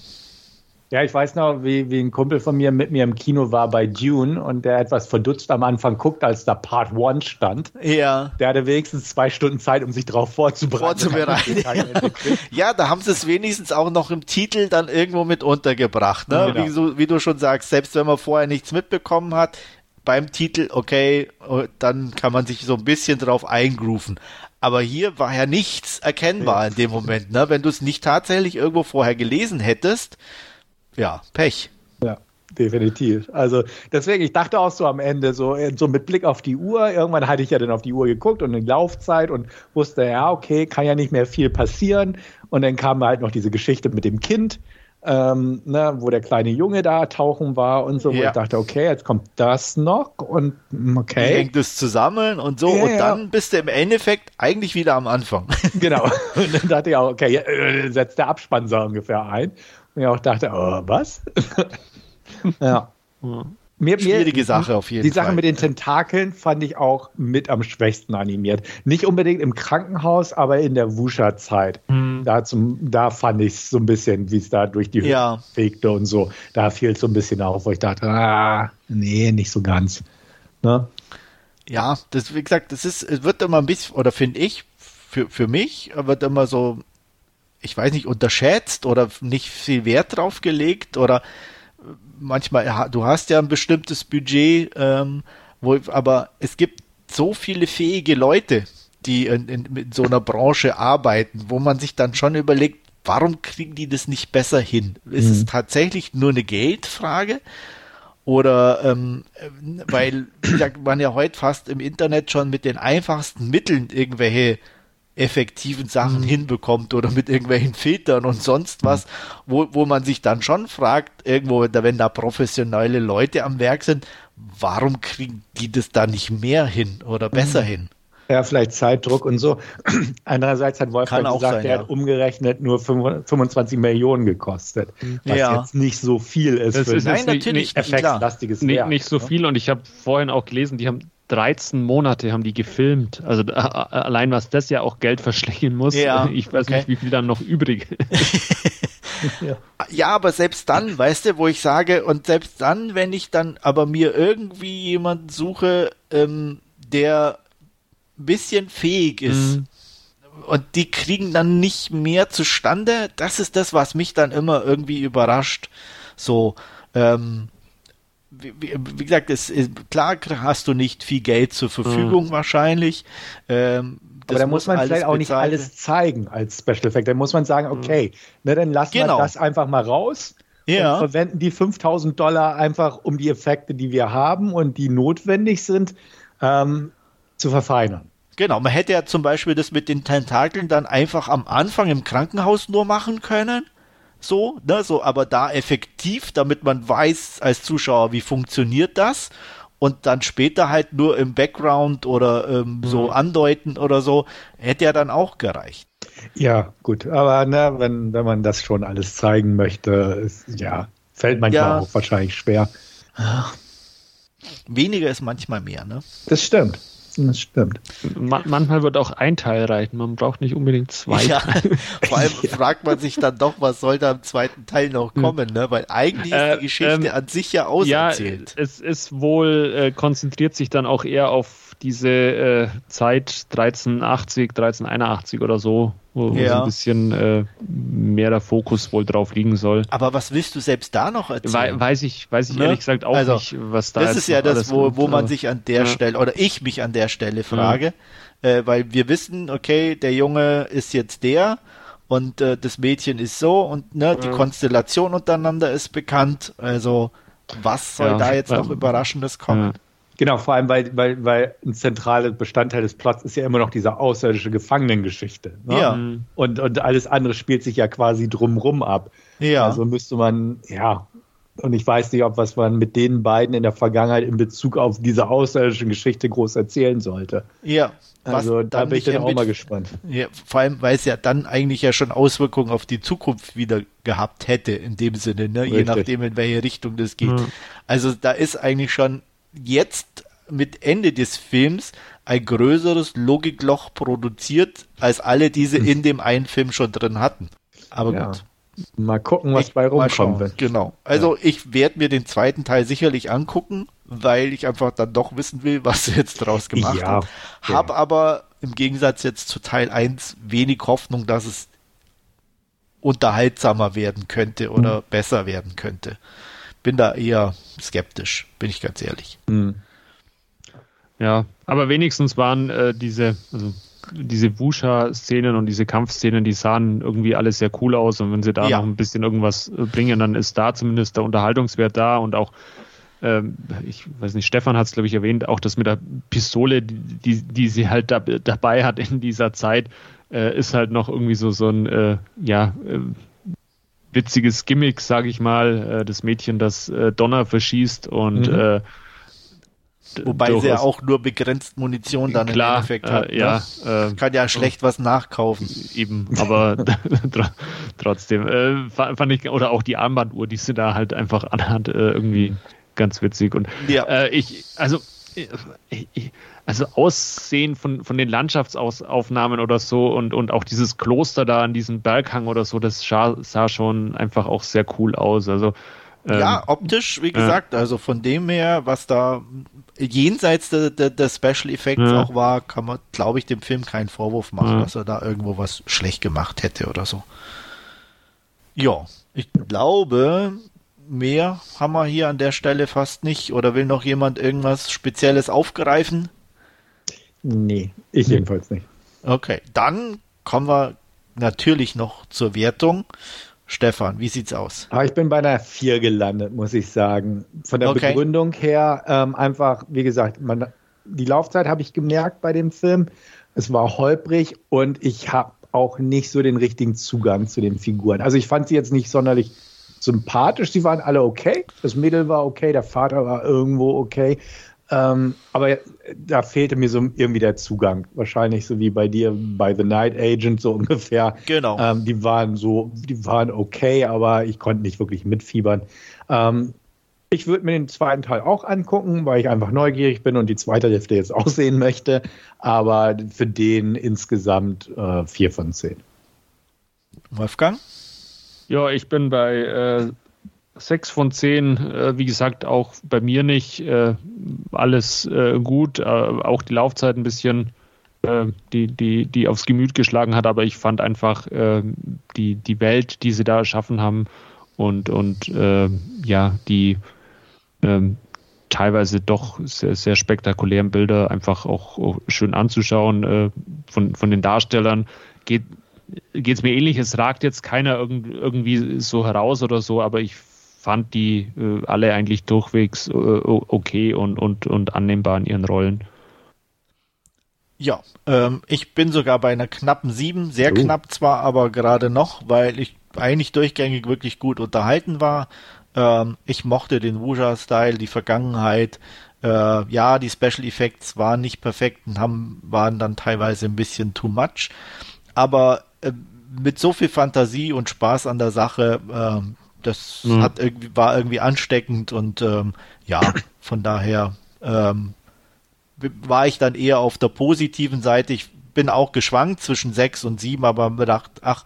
Ja, ich weiß noch, wie, wie ein Kumpel von mir mit mir im Kino war bei Dune und der etwas verdutzt am Anfang guckt, als da Part One stand. Ja. Der hatte wenigstens zwei Stunden Zeit, um sich darauf vorzubereiten. vorzubereiten. Ja. ja, da haben sie es wenigstens auch noch im Titel dann irgendwo mit untergebracht. Ne? Genau. Wie, so, wie du schon sagst, selbst wenn man vorher nichts mitbekommen hat, beim Titel, okay, dann kann man sich so ein bisschen drauf eingrooven. Aber hier war ja nichts erkennbar in dem Moment. Ne? Wenn du es nicht tatsächlich irgendwo vorher gelesen hättest, ja, Pech. Ja, definitiv. Also deswegen, ich dachte auch so am Ende, so, äh, so mit Blick auf die Uhr, irgendwann hatte ich ja dann auf die Uhr geguckt und eine Laufzeit und wusste, ja, okay, kann ja nicht mehr viel passieren. Und dann kam halt noch diese Geschichte mit dem Kind. ähm, ne, wo der kleine Junge da tauchen war und so, wo Ja. ich dachte, okay, jetzt kommt das noch und mm, Wie okay, hängt es zusammen und so Ja, und ja. dann bist du im Endeffekt eigentlich wieder am Anfang. genau. Und dann dachte ich auch, okay, äh, setzt der Abspann so ungefähr ein. Ich auch dachte, oh, was? ja. Mir, Schwierige Sache auf jeden Die Sache Fall. mit den Tentakeln fand ich auch mit am schwächsten animiert. Nicht unbedingt im Krankenhaus, aber in der Wuscher-Zeit. Hm. Da, zum, da fand ich es so ein bisschen, wie es da durch die Höhe Ja. fegte und so. Da fiel es so ein bisschen auf, wo ich dachte, ah, nee, nicht so ganz. Ne? Ja, das, wie gesagt, das ist, es wird immer ein bisschen, oder finde ich, für, für mich wird immer so, ich weiß nicht, unterschätzt oder nicht viel Wert drauf gelegt oder manchmal, ja, du hast ja ein bestimmtes Budget, ähm, wo, aber es gibt so viele fähige Leute, die in, in, in so einer Branche arbeiten, wo man sich dann schon überlegt, warum kriegen die das nicht besser hin? Ist es tatsächlich nur eine Geldfrage? Oder ähm, äh, weil man ja heute fast im Internet schon mit den einfachsten Mitteln irgendwelche effektiven Sachen hinbekommt oder mit irgendwelchen Filtern und sonst was, wo, wo man sich dann schon fragt, irgendwo, da- wenn da professionelle Leute am Werk sind, warum kriegen die das da nicht mehr hin oder besser hin? Ja, vielleicht Zeitdruck und so. Andererseits hat Wolfgang auch gesagt, sein, der ja. hat umgerechnet nur 25 Millionen gekostet. Was Ja. jetzt nicht so viel ist Das für ist ein Nein, nicht- natürlich effektlastiges Nicht, nicht so ne? viel und ich habe vorhin auch gelesen, die haben 13 Monate haben die gefilmt. Also äh, allein was das ja auch Geld verschlingen muss. Ja, ich weiß okay. nicht, wie viel dann noch übrig ist. Ja, aber selbst dann, weißt du, wo ich sage, und selbst dann, wenn ich dann aber mir irgendwie jemanden suche, ähm, der ein bisschen fähig ist, Mhm. und die kriegen dann nicht mehr zustande, das ist das, was mich dann immer irgendwie überrascht. So, ähm, wie, wie, gesagt, es ist, klar hast du nicht viel Geld zur Verfügung wahrscheinlich. Ähm, Aber da muss man alles vielleicht auch nicht alles zeigen als Special Effect. Da muss man sagen, okay, ne, dann lassen Genau. wir das einfach mal raus Ja. und verwenden die 5000 Dollar einfach, um die Effekte, die wir haben und die notwendig sind, ähm, zu verfeinern. Genau, man hätte ja zum Beispiel das mit den Tentakeln dann einfach am Anfang im Krankenhaus nur machen können. So, ne, so, aber da effektiv, damit man weiß als Zuschauer, wie funktioniert das und dann später halt nur im Background oder ähm, so andeuten oder so, hätte ja dann auch gereicht. Ja, gut. Aber ne, wenn, wenn man das schon alles zeigen möchte, ist, ja, fällt manchmal Ja. auch wahrscheinlich schwer. Weniger ist manchmal mehr, ne? Das stimmt. Das stimmt. Ma manchmal wird auch ein Teil reichen. Man braucht nicht unbedingt zwei. Ja, vor allem fragt man sich dann doch, was soll da im zweiten Teil noch kommen, ne? Weil eigentlich ist Äh, die Geschichte ähm, an sich ja Ja, auserzählt. es ist wohl, äh, konzentriert sich dann auch eher auf diese äh, Zeit 1380, 1381 oder so, wo, Ja. so ein bisschen äh, mehr der Fokus wohl drauf liegen soll. Aber was willst du selbst da noch erzählen? Wei weiß ich, weiß ich Ne? ehrlich gesagt auch Also, nicht, was da das jetzt ist ja noch das, wo, wo man sich an der Ja. Stelle, oder ich mich an der Stelle frage, äh, weil wir wissen, okay, der Junge ist jetzt der und äh, das Mädchen ist so und ne, die Ja. Konstellation untereinander ist bekannt. Also, was soll Ja. da jetzt noch Ähm, Überraschendes kommen? Genau, vor allem, weil, weil, weil ein zentraler Bestandteil des Plots ist ja immer noch diese außerirdische Gefangenengeschichte. Ne? Ja. Mhm. Und, und alles andere spielt sich ja quasi drumrum ab. Ja, Also müsste man, ja, und ich weiß nicht, ob was man mit den beiden in der Vergangenheit in Bezug auf diese außerirdische Geschichte groß erzählen sollte. ja. Also da bin ich dann auch mal gespannt. Ja, vor allem, weil es ja dann eigentlich ja schon Auswirkungen auf die Zukunft wieder gehabt hätte, in dem Sinne, ne? je nachdem, in welche Richtung das geht. Ja. Also da ist eigentlich schon jetzt mit Ende des Films ein größeres Logikloch produziert, als alle diese in dem einen Film schon drin hatten. Aber Ja. gut. Mal gucken, was Ich- bei schauen. wird. Genau. Also ich werde mir den zweiten Teil sicherlich angucken, weil ich einfach dann doch wissen will, was sie jetzt draus gemacht Ja, haben. okay. Hab aber im Gegensatz jetzt zu Teil 1 wenig Hoffnung, dass es unterhaltsamer werden könnte oder Hm. besser werden könnte. Bin da eher skeptisch, bin ich ganz ehrlich. Hm. Ja, aber wenigstens waren äh, diese, also diese Wusha-Szenen und diese Kampfszenen, die sahen irgendwie alles sehr cool aus und wenn sie da Ja. noch ein bisschen irgendwas äh, bringen, dann ist da zumindest der Unterhaltungswert da und auch, ähm, ich weiß nicht, Stefan hat es glaube ich erwähnt, auch das mit der Pistole, die, die sie halt da, dabei hat in dieser Zeit, äh, ist halt noch irgendwie so, so ein, äh, ja, äh, witziges Gimmick, sage ich mal, äh, das Mädchen, das äh, Donner verschießt und mhm. äh, Wobei sie ja auch nur begrenzt Munition dann klar, im Endeffekt hat. Äh, ja, ne? äh, Kann ja schlecht was nachkaufen. Eben, aber trotzdem äh, fand ich, oder auch die Armbanduhr, die sie da halt einfach anhat, äh, irgendwie ganz witzig. Und ja. Äh, ich, also also Aussehen von, von den Landschaftsaufnahmen oder so und, und auch dieses Kloster da an diesem Berghang oder so, das sah, sah schon einfach auch sehr cool aus. Also ja, ähm, optisch, wie gesagt, äh, also von dem her, was da jenseits der, der, der Special Effects ja. auch war, kann man, glaube ich, dem Film keinen Vorwurf machen, ja. dass er da irgendwo was schlecht gemacht hätte oder so. Ja, ich glaube, mehr haben wir hier an der Stelle fast nicht. Oder will noch jemand irgendwas Spezielles aufgreifen? Nee, ich jedenfalls nicht. Okay, dann kommen wir natürlich noch zur Wertung. Stefan, wie sieht's aus? Aber ah, ich bin bei einer 4 gelandet, muss ich sagen. Von der okay. Begründung her ähm, einfach, wie gesagt, man, die Laufzeit habe ich gemerkt bei dem Film. Es war holprig und ich habe auch nicht so den richtigen Zugang zu den Figuren. Also ich fand sie jetzt nicht sonderlich sympathisch. Sie waren alle okay. Das Mädel war okay, der Vater war irgendwo okay. Ähm, aber da fehlte mir so irgendwie der Zugang. Wahrscheinlich so wie bei dir bei The Night Agent so ungefähr. Genau. Ähm, die waren so, die waren okay, aber ich konnte nicht wirklich mitfiebern. Ähm, ich würde mir den zweiten Teil auch angucken, weil ich einfach neugierig bin und die zweite Hälfte jetzt auch sehen möchte. Aber für den insgesamt äh, vier von zehn. Wolfgang? Ja, ich bin bei äh, sechs von zehn. Äh, wie gesagt, auch bei mir nicht äh, alles äh, gut. Äh, auch die Laufzeit ein bisschen, äh, die, die, die aufs Gemüt geschlagen hat. Aber ich fand einfach äh, die, die Welt, die sie da erschaffen haben und, und ja, die ähm, teilweise doch sehr, sehr spektakulären Bilder einfach auch, auch schön anzuschauen von, von den Darstellern. Geht geht es mir ähnlich. Es ragt jetzt keiner irgendwie so heraus oder so, aber ich fand die äh, alle eigentlich durchwegs äh, okay und, und, und annehmbar in ihren Rollen. Ja, ähm, ich bin sogar bei einer knappen 7, sehr oh. knapp zwar, aber gerade noch, weil ich eigentlich durchgängig wirklich gut unterhalten war. Ähm, ich mochte den Wuja-Style, die Vergangenheit. Äh, ja, die Special Effects waren nicht perfekt und haben, waren dann teilweise ein bisschen too much. Aber mit so viel Fantasie und Spaß an der Sache, äh, das mhm. hat irgendwie, war irgendwie ansteckend und ähm, ja, von daher ähm, war ich dann eher auf der positiven Seite. Ich bin auch geschwankt zwischen sechs und sieben, aber mir gedacht, ach,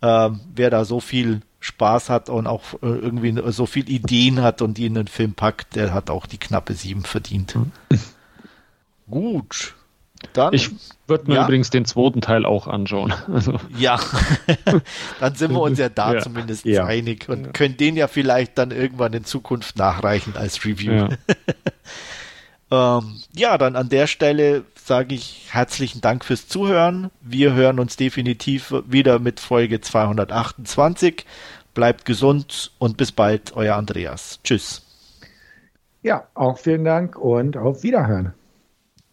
äh, wer da so viel Spaß hat und auch äh, irgendwie so viel Ideen hat und die in den Film packt, der hat auch die knappe sieben verdient. Mhm. Gut. Dann, ich würde mir ja. übrigens den zweiten Teil auch anschauen. Also. Ja, dann sind wir uns ja da ja. zumindest ja. einig und können den ja vielleicht dann irgendwann in Zukunft nachreichen als Review. ähm, ja, dann an der Stelle sage ich herzlichen Dank fürs Zuhören. Wir hören uns definitiv wieder mit Folge 228. Bleibt gesund und bis bald, euer Andreas. Tschüss. Ja, auch vielen Dank und auf Wiederhören.